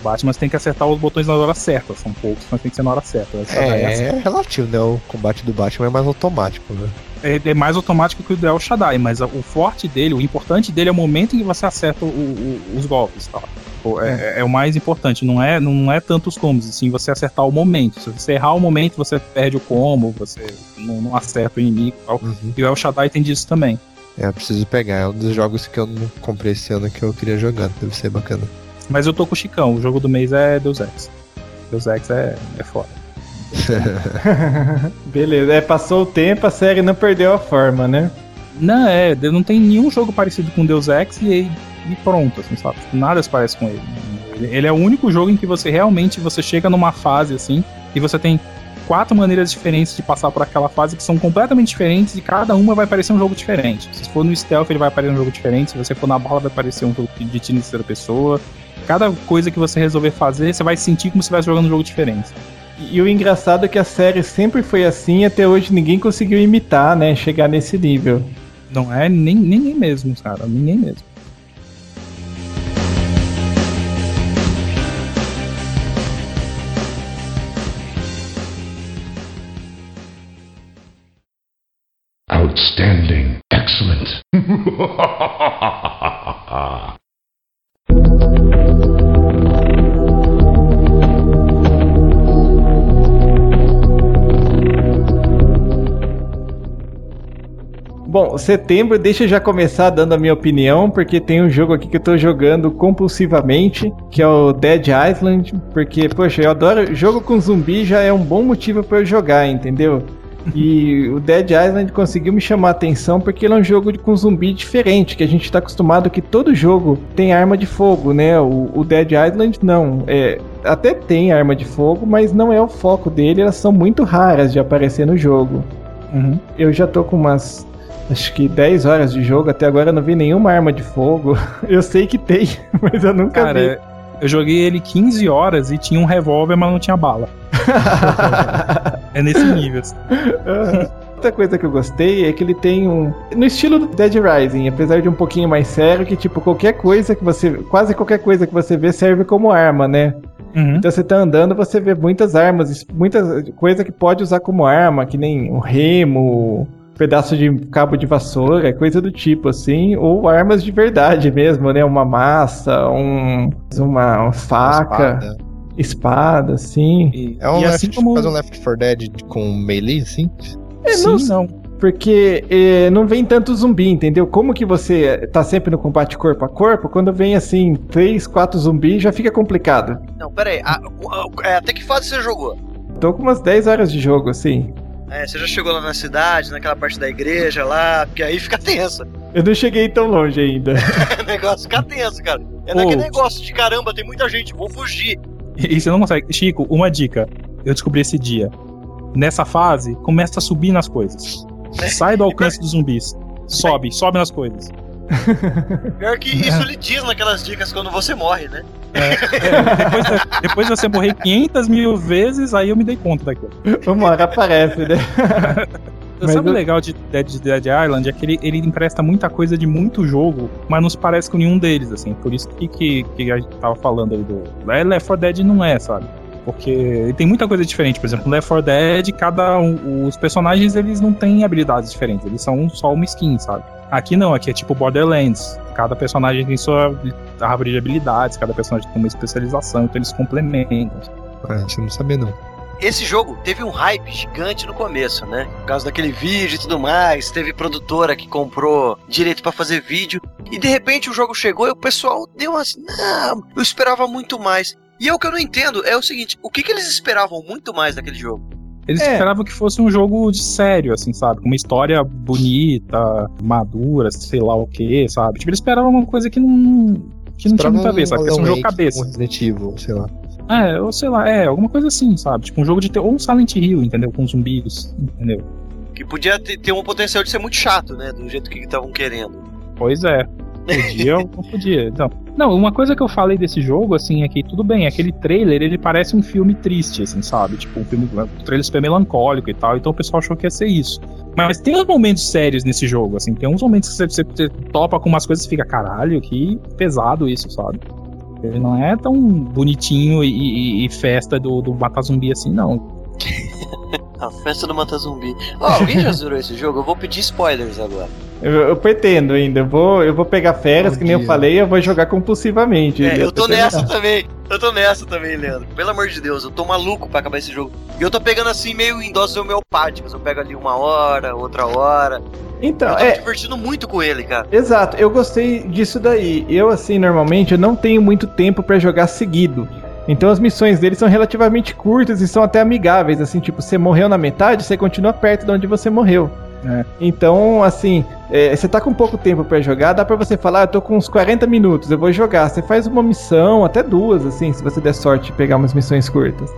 O Batman tem que acertar os botões na hora certa. São poucos, mas tem que ser na hora certa. É, É, é relativo, né? O combate do Batman é mais automático, né? é- é mais automático que o do El Shaddai, mas o forte dele, o importante dele é o momento em que você acerta o- o- os golpes, tá? É, é o mais importante, não é, não é tanto os combos, assim, você acertar o momento. Se você errar o momento, você perde o combo, você não, não acerta o inimigo e tal. Uhum. E o El Shaddai tem disso também. É, eu preciso pegar. É um dos jogos que eu não comprei esse ano que eu queria jogar. Deve ser bacana. Mas eu tô com o Chicão, o jogo do mês é Deus Ex. Deus Ex é, é foda. Beleza, é, passou o tempo, a série não perdeu a forma, né? Não, é, não tem nenhum jogo parecido com Deus Ex e, e pronto, assim, sabe? Tipo, Nada se parece com ele. ele. Ele é o único jogo em que você realmente você chega numa fase assim e você tem quatro maneiras diferentes de passar por aquela fase que são completamente diferentes e cada uma vai parecer um jogo diferente. Se for no stealth, ele vai aparecer um jogo diferente. Se você for na bala, vai aparecer um jogo de tiro em terceira pessoa. Cada coisa que você resolver fazer, você vai sentir como se estivesse jogando um jogo diferente. E o engraçado é que a série sempre foi assim, até hoje ninguém conseguiu imitar, né? Chegar nesse nível. Não é nem ninguém mesmo, cara. Ninguém mesmo. Outstanding. Excellent. Bom, setembro, deixa eu já começar dando a minha opinião, porque tem um jogo aqui que eu tô jogando compulsivamente, que é o Dead Island, porque, poxa, eu adoro. Jogo com zumbi já é um bom motivo pra eu jogar, entendeu? E o Dead Island conseguiu me chamar a atenção porque ele é um jogo de- com zumbi diferente, que a gente tá acostumado que todo jogo tem arma de fogo, né? O, o Dead Island não. É, até tem arma de fogo, mas não é o foco dele, elas são muito raras de aparecer no jogo. Uhum. Eu já tô com umas. Acho que 10 horas de jogo, até agora eu não vi nenhuma arma de fogo. Eu sei que tem, mas eu nunca Cara, vi. eu joguei ele 15 horas e tinha um revólver, mas não tinha bala. É nesse nível. assim. Outra coisa que eu gostei é que ele tem um. No estilo do Dead Rising, apesar de um pouquinho mais sério, que tipo, qualquer coisa que você. Quase qualquer coisa que você vê serve como arma, né? Uhum. Então você tá andando, você vê muitas armas, muita coisa que pode usar como arma, que nem um remo, pedaço de cabo de vassoura, coisa do tipo assim, ou armas de verdade mesmo, né? Uma massa, um, uma, uma faca, Espada. espada, assim. E, É um e left, assim como. faz um Left 4 Dead com melee, assim? É, Sim, não, não. Porque eh, não vem tanto zumbi, entendeu? Como que você tá sempre no combate corpo a corpo, quando vem assim, três, quatro zumbis, já fica complicado. Não, pera aí. a- é, até que fase você jogou? Tô com umas 10 horas de jogo, assim. É, você já chegou lá na cidade, naquela parte da igreja lá, porque aí fica tenso. Eu não cheguei tão longe ainda. O negócio fica tenso, cara. É naquele negócio de caramba, tem muita gente, vou fugir. E você não consegue. Chico, uma dica. Eu descobri esse dia. Nessa fase, começa a subir nas coisas. Sai do alcance dos zumbis. Sobe, sobe nas coisas. Pior que isso ele diz naquelas dicas quando você morre, né? É, depois, depois de você morrer 500 mil vezes, aí eu me dei conta daquilo. Uma hora aparece, né? Mas Sabe o eu- legal de Dead, de Dead Island? É que ele, ele empresta muita coisa de muito jogo, mas não se parece com nenhum deles, assim. Por isso que, que, que a gente tava falando aí do. É, Left 4 Dead não é, sabe? Porque tem muita coisa diferente. Por exemplo, no Left 4 Dead, cada um, os personagens eles não têm habilidades diferentes, eles são só uma skin, sabe? Aqui não, aqui é tipo Borderlands. Cada personagem tem sua árvore de habilidades, cada personagem tem uma especialização, então eles complementam. Ah, você não sabia, não. Esse jogo teve um hype gigante no começo, né? Por causa daquele vídeo e tudo mais. Teve produtora que comprou direito pra fazer vídeo. E de repente o jogo chegou e o pessoal deu umas. Não, eu esperava muito mais. E é o que eu não entendo é o seguinte: o que, que eles esperavam muito mais daquele jogo? Eles É. esperavam que fosse um jogo de sério, assim, sabe? Com uma história bonita, madura, sei lá o que, sabe? Tipo, eles esperavam uma coisa que não. que não tinha muito a ver, sabe? Que fosse um jogo cabeça. Um Resident Evil, sei lá. É, ou sei lá, é, alguma coisa assim, sabe? Tipo, um jogo de ter. Ou um Silent Hill, entendeu? Com zumbis, entendeu? Que podia ter, ter um potencial de ser muito chato, né? Do jeito que estavam querendo. Pois é. Podia ou não podia. Então, não, uma coisa que eu falei desse jogo, assim, é que tudo bem, aquele trailer, ele parece um filme triste, assim, sabe? Tipo, um filme, o trailer super melancólico e tal, então o pessoal achou que ia ser isso. Mas tem uns momentos sérios nesse jogo, assim, tem uns momentos que você, você- você topa com umas coisas e fica, caralho, que pesado isso, sabe? Ele não é tão bonitinho e, e- e festa do, do matar zumbi assim, não. A festa do Mata Zumbi. Ó, alguém já zerou esse jogo? Eu vou pedir spoilers agora. Eu, eu pretendo ainda. Eu vou, eu vou pegar férias, Bom que nem eu falei, eu vou jogar compulsivamente. É, eu tô nessa terminar. também. Eu tô nessa também, Leandro. Pelo amor de Deus, eu tô maluco pra acabar esse jogo. E eu tô pegando assim meio em doses homeopáticas. Eu pego ali uma hora, outra hora. Então, eu tô é, me divertindo muito com ele, cara. Exato, eu gostei disso daí. Eu, assim, normalmente, eu não tenho muito tempo pra jogar seguido. Então as missões dele são relativamente curtas e são até amigáveis, assim, tipo, você morreu na metade, você continua perto de onde você morreu. É. Então, assim, é, você tá com pouco tempo pra jogar, dá pra você falar, ah, eu tô com uns 40 minutos, eu vou jogar. Você faz uma missão, até duas, assim, se você der sorte de pegar umas missões curtas.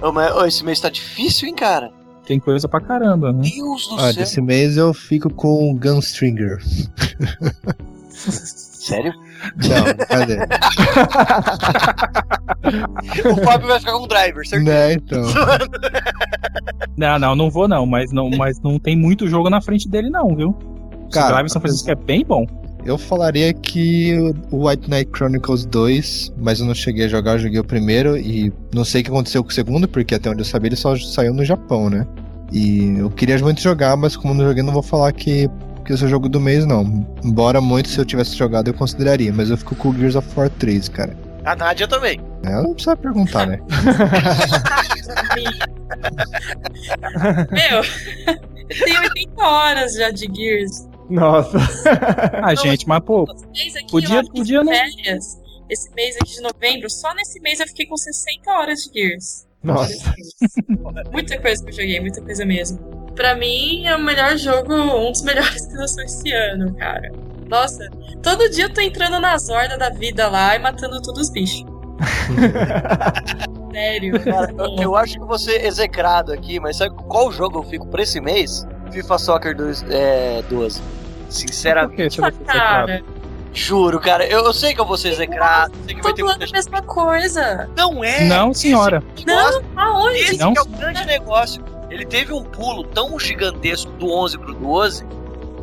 Ô, mas, ô, esse mês tá difícil, hein, cara? Tem coisa pra caramba, né? Deus do Ah, céu. desse mês eu fico com Gunstringer. Sério? Não, cadê? o Fábio vai ficar com o driver, certo? né, então. Não, não, não vou não, mas não, mas não tem muito jogo na frente dele não, viu? Cara, Cara, Drive São Francisco é bem bom. Eu falaria que o White Knight Chronicles 2, mas eu não cheguei a jogar, eu joguei o primeiro e não sei o que aconteceu com o segundo, porque até onde eu sabia ele só saiu no Japão, né? E eu queria muito jogar, mas como não joguei, não vou falar que, que esse é o jogo do mês, não. Embora muito, se eu tivesse jogado, eu consideraria, mas eu fico com o Gears of War 3, cara. A Nádia também. É, não precisa perguntar, né? Meu, eu tenho 80 horas já de Gears. Nossa. Ah, gente, mas pô, aqui, Podia- podia não- férias, esse mês aqui de novembro, só nesse mês eu fiquei com 60 horas de Gears. Nossa. Muita coisa que eu joguei, muita coisa mesmo. Pra mim, é o melhor jogo, um dos melhores que lançou esse ano, cara. Nossa, todo dia eu tô entrando nas hordas da vida lá e matando todos os bichos. Sério. Cara, eu, eu acho que você execrado aqui, mas sabe qual jogo eu fico pra esse mês? FIFA Soccer 2, é, 12. por Sinceramente, que ser claro? cara, juro, cara. Eu, eu sei que eu vou ser execrado, sei que vai tô ter falando muita a mesma coisa. Não é! Não, senhora. Nossa, Aonde? esse Não? que é o grande negócio. Ele teve um pulo tão gigantesco do 11 pro 12.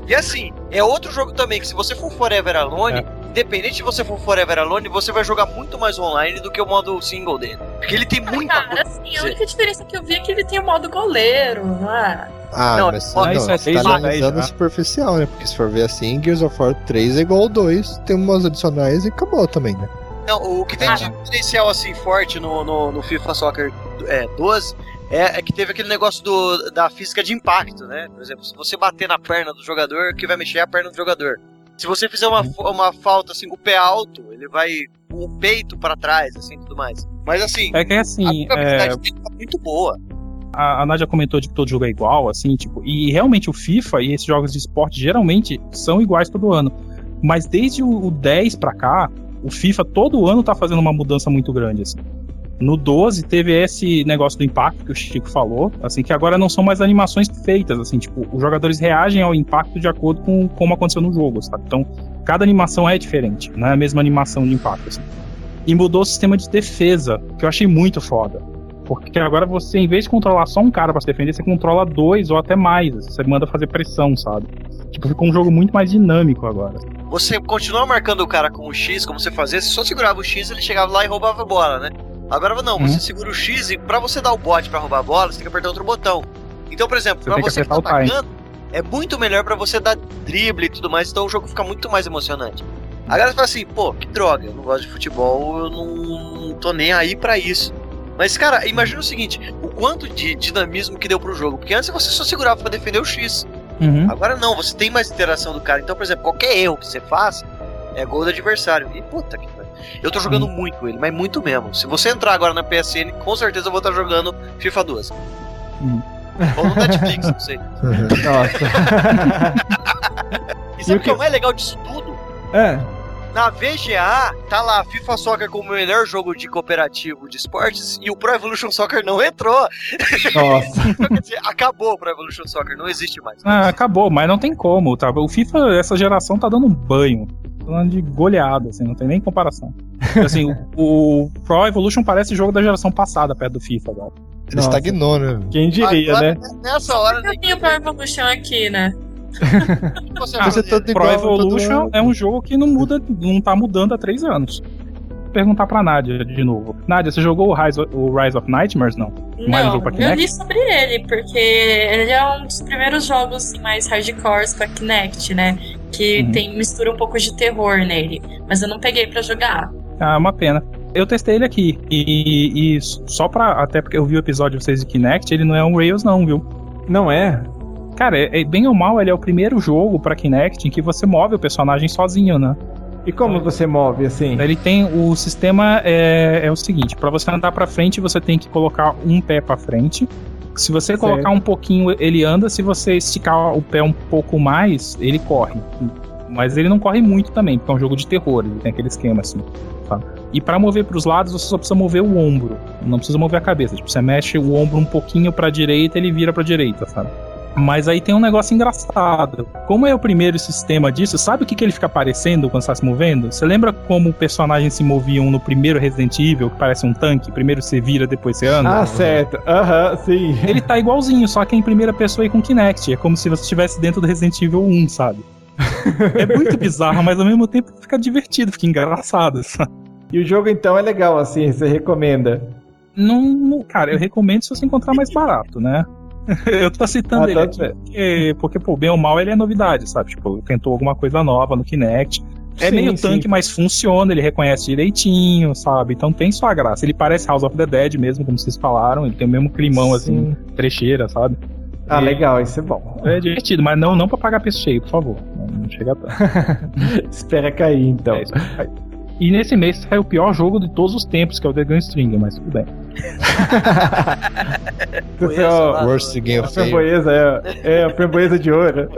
E assim, é outro jogo também que se você for Forever Alone, independente de você for Forever Alone, você vai jogar muito mais online do que o modo single dele. Porque ele tem muita Cara, coisa. assim, a única diferença que eu vi é que ele tem o modo goleiro, não é? Ah, Não, mas não, isso é você tá analisando 10 já. superficial, né? Porque se for ver assim, Gears of War 3 é igual ao 2, tem umas adicionais e acabou também, né? Não, o que tem de diferencial assim forte no, no, no FIFA Soccer é, 12 é, é que teve aquele negócio do, da física de impacto, né? Por exemplo, se você bater na perna do jogador, o que vai mexer é a perna do jogador. Se você fizer uma, uma falta assim com o pé alto, ele vai com o peito pra trás, assim, tudo mais. Mas assim, É que a assim, é, jogabilidade dele tá muito boa. a, a Nádia comentou de que todo jogo é igual, assim, tipo, e realmente o FIFA e esses jogos de esporte geralmente são iguais todo ano. Mas desde o, o 10 pra cá, o FIFA todo ano tá fazendo uma mudança muito grande, assim. No 12 teve esse negócio do impacto que o Chico falou, assim, que agora não são mais animações feitas, assim, tipo, os jogadores reagem ao impacto de acordo com como aconteceu no jogo, sabe? Então, cada animação é diferente, não é a mesma animação de impacto, assim. E mudou o sistema de defesa, que eu achei muito foda. Porque agora você, em vez de controlar só um cara pra se defender, você controla dois ou até mais. Você manda fazer pressão, sabe? Tipo, ficou um jogo muito mais dinâmico agora. Você continua marcando o cara com o X, como você fazia, você só segurava o X ele chegava lá e roubava a bola, né? Agora não, Uhum. você segura o X e pra você dar o bote pra roubar a bola, você tem que apertar outro botão. Então, por exemplo, Você pra tem que você que tá atacando, é muito melhor pra você dar drible e tudo mais, então o jogo fica muito mais emocionante. Agora você fala assim, pô, que droga, eu não gosto de futebol, eu não, tô nem aí pra isso. Mas, cara, imagina o seguinte, o quanto de dinamismo que deu pro jogo. Porque antes você só segurava pra defender o X. Uhum. Agora não, você tem mais interação do cara. Então, por exemplo, qualquer erro que você faça, É gol do adversário. E puta que pariu. Eu tô jogando muito ele, mas muito mesmo. Se você entrar agora na PSN, com certeza eu vou estar jogando FIFA 2. Hum. Ou no Netflix, não sei. Nossa. E sabe o que é mais legal disso tudo? é. Na VGA, tá lá FIFA Soccer como o melhor jogo de cooperativo de esportes e o Pro Evolution Soccer não entrou. Nossa. Quer dizer, acabou o Pro Evolution Soccer, não existe mais. Ah, acabou, mas não tem como, tá? O FIFA, essa geração tá dando um banho. Falando de goleada, assim, não tem nem comparação. Assim, o, o Pro Evolution parece jogo da geração passada, perto do FIFA agora. Ele Nossa. estagnou, né? Quem diria, Agora, né? Nessa hora, Eu tenho Pro Evolution aqui, né? você Ah, Você tá Pro igual Evolution todo- é um jogo que não muda, não tá mudando há três anos. Vou perguntar pra Nádia de novo. Nádia, você jogou o Rise, o Rise of Nightmares, não? Mais um Não, jogo pra eu li sobre ele, porque ele é um dos primeiros jogos assim, mais hardcores pra Kinect, né? Que Uhum. tem mistura um pouco de terror nele. Mas eu não peguei pra jogar. Ah, uma pena. Eu testei ele aqui. E, e só pra. Até porque eu vi o episódio de vocês de Kinect, ele não é um Rails, não, viu? Não é? Cara, é, é- bem ou mal, ele é o primeiro jogo pra Kinect em que você move o personagem sozinho, né? E como você move assim? Ele tem. O sistema é, é o seguinte: pra você andar pra frente, você tem que colocar um pé pra frente. Se você Certo. colocar um pouquinho, ele anda. Se você esticar o pé um pouco mais, ele corre. Mas ele não corre muito também, porque é um jogo de terror. Ele tem aquele esquema assim. Tá? E pra mover pros lados, você só precisa mover o ombro. Não precisa mover a cabeça. Tipo, você mexe o ombro um pouquinho pra direita, ele vira pra direita, sabe? Mas aí tem um negócio engraçado. Como é o primeiro sistema disso, sabe o que, que ele fica aparecendo quando está se movendo? Você lembra como personagens se moviam no primeiro Resident Evil, que parece um tanque? Primeiro você vira, depois você anda? Ah, certo. Aham, sim. Ele tá igualzinho, só que é em primeira pessoa e com Kinect. É como se você estivesse dentro do Resident Evil 1, sabe? é muito bizarro, mas ao mesmo tempo fica divertido, fica engraçado. sabe? E o jogo então é legal, assim, você recomenda. Não- cara, eu recomendo se você encontrar mais barato, né? eu tô citando Ah, ele aqui certo. porque, porque, pô, bem ou mal ele é novidade, sabe? Tipo, tentou alguma coisa nova no Kinect. É Sim, meio sim. tanque, mas funciona, ele reconhece direitinho, sabe? Então tem sua graça. Ele parece House of the Dead mesmo, como vocês falaram. Ele tem o mesmo climão, assim, Sim. trecheira, sabe? Ah, E- legal, isso é bom. É divertido, mas não, não pra pagar preço cheio, por favor. Não, chega tanto. Espera cair, então. É isso aí. E nesse mês saiu o pior jogo de todos os tempos, que é o The Gunstring, mas tudo bem. Você é o- Worst Game a of Fame. framboesa, é, é a framboesa de ouro.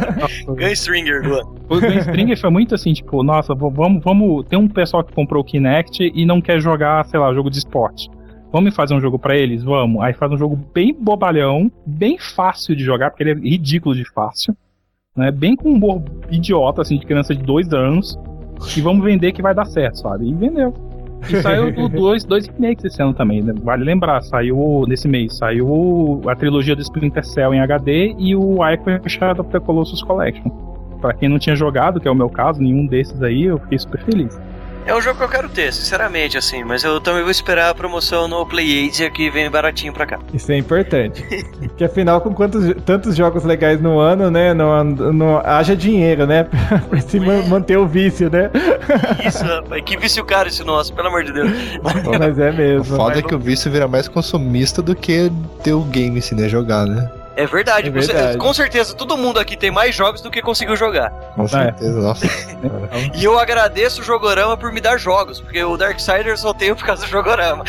Gunstringer, Luan. O Gunstring foi muito assim, tipo, nossa, vamos, vamos. Tem um pessoal que comprou o Kinect e não quer jogar, sei lá, jogo de esporte. Vamos fazer um jogo pra eles? Vamos. Aí faz um jogo bem bobalhão, bem fácil de jogar, porque ele é ridículo de fácil. Né? Bem com um humor idiota, assim, de criança de dois anos. E vamos vender que vai dar certo, sabe? E vendeu. E saiu do- dois, dois remakes esse ano também, né? Vale lembrar, saiu nesse mês, saiu a trilogia do Splinter Cell em HD e o Ico Shadow of the Colossus Collection. Pra quem não tinha jogado, que é o meu caso, nenhum desses aí, eu fiquei super feliz. É um jogo que eu quero ter, sinceramente, assim, mas eu também vou esperar a promoção no PlayAsia que vem baratinho pra cá. Isso é importante. Porque afinal, com quantos, tantos jogos legais no ano, né? Não, não haja dinheiro, né? pra se man- manter o vício, né? Isso, rapaz, que vício caro esse nosso, pelo amor de Deus. Mas é O mesmo. foda é que o vício vira mais consumista do que ter o game em si, né? Jogar, né? É verdade, É verdade. com certeza todo mundo aqui tem mais jogos do que conseguiu jogar. Com certeza, nossa. E eu agradeço o Jogorama por me dar jogos, porque o Darksider só tenho por causa do Jogorama.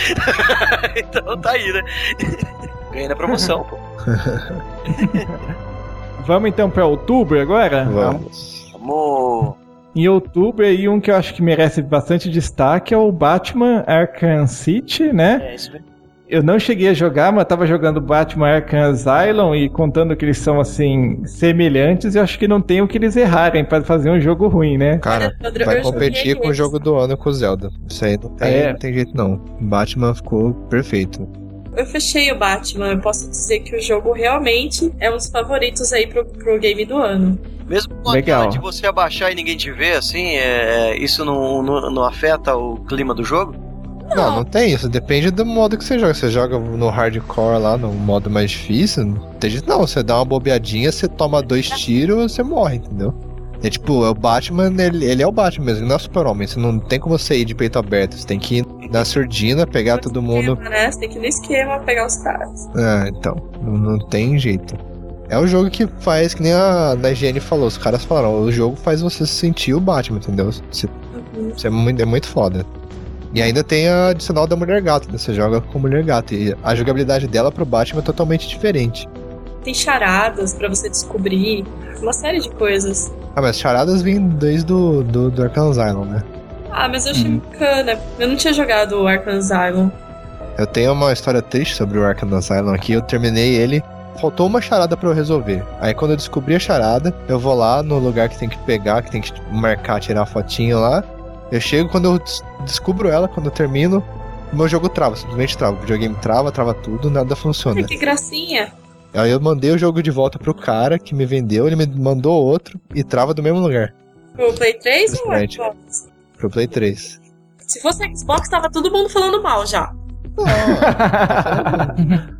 então tá aí, né? Ganhei na promoção, pô. Vamos então pra outubro agora? Vamos. Vamos. Em outubro, aí um que eu acho que merece bastante destaque é o Batman Arkham City, né? É isso mesmo. Eu não cheguei a jogar, mas tava jogando Batman Arkham Asylum e contando que eles são assim semelhantes, eu acho que não tem o que eles errarem pra fazer um jogo ruim, né? Cara, vai competir com o jogo do ano com o Zelda. Isso aí não tem, É. não tem jeito não. Batman ficou perfeito. Eu fechei o Batman, eu posso dizer que o jogo realmente é um dos favoritos aí pro, pro game do ano. Mesmo com Legal. de você abaixar e ninguém te ver, assim, é, isso não, não, não afeta o clima do jogo? Não, não tem isso. Depende do modo que você joga. Você joga no hardcore lá, no modo mais difícil, não tem jeito não. Você dá uma bobeadinha, você toma dois tiros, você morre, entendeu? É tipo, é o Batman, ele, ele é o Batman mesmo, ele não é o super-homem. Você não tem como você ir de peito aberto. Você tem que ir na surdina, pegar todo mundo. Esquema, né? Você tem que ir no esquema pegar os caras. Ah, então. Não, não tem jeito. É o jogo que faz, que nem a na IGN falou, os caras falaram, o jogo faz você sentir o Batman, entendeu? Você, você é, muito, é muito foda. E ainda tem a adicional da Mulher Gato, né? Você joga com Mulher Gato. E a jogabilidade dela pro Batman é totalmente diferente. Tem charadas pra você descobrir, uma série de coisas. Ah, mas charadas vêm desde do, do, do Arkham Asylum, né? Ah, mas eu achei Uhum. bacana. Eu não tinha jogado o Arkham Asylum. Eu tenho uma história triste sobre o Arkham Asylum aqui. Eu terminei ele. Faltou uma charada pra eu resolver. Aí quando eu descobri a charada, eu vou lá no lugar que tem que pegar, que tem que marcar, tirar a fotinho lá. Eu chego, quando eu des- descubro ela, quando eu termino, o meu jogo trava, simplesmente trava. O videogame trava, trava tudo, nada funciona. Que gracinha. Aí eu mandei o jogo de volta pro cara que me vendeu, ele me mandou outro e trava do mesmo lugar, O Play 3 ou. Xbox? pro Play 3. Se fosse Xbox, tava todo mundo falando mal já.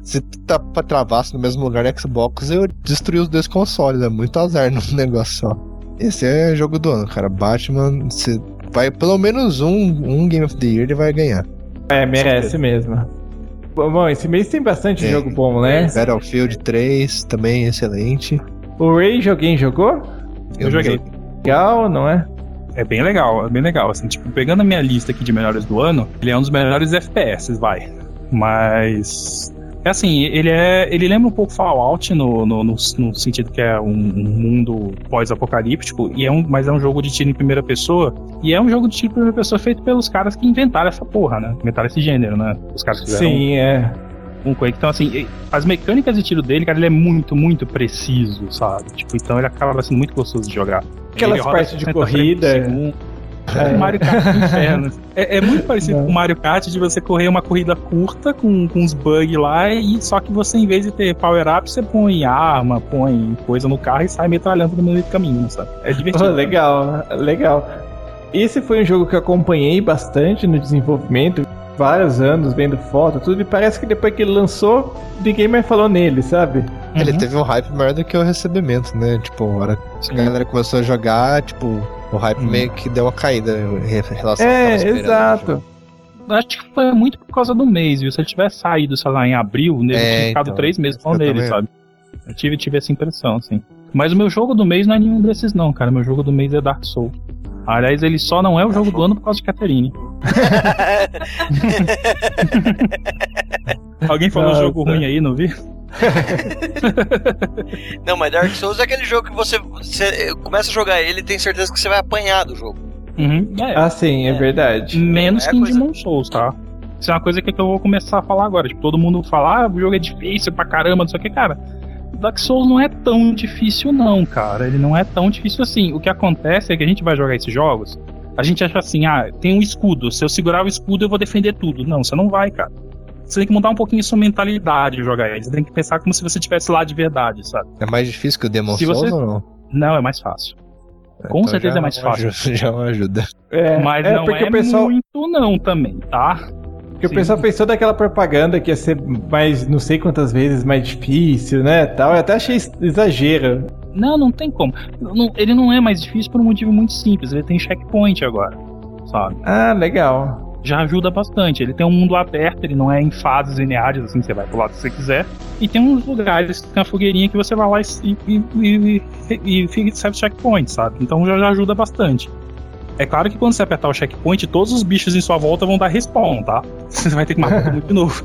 Se tá pra travar no mesmo lugar no Xbox, eu destruí os dois consoles. É muito azar no negócio só. Esse é jogo do ano, cara. Batman, você vai pelo menos um, um Game of the Year ele vai ganhar. É, merece mesmo. Bom, esse mês tem bastante É. jogo bom, né? Battlefield 3 também excelente. O Rage alguém jogou? Eu joguei. Legal, não é? É bem legal, é bem legal. Assim, tipo, pegando a minha lista aqui de melhores do ano, ele é um dos melhores FPS, vai. Mas. É assim, ele é. Ele lembra um pouco Fallout no, no, no, no sentido que é um, mundo pós-apocalíptico, e é um, mas é um jogo de tiro em primeira pessoa. E é um jogo de tiro em primeira pessoa feito pelos caras que inventaram essa porra, né? Inventaram esse gênero, né? Os caras que fizeram Sim, é. um Quake. Então, assim, as mecânicas de tiro dele, cara, ele é muito, muito preciso, sabe? Tipo, então ele acaba sendo muito gostoso de jogar. Aquelas partes de 60 corrida. segundo. É. Mario Kart inferno. É, é muito parecido Não. com o Mario Kart de você correr uma corrida curta com, com uns bugs lá, e só que você, em vez de ter power-up, você põe arma, põe coisa no carro e sai metralhando no meio do caminho, sabe? É divertido. legal, legal. Esse foi um jogo que eu acompanhei bastante no desenvolvimento, vários anos vendo foto, tudo, e parece que depois que ele lançou, ninguém mais falou nele, sabe? Ele Uhum. teve um hype maior do que o recebimento, né? Tipo, a hora que a galera começou a jogar, tipo, o hype Hum. meio que deu uma caída em relação ao É, esperando do exato. Acho que foi muito por causa do mês, viu? Se ele tivesse saído, sei lá, em abril, ele É, tinha ficado então, três meses com eu ele, também. sabe? Eu tive, tive essa impressão, assim. Mas o meu jogo do mês não é nenhum desses, não, cara. Meu jogo do mês é Dark Souls. Aliás, ele só não é o jogo do ano por causa de Catherine. Alguém falou Nossa. jogo ruim aí, não vi? Não, mas Dark Souls é aquele jogo que você, você começa a jogar ele e tem certeza que você vai apanhar do jogo. Uhum, é. Ah, sim, é, verdade. Menos é que em coisa- Demon Souls, tá? Isso é uma coisa que eu vou começar a falar agora. Tipo, todo mundo fala, ah, o jogo é difícil pra caramba, não sei o que, cara. Dark Souls não é tão difícil, não, cara. Ele não é tão difícil assim. O que acontece é que a gente vai jogar esses jogos, a gente acha assim, ah, tem um escudo. Se eu segurar o escudo, eu vou defender tudo. Não, você não vai, cara. Você tem que mudar um pouquinho a sua mentalidade de jogar ele. Você tem que pensar como se você estivesse lá de verdade, sabe? É mais difícil que o Demon Se Souls você- ou não? Não, é mais fácil. Com Então certeza já é mais fácil. ajuda- Já ajuda. É, Mas é não é pessoal, muito não também, tá? Porque o Sim. pessoal pensou daquela propaganda que ia ser mais, não sei quantas vezes mais difícil, né, tal. Eu até achei ex- exagero. Não, não tem como. Ele não é mais difícil por um motivo muito simples. Ele tem checkpoint agora, sabe? Ah, legal. Já ajuda bastante. Ele tem um mundo aberto, ele não é em fases lineares, assim, você vai pro lado que você quiser. E tem uns lugares que tem uma fogueirinha que você vai lá e, e, e, e, e fica checkpoint, sabe? Então já, já ajuda bastante. É claro que quando você apertar o checkpoint, todos os bichos em sua volta vão dar respawn, tá? Você vai ter que matar tudo de novo.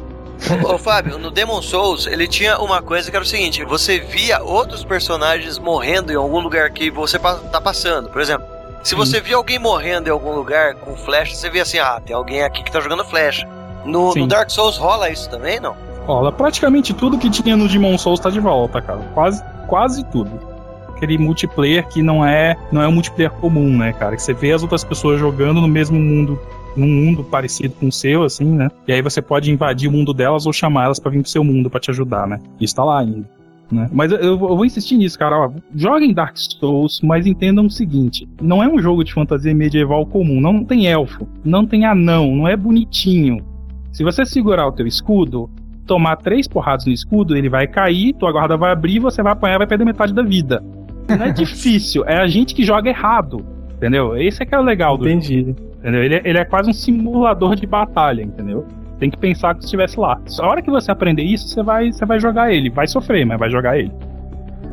Ô, ô, Fábio, no Demon Souls, ele tinha uma coisa que era o seguinte: você via outros personagens morrendo em algum lugar que você tá passando. Por exemplo, se você via alguém morrendo em algum lugar com flecha, você via assim: ah, tem alguém aqui que tá jogando flecha. No, Sim. no Dark Souls rola isso também, não? Rola praticamente tudo que tinha no Demon Souls tá de volta, cara. Quase, quase tudo. Aquele multiplayer que não é, não é um multiplayer comum, né, cara? Que você vê as outras pessoas jogando no mesmo mundo, num mundo parecido com o seu, assim, né? E aí você pode invadir o mundo delas ou chamar elas pra vir pro seu mundo pra te ajudar, né? Isso tá lá ainda. Né? Mas eu, eu vou insistir nisso, cara. Ó, joguem Dark Souls, mas entendam o seguinte: não é um jogo de fantasia medieval comum. Não tem elfo, não tem anão, não é bonitinho. Se você segurar o teu escudo, tomar três porradas no escudo, ele vai cair, tua guarda vai abrir, você vai apanhar vai perder metade da vida. Não é difícil, é a gente que joga errado. Entendeu? Esse é que é o legal do jogo. Entendi. Entendeu? Ele, é- ele é quase um simulador de batalha, entendeu? Tem que pensar que estivesse lá. A hora que você aprender isso, você vai, você vai jogar ele. Vai sofrer, mas vai jogar ele.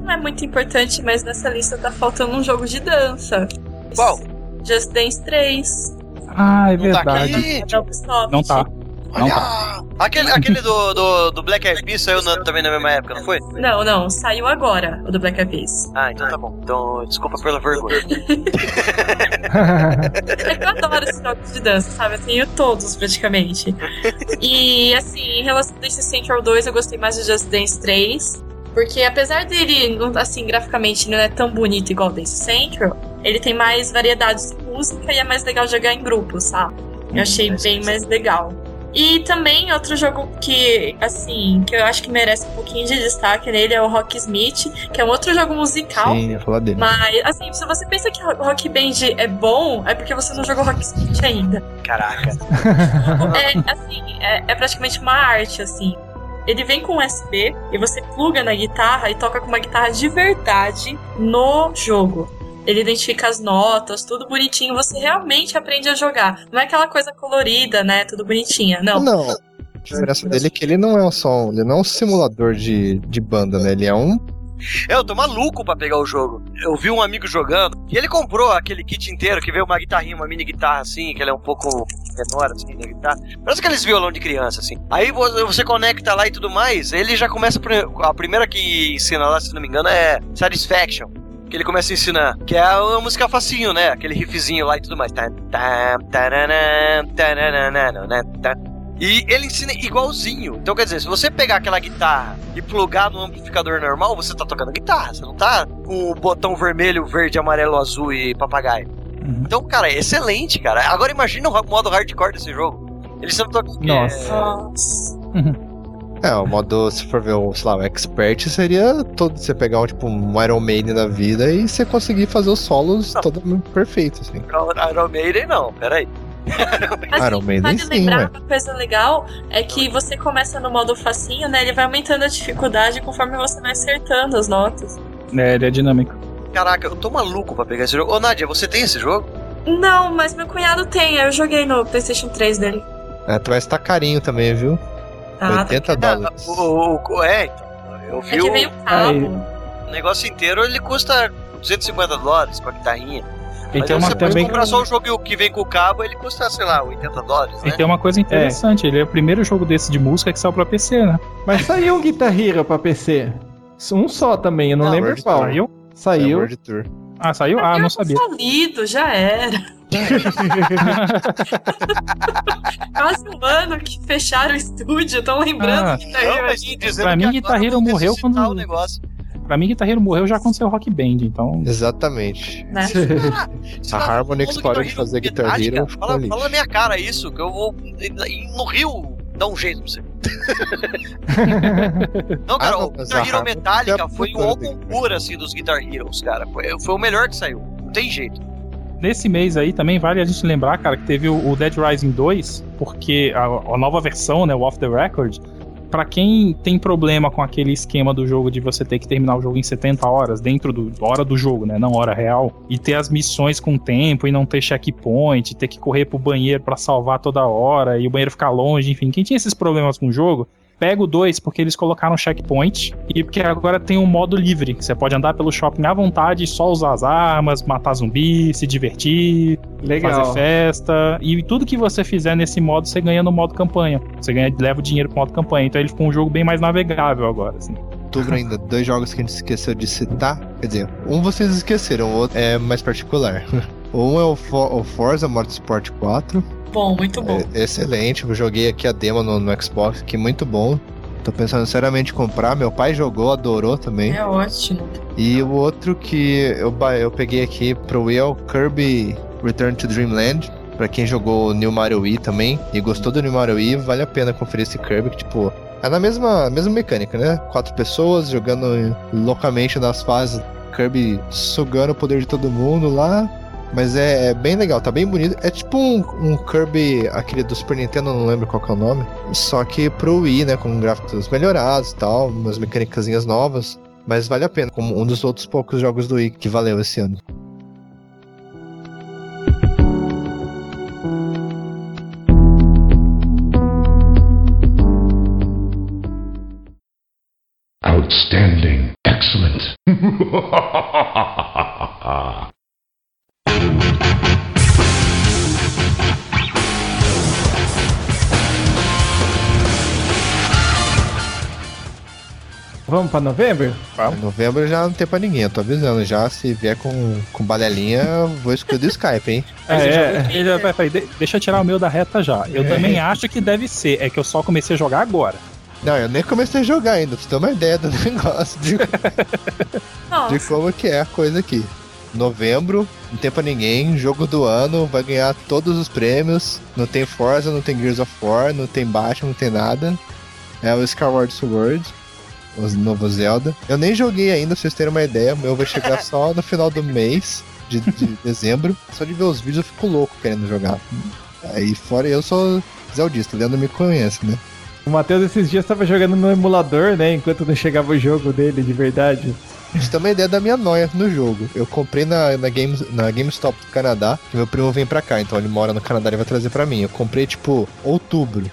não é muito importante, mas nessa lista tá faltando um jogo de dança. Qual? Just Dance 3. Ah, é Não tá verdade. aqui? É da Ubisoft. Não tá. Não tá. Aquele, aquele do, do, do Black Eyed Peas saiu na- também na mesma época, não foi? Não, não, saiu agora o do Black Eyed Peas. Ah, então tá bom. Então, desculpa pela vergonha. É que eu adoro esses jogos de dança, sabe? Eu tenho todos praticamente. E assim, em relação ao Dance Central 2, eu gostei mais do Just Dance 3. Porque apesar dele, assim, graficamente não é tão bonito igual o Dance Central, ele tem mais variedades de música e é mais legal jogar em grupo, sabe? Eu achei bem mais legal. E também outro jogo que, assim, que eu acho que merece um pouquinho de destaque nele é o Rock Smith, que é um outro jogo musical. Sim, ia falar dele. Mas, assim, se você pensa que Ro- Rock Band é bom, é porque você não jogou Rock Smith ainda. Caraca. É, assim, é, é praticamente uma arte, assim. Ele vem com USB e você pluga na guitarra e toca com uma guitarra de verdade no jogo. Ele identifica as notas, tudo bonitinho. Você realmente aprende a jogar. Não é aquela coisa colorida, né? Tudo bonitinha. Não. Não. A diferença dele é que ele não é só um, ele não é um simulador de, de banda, né? Ele é um. Eu tô maluco pra pegar o jogo. Eu vi um amigo jogando e ele comprou aquele kit inteiro que veio uma guitarrinha, uma mini guitarra assim, que ela é um pouco menor assim, na guitarra. Parece aqueles violão de criança assim. Aí vo- você conecta lá e tudo mais, ele já começa. A primeira que ensina lá, se não me engano, é Satisfaction. Que ele começa a ensinar. Que é uma música facinho, né? Aquele riffzinho lá e tudo mais. Tarananana, tam. E ele ensina igualzinho. Então, quer dizer, se você pegar aquela guitarra e plugar no amplificador normal, você tá tocando guitarra. Você não tá com o botão vermelho, verde, amarelo, azul e papagaio. Uhum. Então, cara, é excelente, cara. Agora imagina o modo hardcore desse jogo. Ele sempre toca. Nossa. Nossa. É, o modo, se for ver, o, sei lá, o expert seria todo você pegar um tipo um Iron Maiden da vida e você conseguir fazer os solos Não. totalmente perfeitos, assim. É, Iron Maiden, não, peraí. Mas, Iron Maiden vale sim, lembrar ué. uma coisa legal é que você começa no modo facinho, né? Ele vai aumentando a dificuldade conforme você vai acertando as notas. É, ele é dinâmico. Caraca, eu tô maluco pra pegar esse jogo. Ô, Nadia, você tem esse jogo? Não, mas meu cunhado tem. Eu joguei no PlayStation 3 dele. É, tu vai estar carinho também, viu? Tá, 80 tá. dólares. O, o- o- é, então. Eu É vi que o, veio o cabo. o negócio inteiro, ele custa 250 dólares com a guitarrinha. E Mas tem você uma pode também. comprar só o jogo que vem com o cabo, ele custa, sei lá, 80 dólares, E né? tem uma coisa interessante, ele é o primeiro jogo desse de música que saiu pra PC, né? Mas saiu um Guitar Hero pra PC. Um só também, eu não, Não, lembro World qual. Saiu? É, Saiu. World Tour. Ah, saiu? Ah, não sabia. Falido, já era. Quase um ano que fecharam o estúdio, estão lembrando Ah. que saiu aqui. dizendo Pra mim, que Guitar Hero morreu quando- o negócio. pra mim, Guitar Hero morreu já aconteceu Rock Band, então. Exatamente. Né? A tá Harmonix falando parou de fazer Guitar? Hero, Fala, fala na minha cara isso, que eu vou no Rio dar um jeito pra você. não, cara, Ah, não, o Guitar Hero Metallica é foi o álbum puro, assim, dos Guitar Heroes, cara. Foi, foi o melhor que saiu. Não tem jeito. Nesse mês aí também vale a gente lembrar, cara, que teve o Dead Rising 2, porque a, a nova versão, né, o Off the Record, pra quem tem problema com aquele esquema do jogo de você ter que terminar o jogo em 70 horas, dentro do hora do jogo, né, não hora real, e ter as missões com tempo e não ter checkpoint, ter que correr pro banheiro pra salvar toda hora e o banheiro ficar longe, enfim, quem tinha esses problemas com o jogo, pega o 2 porque eles colocaram checkpoint e porque agora tem um modo livre, que você pode andar pelo shopping à vontade, só usar as armas, matar zumbi, se divertir, Legal. fazer festa. E tudo que você fizer nesse modo, você ganha no modo campanha. Você ganha, leva o dinheiro pro modo campanha. Então ele ficou um jogo bem mais navegável agora, assim. Outubro ainda, dois jogos que a gente esqueceu de citar. Quer dizer, um vocês esqueceram, o outro é mais particular. Um é o, For o Forza Motorsport 4. Bom, muito bom. É excelente, eu joguei aqui a demo no, no Xbox, que muito bom. Tô pensando seriamente em comprar. Meu pai jogou, adorou também. É ótimo. E o outro que eu, eu peguei aqui pro o Kirby Return to Dreamland. Pra quem jogou o New Mario Wii também e gostou do New Mario Wii, vale a pena conferir esse Kirby, que tipo, é na mesma, mesma mecânica, né? Quatro pessoas jogando loucamente nas fases, Kirby sugando o poder de todo mundo lá. Mas é, é bem legal, tá bem bonito. É tipo um, um Kirby, aquele do Super Nintendo, não lembro qual é o nome. Só que pro Wii, né? Com gráficos melhorados e tal, umas mecânicas novas. Mas vale a pena, como um dos outros poucos jogos do Wii que valeu esse ano. Outstanding. Excellent. Vamos pra novembro? Em novembro já não tem pra ninguém, eu tô avisando. Já se vier com, com balelinha, eu vou excluir do Skype, hein? Aí você É. já- ele já- peraí, de- deixa eu tirar o meu da reta já. Eu também acho que deve ser, é que eu só comecei a jogar agora. Não, eu nem comecei a jogar ainda, pra você ter uma ideia do negócio, de, de como que é a coisa aqui. Novembro, não tem pra ninguém, jogo do ano, vai ganhar todos os prêmios. Não tem Forza, não tem Gears of War, não tem Batman, não tem nada. É o Skyward Sword, o novo Zelda. Eu nem joguei ainda, pra vocês terem uma ideia. O meu vai chegar só no final do mês de, de dezembro. Só de ver os vídeos eu fico louco querendo jogar. Aí fora eu sou Zeldista, o Leandro me conhece, né? O Matheus esses dias tava jogando no emulador, né? Enquanto não chegava o jogo dele de verdade. Você ter uma ideia da minha noia no jogo. Eu comprei na, na, Games, na GameStop do Canadá, meu primo vem pra cá, então ele mora no Canadá e vai trazer pra mim. Eu comprei, tipo, outubro.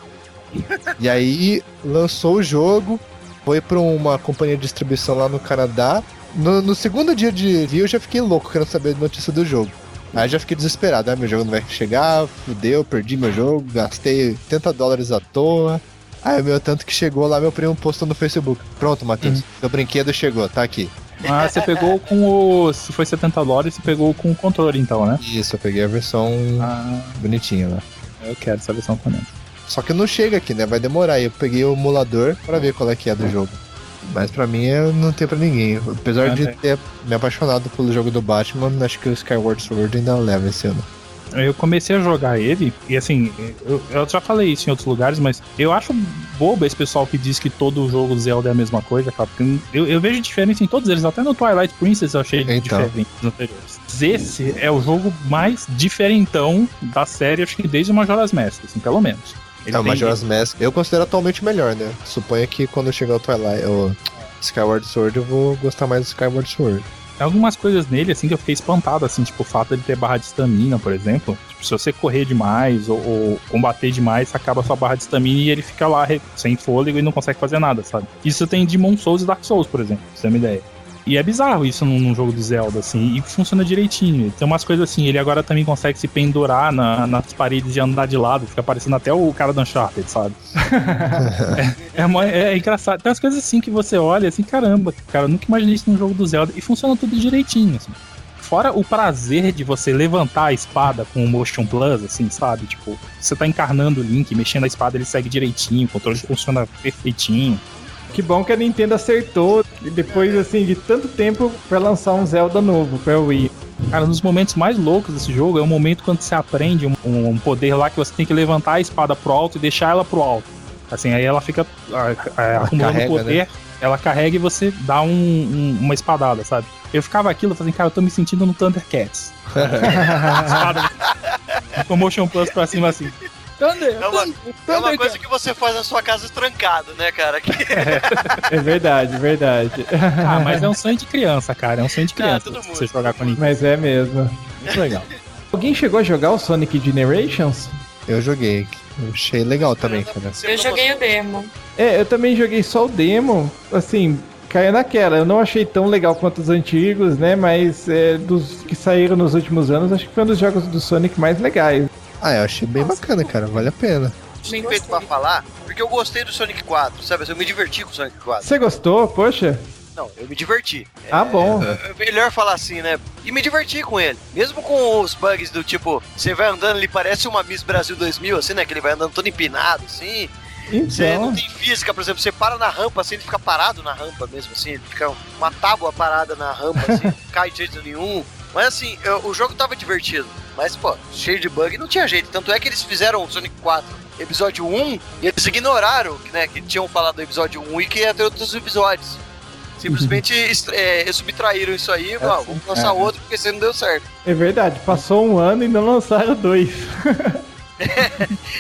E aí lançou o jogo, foi pra uma companhia de distribuição lá no Canadá. No, no segundo dia de envio eu já fiquei louco querendo saber a notícia do jogo. Aí já fiquei desesperado, ah, meu jogo não vai chegar, fudeu, perdi meu jogo, gastei 80 dólares à toa. Aí meu tanto que chegou lá, meu primo postou no Facebook. Pronto, Matheus, seu brinquedo chegou, tá aqui. Ah, você pegou com o. Se foi 70 dólares, você pegou com o controle então, né? Isso, eu peguei a versão Ah, bonitinha lá. eu quero essa versão também. Só que não chega aqui, né? Vai demorar. Eu peguei o emulador pra ver qual é que é do jogo. Mas pra mim eu não tem pra ninguém. Apesar Ah, de tem. ter me apaixonado pelo jogo do Batman, acho que o Skyward Sword ainda leva esse ano. Eu comecei a jogar ele, e assim, eu, eu já falei isso em outros lugares, mas eu acho bobo esse pessoal que diz que todo jogo Zelda é a mesma coisa, cara. Porque eu, eu vejo diferença em todos eles, até no Twilight Princess eu achei Então. diferente nos anteriores. Esse é o jogo mais diferentão da série, acho que desde o Majora's Mask, assim, pelo menos. Ele é, o Majora's Mask eu considero atualmente melhor, né? Suponho que quando chegar o Twilight, o Skyward Sword, eu vou gostar mais do Skyward Sword. Algumas coisas nele, assim, que eu fiquei espantado, assim, tipo o fato de ter barra de estamina, por exemplo. Tipo, se você correr demais ou, ou combater demais, acaba sua barra de estamina e ele fica lá sem fôlego e não consegue fazer nada, sabe? Isso tem Demon Souls e Dark Souls, por exemplo, pra você ter uma ideia. E é bizarro isso num, num jogo do Zelda, assim, e funciona direitinho. Tem umas coisas assim, ele agora também consegue se pendurar na- nas paredes e andar de lado, fica parecendo até o cara do Uncharted, sabe? É, mó- é engraçado. Tem umas coisas assim que você olha assim, caramba, cara, eu nunca imaginei isso num jogo do Zelda. E funciona tudo direitinho, assim. Fora o prazer de você levantar a espada com o Motion Plus, assim, sabe? Tipo, você tá encarnando o Link, mexendo a espada, ele segue direitinho, o controle funciona perfeitinho. Que bom que a Nintendo acertou depois assim de tanto tempo pra lançar um Zelda novo pra Wii. Cara, um dos momentos mais loucos desse jogo é o momento quando você aprende um, um poder lá que você tem que levantar a espada pro alto e deixar ela pro alto. Assim, aí ela fica ah, ah, acumulando carrega, poder, ela carrega e você dá um- um- uma espadada, sabe? Eu ficava aquilo, fazendo, cara, eu tô me sentindo no Thundercats. Espada motion plus pra cima assim. Thunder, É uma- Thunder, É uma coisa que você faz na sua casa trancado, né, cara? Que- É verdade, verdade. Ah, mas é um sonho de criança, cara. É um sonho de criança. todo mundo. você jogar com Nintendo. Mas é mesmo. Muito legal. Alguém chegou a jogar o Sonic Generations? Eu joguei. Eu achei legal também, cara. eu joguei o demo. É, eu também joguei só o demo. Assim, caiu naquela. Eu não achei tão legal quanto os antigos, né? Mas é, dos que saíram nos últimos anos, acho que foi um dos jogos do Sonic mais legais. Ah, eu achei bem Nossa. bacana, cara. Vale a pena. Bem feito pra falar, porque eu gostei do Sonic 4, sabe? Eu me diverti com o Sonic 4. Você gostou? Poxa. Não, eu me diverti. Ah, bom. É melhor falar assim, né? E me diverti com ele. Mesmo com os bugs do tipo, você vai andando, ele parece uma Miss Brasil 2000, assim, né? Que ele vai andando todo empinado, assim. Você não Então, tem física, por exemplo, você para na rampa, assim, ele fica parado na rampa mesmo, assim. Ele fica uma tábua parada na rampa, assim, não cai de jeito nenhum. Mas assim, eu- o jogo tava divertido. Mas, pô, cheio de bug não tinha jeito. Tanto é que eles fizeram o Sonic 4 episódio 1 e eles ignoraram, né, que tinham falado do episódio 1 e que ia ter outros episódios. Simplesmente estra- é, subtraíram isso aí e falaram, "Ah, vamos lançar É. outro porque você não deu certo. é verdade. Passou um ano e não lançaram dois.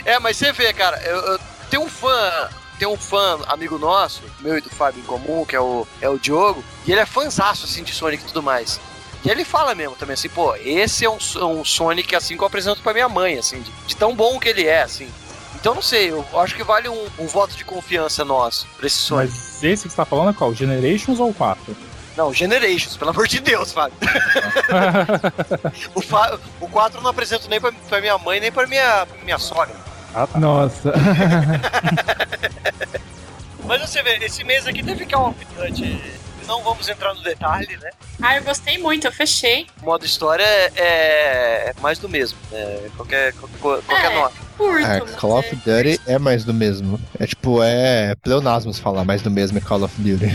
É, mas você vê, cara, eu, eu- tem um fã, tem um fã amigo nosso, meu e do Fábio em comum, que é o, é o Diogo, e ele é fãzaço, assim, de Sonic e tudo mais. E ele fala mesmo também, assim, pô, esse é um, um Sonic, assim, que eu apresento pra minha mãe, assim, de, de tão bom que ele é, assim. Então, não sei, eu acho que vale um, um voto de confiança nosso pra esse Sonic. Mas esse que você tá falando é qual? Generations ou 4? Não, Generations, pelo amor de Deus, Fábio. o, fa... o 4 eu não apresento nem pra, pra minha mãe, nem pra minha, minha sogra. Ah, tá. Nossa. Mas você vê, esse mês aqui teve Call of Duty. Não vamos entrar no detalhe, né? Ah, eu gostei muito, eu fechei. O modo história é, é mais do mesmo. É qualquer, qualquer, qualquer É. nota. Curto. É, Call of é- Duty é mais do mesmo. É tipo, é pleonasmos falar mais do mesmo é Call of Duty.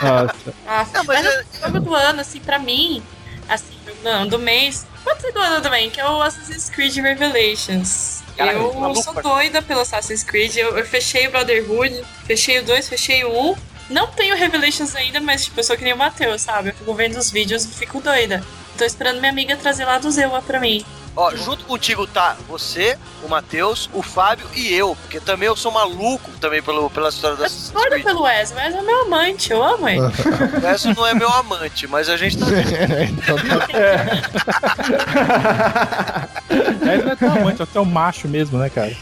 Nossa. Nossa, Não, mas mas é- o jogo do ano, assim, pra mim, assim, não, do mês, pode ser do ano também, que é o Assassin's Creed Revelations. Caralho, eu maluco, sou doida pelo Assassin's Creed, eu, eu fechei o Brotherhood, fechei o 2, fechei o 1. Não tenho Revelations ainda, mas tipo, eu sou que nem o Matheus, sabe? Eu fico vendo os vídeos e fico doida. Tô esperando minha amiga trazer lá do Zewa pra mim. Ó, junto contigo tá você, o Matheus, o Fábio e eu. Porque também eu sou maluco também pelo, pela história Eu Assassin's Creed. pelo Wes, o Wes é meu amante, eu amo ele. O Wes não é meu amante, mas a gente tá. então tá É, ele não é teu amante, é teu macho mesmo, né, cara?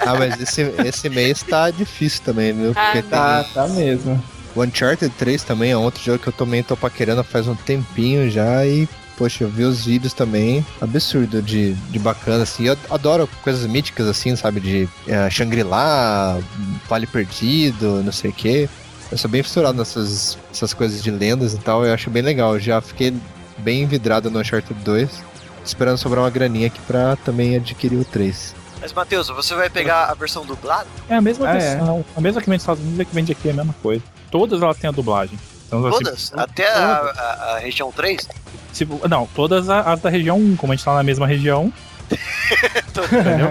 Ah, mas esse, esse mês tá difícil também, viu? Ah, Porque Tá, tem tá mesmo. o Uncharted 3 também é outro jogo que eu também tô paquerando faz um tempinho já e. Poxa, eu vi os vídeos também, absurdo de, de bacana, assim. Eu adoro coisas míticas, assim, sabe? De eh, Shangri-La, Vale Perdido, não sei o quê. Eu sou bem fissurado nessas essas coisas de lendas e tal, eu acho bem legal. Eu já fiquei bem vidrado no Uncharted 2, esperando sobrar uma graninha aqui pra também adquirir o 3. Mas, Matheus, você vai pegar a versão dublada? É a mesma Ah, é. versão. A mesma que vem nos Estados Unidos é que vende aqui, é a mesma coisa. Todas elas têm a dublagem. Então, assim, Todas? Até a, a- a região 3? se- não, todas as da região 1, como a gente tá na mesma região. entendeu?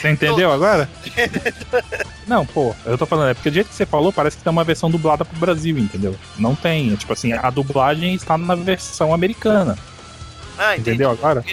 Você entendeu agora? Não, pô, eu tô falando, é porque do jeito que você falou, parece que tem uma versão dublada pro Brasil, entendeu? Não tem. É, tipo assim, a dublagem está na versão americana. Ah, entendi. Entendeu agora?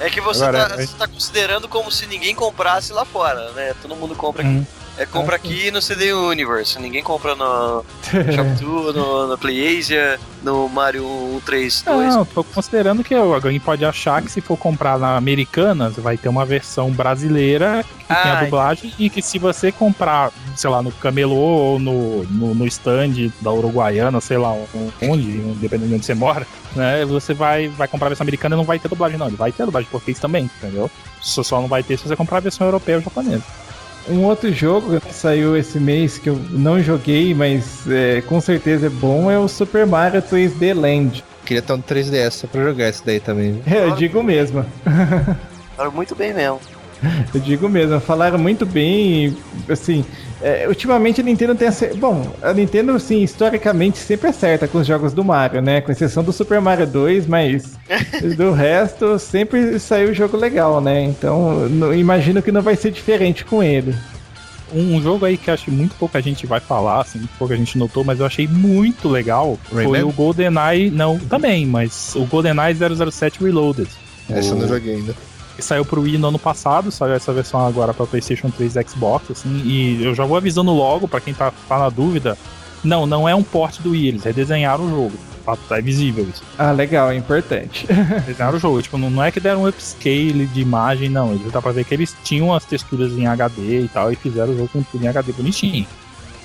É que você, Agora, tá, é- você tá considerando como se ninguém comprasse lá fora, né? Todo mundo compra aqui. Hum. É, compra aqui no CD Universe. Ninguém compra no Shop 2, no, no PlayAsia, no Mario 132. Não, tô considerando que alguém pode achar que se for comprar na Americanas, vai ter uma versão brasileira que tem a Ah, dublagem e que se você comprar, sei lá, no Camelô ou no, no, no stand da Uruguaiana, sei lá onde, dependendo de onde você mora, né, você vai, vai comprar a versão americana e não vai ter dublagem não, ele vai ter dublagem em português também, entendeu? Só, só não vai ter se você comprar a versão europeia ou japonesa. Um outro jogo que saiu esse mês que eu não joguei, mas é, com certeza é bom, é o Super Mario 3D Land. Queria ter um 3DS só pra jogar esse daí também. É, eu digo mesmo. Muito bem mesmo. Eu digo mesmo, falaram muito bem, assim, é, ultimamente a Nintendo tem acer... Bom, a Nintendo, assim, historicamente sempre acerta com os jogos do Mario, né? Com exceção do Super Mario 2, mas do resto sempre saiu jogo legal, né? Então, não- imagino que não vai ser diferente com ele. Um, jogo aí que acho que muito pouca gente vai falar, assim, muito pouca gente notou, mas eu achei muito legal, foi Rayman? o GoldenEye, não, também, mas o GoldenEye 007 Reloaded. Essa eu O- não joguei ainda. Saiu pro Wii no ano passado, saiu essa versão agora pra PlayStation 3 e Xbox, assim, e eu já vou avisando logo pra quem tá, tá na dúvida. Não, não é um port do Wii, eles redesenharam o jogo. Tá, tá visível isso. Ah, legal, é importante. Desenharam o jogo. Tipo, não, não é que deram um upscale de imagem, não. Eles dá pra ver que eles tinham as texturas em HD e tal, e fizeram o jogo com tudo em HD bonitinho.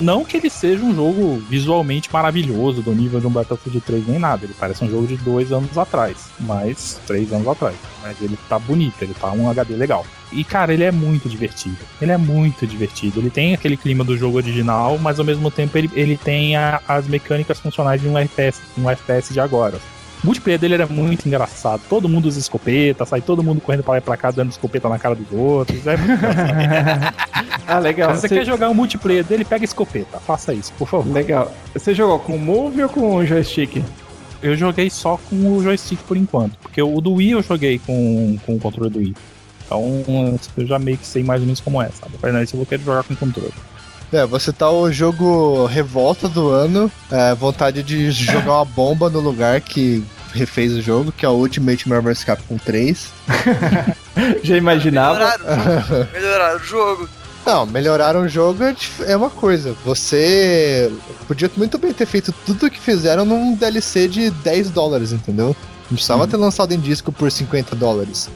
Não que ele seja um jogo visualmente maravilhoso, do nível de um Battlefield 3, nem nada. Ele parece um jogo de dois anos atrás. Mas, três anos atrás. Mas ele tá bonito, ele tá um HD legal. E, cara, ele é muito divertido. Ele é muito divertido. Ele tem aquele clima do jogo original, mas ao mesmo tempo ele, ele tem a- as mecânicas funcionais de um FPS, um FPS de agora. O multiplayer dele era muito engraçado. Todo mundo usa escopeta, sai todo mundo correndo pra lá e pra cá, dando escopeta na cara dos outros. É muito ah, legal. Se você quer jogar o multiplayer dele, pega escopeta. Faça isso, por favor. Legal. Você jogou com o Move ou com o joystick? Eu joguei só com o joystick por enquanto. Porque o do Wii eu joguei com, com o controle do Wii. Então eu já meio que sei mais ou menos como é, sabe? Mas não, isso eu vou querer jogar com controle. É, você tá o jogo revolta do ano, é, vontade de jogar uma bomba no lugar que refez o jogo, que é o Ultimate Marvel Capcom 3. Já imaginava? Melhoraram o jogo. Melhoraram o jogo. Não, melhoraram o jogo é é uma coisa. Você podia muito bem ter feito tudo o que fizeram num DLC de 10 dólares, entendeu? Não precisava ter lançado em disco por 50 dólares.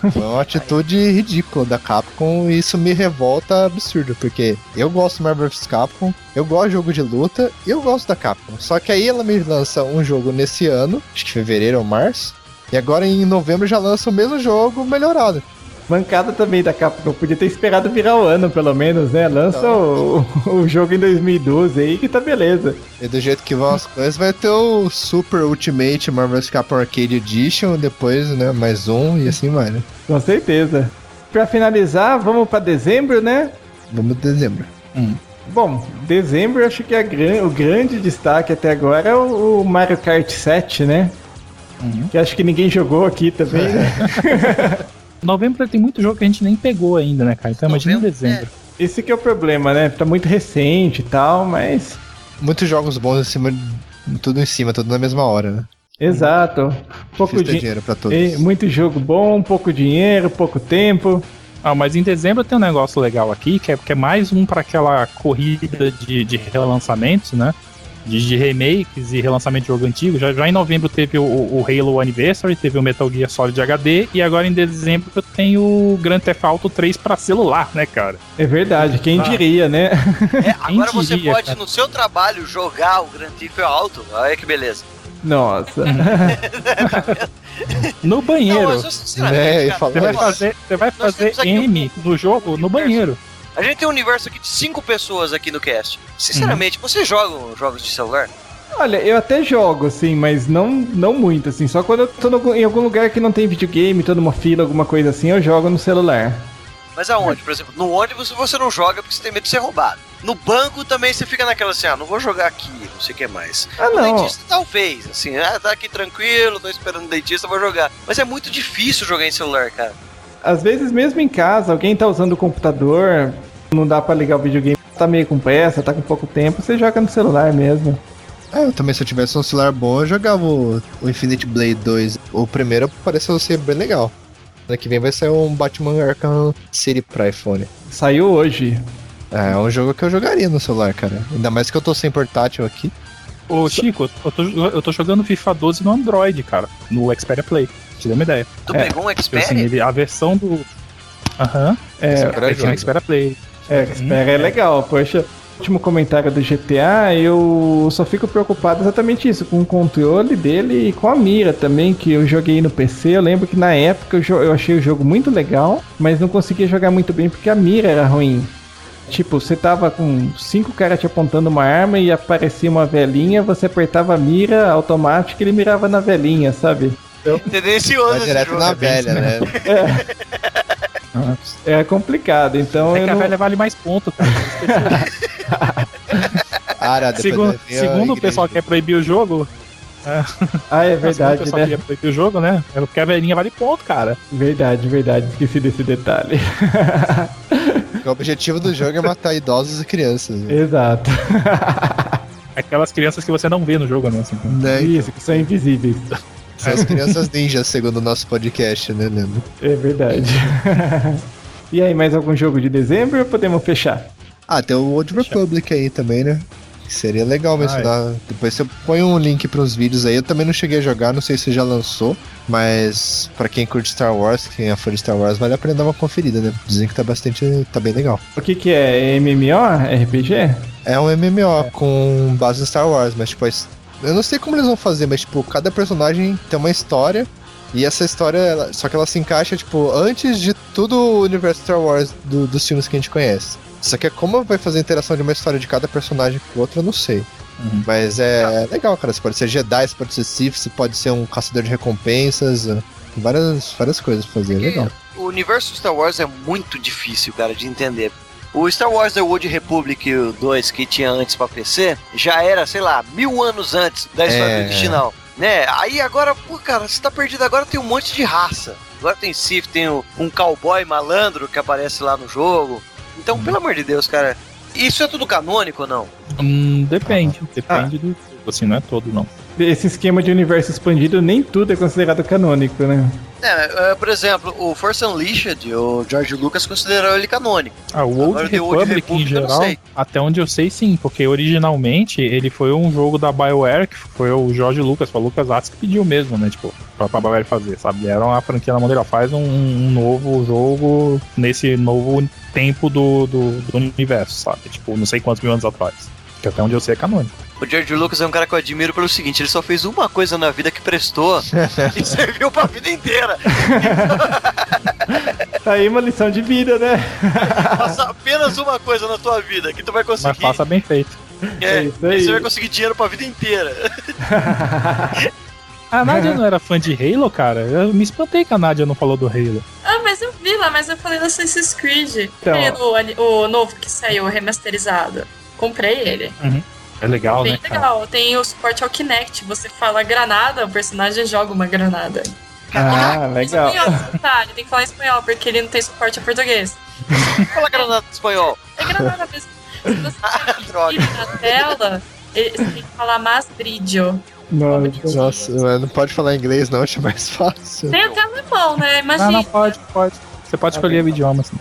Foi uma atitude ridícula da Capcom e isso me revolta absurdo, porque eu gosto do Marvel vs Capcom, eu gosto de jogo de luta e eu gosto da Capcom. Só que aí ela me lança um jogo nesse ano, acho que fevereiro ou março, e agora em novembro já lança o mesmo jogo melhorado. Mancada também da Capcom. Podia ter esperado virar o ano, pelo menos, né? Lança o, o jogo em 2012 aí que tá beleza. E do jeito que vão as coisas, vai ter o Super Ultimate Marvel vs Capcom Arcade Edition, depois, né, mais um e assim vai, né? Com certeza. Pra finalizar, vamos pra dezembro, né? Vamos de dezembro. Bom, dezembro acho que a gran- o grande destaque até agora é o, o Mario Kart 7, né? Que acho que ninguém jogou aqui também, né? Novembro tem muito jogo que a gente nem pegou ainda, né, cara? Então imagina em dezembro. Esse que é o problema, né? Tá muito recente e tal, mas. Muitos jogos bons em cima, tudo em cima, tudo na mesma hora, né? Exato. Pouco di- dinheiro pra todos. e muito jogo bom, pouco dinheiro, pouco tempo. Ah, mas em dezembro tem um negócio legal aqui, que é, que é mais um para aquela corrida de, de relançamentos, né? De, de remakes e relançamento de jogo antigo. Já, já em novembro teve o, o Halo Anniversary, teve o Metal Gear Solid HD, e agora em dezembro tem o Grand Theft Auto 3 para celular, né, cara? É verdade, quem Ah. diria, né? É, agora você diria, pode, cara? no seu trabalho, jogar o Grand Theft Auto. Olha que beleza. Nossa. No banheiro. Não, mas eu, É, cara, Você vai fazer, você vai fazer M no jogo no banheiro. A gente tem um universo aqui de cinco pessoas aqui no cast. Sinceramente, Uhum. vocês jogam jogos de celular? Olha, eu até jogo, assim, mas não, não muito, assim. Só quando eu tô no- em algum lugar que não tem videogame, tô numa fila, alguma coisa assim, eu jogo no celular. Mas aonde? Por exemplo, no ônibus você não joga porque você tem medo de ser roubado. No banco também você fica naquela assim, ah, não vou jogar aqui, não sei o que mais. Ah, No não. dentista talvez, assim, ah, tá aqui tranquilo, tô esperando o dentista, vou jogar. Mas é muito difícil jogar em celular, cara. Às vezes, mesmo em casa, alguém tá usando o computador, não dá pra ligar o videogame, tá meio com pressa, tá com pouco tempo, você joga no celular mesmo. É, eu também, se eu tivesse um celular bom, eu jogava o, o Infinite Blade 2. O primeiro pareceu ser bem legal. Ano que vem vai sair um Batman Arkham City pra iPhone. Saiu hoje. É, é um jogo que eu jogaria no celular, cara. Ainda mais que eu tô sem portátil aqui. Ô, Chico, eu tô, eu tô jogando FIFA 12 no Android, cara. No Xperia Play. Te deu uma ideia. Tu É, pegou um Tipo Xperia? assim, ele, a versão do. Aham. É, Xperia Ele tinha joga. um Xperia Play. É, espera, é legal, poxa. Último comentário do GTA, eu só fico preocupado exatamente isso, com o controle dele e com a mira também, que eu joguei no PC. Eu lembro que na época eu, eu achei o jogo muito legal, mas não conseguia jogar muito bem porque a mira era ruim. Tipo, você tava com cinco caras te apontando uma arma e aparecia uma velhinha, você apertava a mira automática e ele mirava na velhinha, sabe? Tendencioso Vai esse direto jogo. na velha, né? É complicado, então É eu que a não... velha vale mais ponto, cara. Ah, segundo a segundo o pessoal que quer proibir o jogo. Ah, é segundo o verdade, pessoal né? que quer proibir o jogo, né? É porque a velhinha vale ponto, cara. Verdade, verdade, esqueci desse detalhe. O objetivo do jogo é matar idosos e crianças. Né? Exato. Aquelas crianças que você não vê no jogo, né? Assim. Né? Isso, que são invisíveis. São as crianças ninjas, segundo o nosso podcast, né, Leandro? É verdade. e aí, mais algum jogo de dezembro ou podemos fechar? Ah, tem o Old Republic aí também, né? Seria legal Ah, mencionar. Depois você põe um link pros vídeos aí. Eu também não cheguei a jogar, não sei se já lançou. Mas pra quem curte Star Wars, quem é fã de Star Wars, vale a pena dar uma conferida, né? Dizem que tá bastante. tá bem legal. O que que é? MMO? RPG? É um MMO com base em Star Wars, mas tipo, eu não sei como eles vão fazer, mas tipo, cada personagem tem uma história. E essa história, ela- só que ela se encaixa, tipo, antes de todo o universo Star Wars do- dos filmes que a gente conhece. Só que é como vai fazer a interação de uma história de cada personagem com o outro, eu não sei. Uhum. Mas é legal, cara. Você pode ser Jedi, você pode ser Sith, você pode ser um caçador de recompensas. é, Tem várias, várias coisas pra fazer, é legal. O universo Star Wars é muito difícil, cara, de entender. O Star Wars The Old Republic 2 que tinha antes pra PC já era, sei lá, mil anos antes da história É. original. Né? Aí agora, pô, cara, você tá perdido agora tem um monte de raça. Agora tem Sith, tem o- um cowboy malandro que aparece lá no jogo. Então, pelo amor de Deus, cara, isso é tudo canônico ou não? Hum, depende. Depende do jogo, assim, não é todo, não. Esse esquema de universo expandido, nem tudo é considerado canônico, né? É, é, por exemplo, o Force Unleashed, o George Lucas considerou ele canônico. Ah, o Old Agora, Republic, Old em Republic, eu não geral, sei. até onde eu sei sim, porque originalmente ele foi um jogo da BioWare, que foi o Jorge Lucas, foi o Lucas Arts que pediu mesmo, né, tipo, pra, pra BioWare fazer, sabe? Era uma franquia na mão dele, ó, faz um, um novo jogo nesse novo tempo do, do, do universo, sabe? Tipo, não sei quantos mil anos atrás. Que até onde eu sei é canônico. O George Lucas é um cara que eu admiro pelo seguinte: ele só fez uma coisa na vida que prestou e serviu pra vida inteira. Tá aí uma lição de vida, né? Faça apenas uma coisa na tua vida que tu vai Mas conseguir. faça bem feito. É, É isso aí. e você vai conseguir dinheiro pra vida inteira. A Nádia não era fã de Halo, cara? Eu me espantei que a Nádia não falou do Halo. Ah, mas eu vi lá, mas eu falei do Assassin's Creed. Então. O, o novo que saiu, remasterizado. Comprei ele. É legal, Bem né? cara? legal. Tem o suporte ao Kinect. Você fala granada, o personagem joga uma granada. Ah, Em legal. espanhol, detalhe, tem que falar em espanhol, porque ele não tem suporte a português. Fala granada em espanhol. É granada mesmo. Se você Droga. ir na tela, ele- você tem que falar mas brilho. Nossa. Não pode falar inglês não, acho mais fácil. Tem até alemão, né? Não, Imagina. não, pode, pode. Você pode escolher o idioma, assim.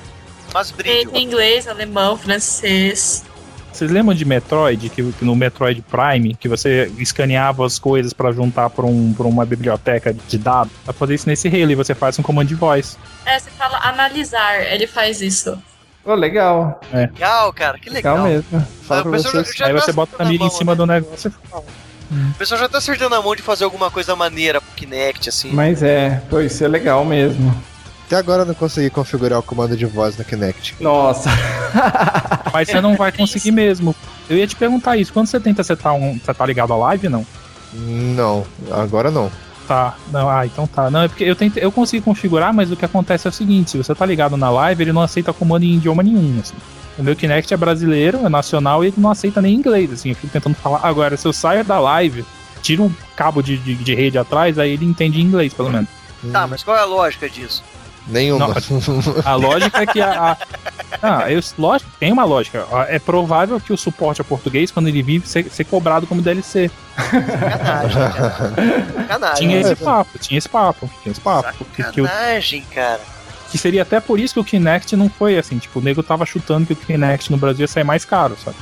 Brilho. tem inglês, alemão, francês. Vocês lembram de Metroid, que, que no Metroid Prime, que você escaneava as coisas pra juntar pra, um, pra uma biblioteca de dados? Pra fazer isso nesse e você faz um comando de voz. É, você fala analisar, ele faz isso. Pô, legal. Legal, cara, que legal. Legal mesmo. Fala Ah, pra vocês. já Aí tá você bota a mira em cima né? do negócio e fala. O pessoal já tá acertando a mão de fazer alguma coisa maneira pro Kinect, assim. Mas é, pô, isso é legal mesmo. Até agora eu não consegui configurar o comando de voz no Kinect. Nossa. Mas você não vai conseguir mesmo. Eu ia te perguntar isso. Quando você tenta setar um. Você tá ligado à live, não? Não, agora não. Tá. Não, ah, então tá. Não, é porque eu, tentei, eu consigo configurar, mas o que acontece é o seguinte: se você tá ligado na live, ele não aceita comando em idioma nenhum. Assim. O meu Kinect é brasileiro, é nacional e ele não aceita nem inglês. Assim, eu fico tentando falar. Agora, se eu saio da live, tiro um cabo de, de, de rede atrás, aí ele entende inglês, pelo menos. Tá, mas qual é a lógica disso? Nenhuma. A lógica é que a. a ah, eu, lógico, tem uma lógica. É provável que o suporte a português, quando ele vive, ser, ser cobrado como DLC. Sacanagem, cara. Sacanagem. Tinha esse papo, tinha esse papo, tinha esse papo. Que, que, cara. que seria até por isso que o Kinect não foi assim. Tipo, o nego tava chutando que o Kinect no Brasil ia sair mais caro, sabe?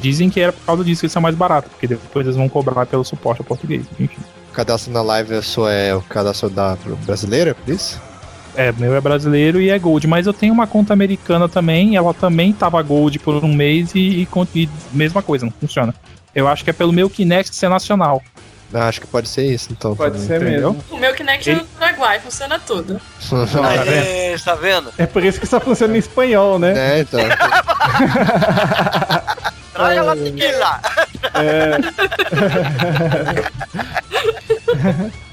Dizem que era por causa disso que ia ser mais barato, porque depois eles vão cobrar pelo suporte a português. Enfim. O cadastro na live eu sou é o cadastro da brasileira, por isso? É, meu é brasileiro e é Gold, mas eu tenho uma conta americana também, ela também tava Gold por um mês e, e, e mesma coisa, não funciona. Eu acho que é pelo meu Kinect ser nacional. Ah, acho que pode ser isso, então. Pode também. ser Entendeu? mesmo. O meu Kinect Ele- é do Paraguai, funciona tudo. Aê, tá vendo? É por isso que só funciona em espanhol, né? É, então. Traga lá tequila. É.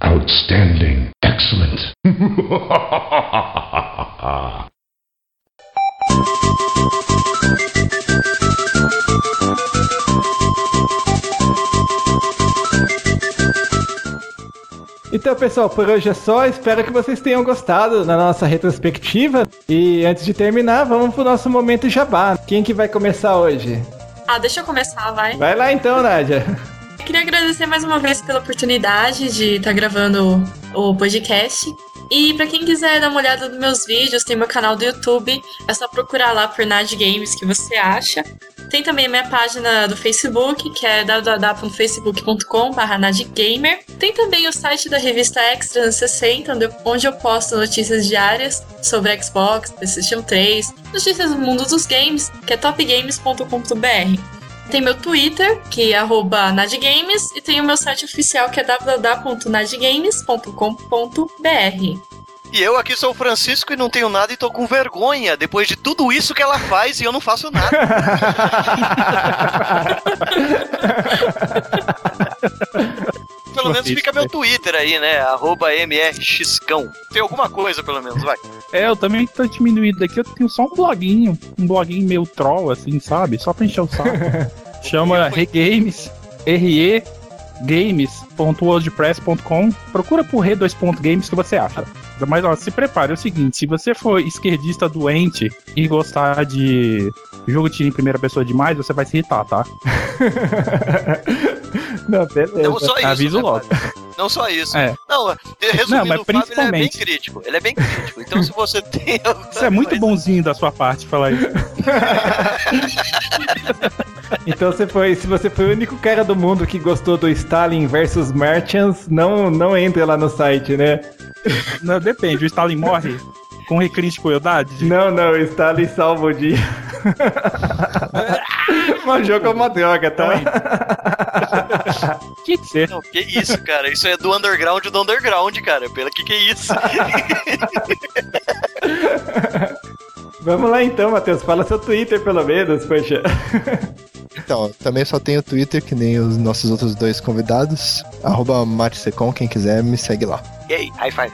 Outstanding. Excellent. Então, pessoal, por hoje é só. Espero que vocês tenham gostado da nossa retrospectiva. E antes de terminar, vamos pro nosso momento jabá. Quem que vai começar hoje? Ah, deixa eu começar, vai. Vai lá então, Nádia. Queria agradecer mais uma vez pela oportunidade de estar gravando o podcast. E pra quem quiser dar uma olhada nos meus vídeos, tem meu canal do YouTube. É só procurar lá por Nad Games que você acha. Tem também a minha página do Facebook, que é www.facebook.com.br nadgamer. Tem também o site da revista Extra 60, onde eu- onde eu posto notícias diárias sobre Xbox, PlayStation 3, notícias do mundo dos games, que é topgames.com.br. Tem meu Twitter, que é arroba nadgames, e tem o meu site oficial, que é www.nadgames.com.br. E eu aqui sou o Francisco e não tenho nada e tô com vergonha depois de tudo isso que ela faz e eu não faço nada. Pelo menos fica meu Twitter aí, né? Arroba mrxcão. Tem alguma coisa, pelo menos, vai. É, eu também tô diminuído daqui, eu tenho só um bloguinho, um bloguinho meio troll, assim, sabe? Só pra encher o saco. Chama Regames, re games.wordpress.com. Procura por re2.games que você acha. Mas ó, se prepare, é o seguinte, se você for esquerdista doente e gostar de jogo de tiro em primeira pessoa demais, você vai se irritar, tá? Não, beleza. Não só isso. Aviso né, logo. Não só isso. É. Não, resumindo, Não, mas o Fábio ele é bem principalmente- crítico. Ele é bem crítico. Então se você tem. Isso é muito bonzinho da sua parte falar isso. Então você foi, se você foi o único cara do mundo que gostou do Stalin versus Merchants, não, não entre lá no site, né? Não, depende, o Stalin morre com recrime de crueldade? Não, não, o Stalin salva o dia. Mas o jogo é uma droga, tá? Que ser. Não, que isso, cara? Isso é do underground do underground, cara. Pelo que que é isso? Vamos lá então, Matheus. Fala seu Twitter, pelo menos, poxa. Então, também só tenho Twitter, que nem os nossos outros dois convidados. Arroba Matsecon, quem quiser, me segue lá. E aí, high five.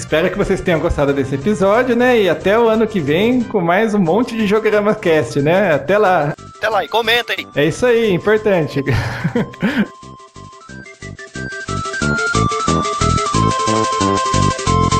Espero que vocês tenham gostado desse episódio, né? E até o ano que vem com mais um monte de Jograma Cast, né? Até lá. Até lá e comenta aí. É isso aí, importante.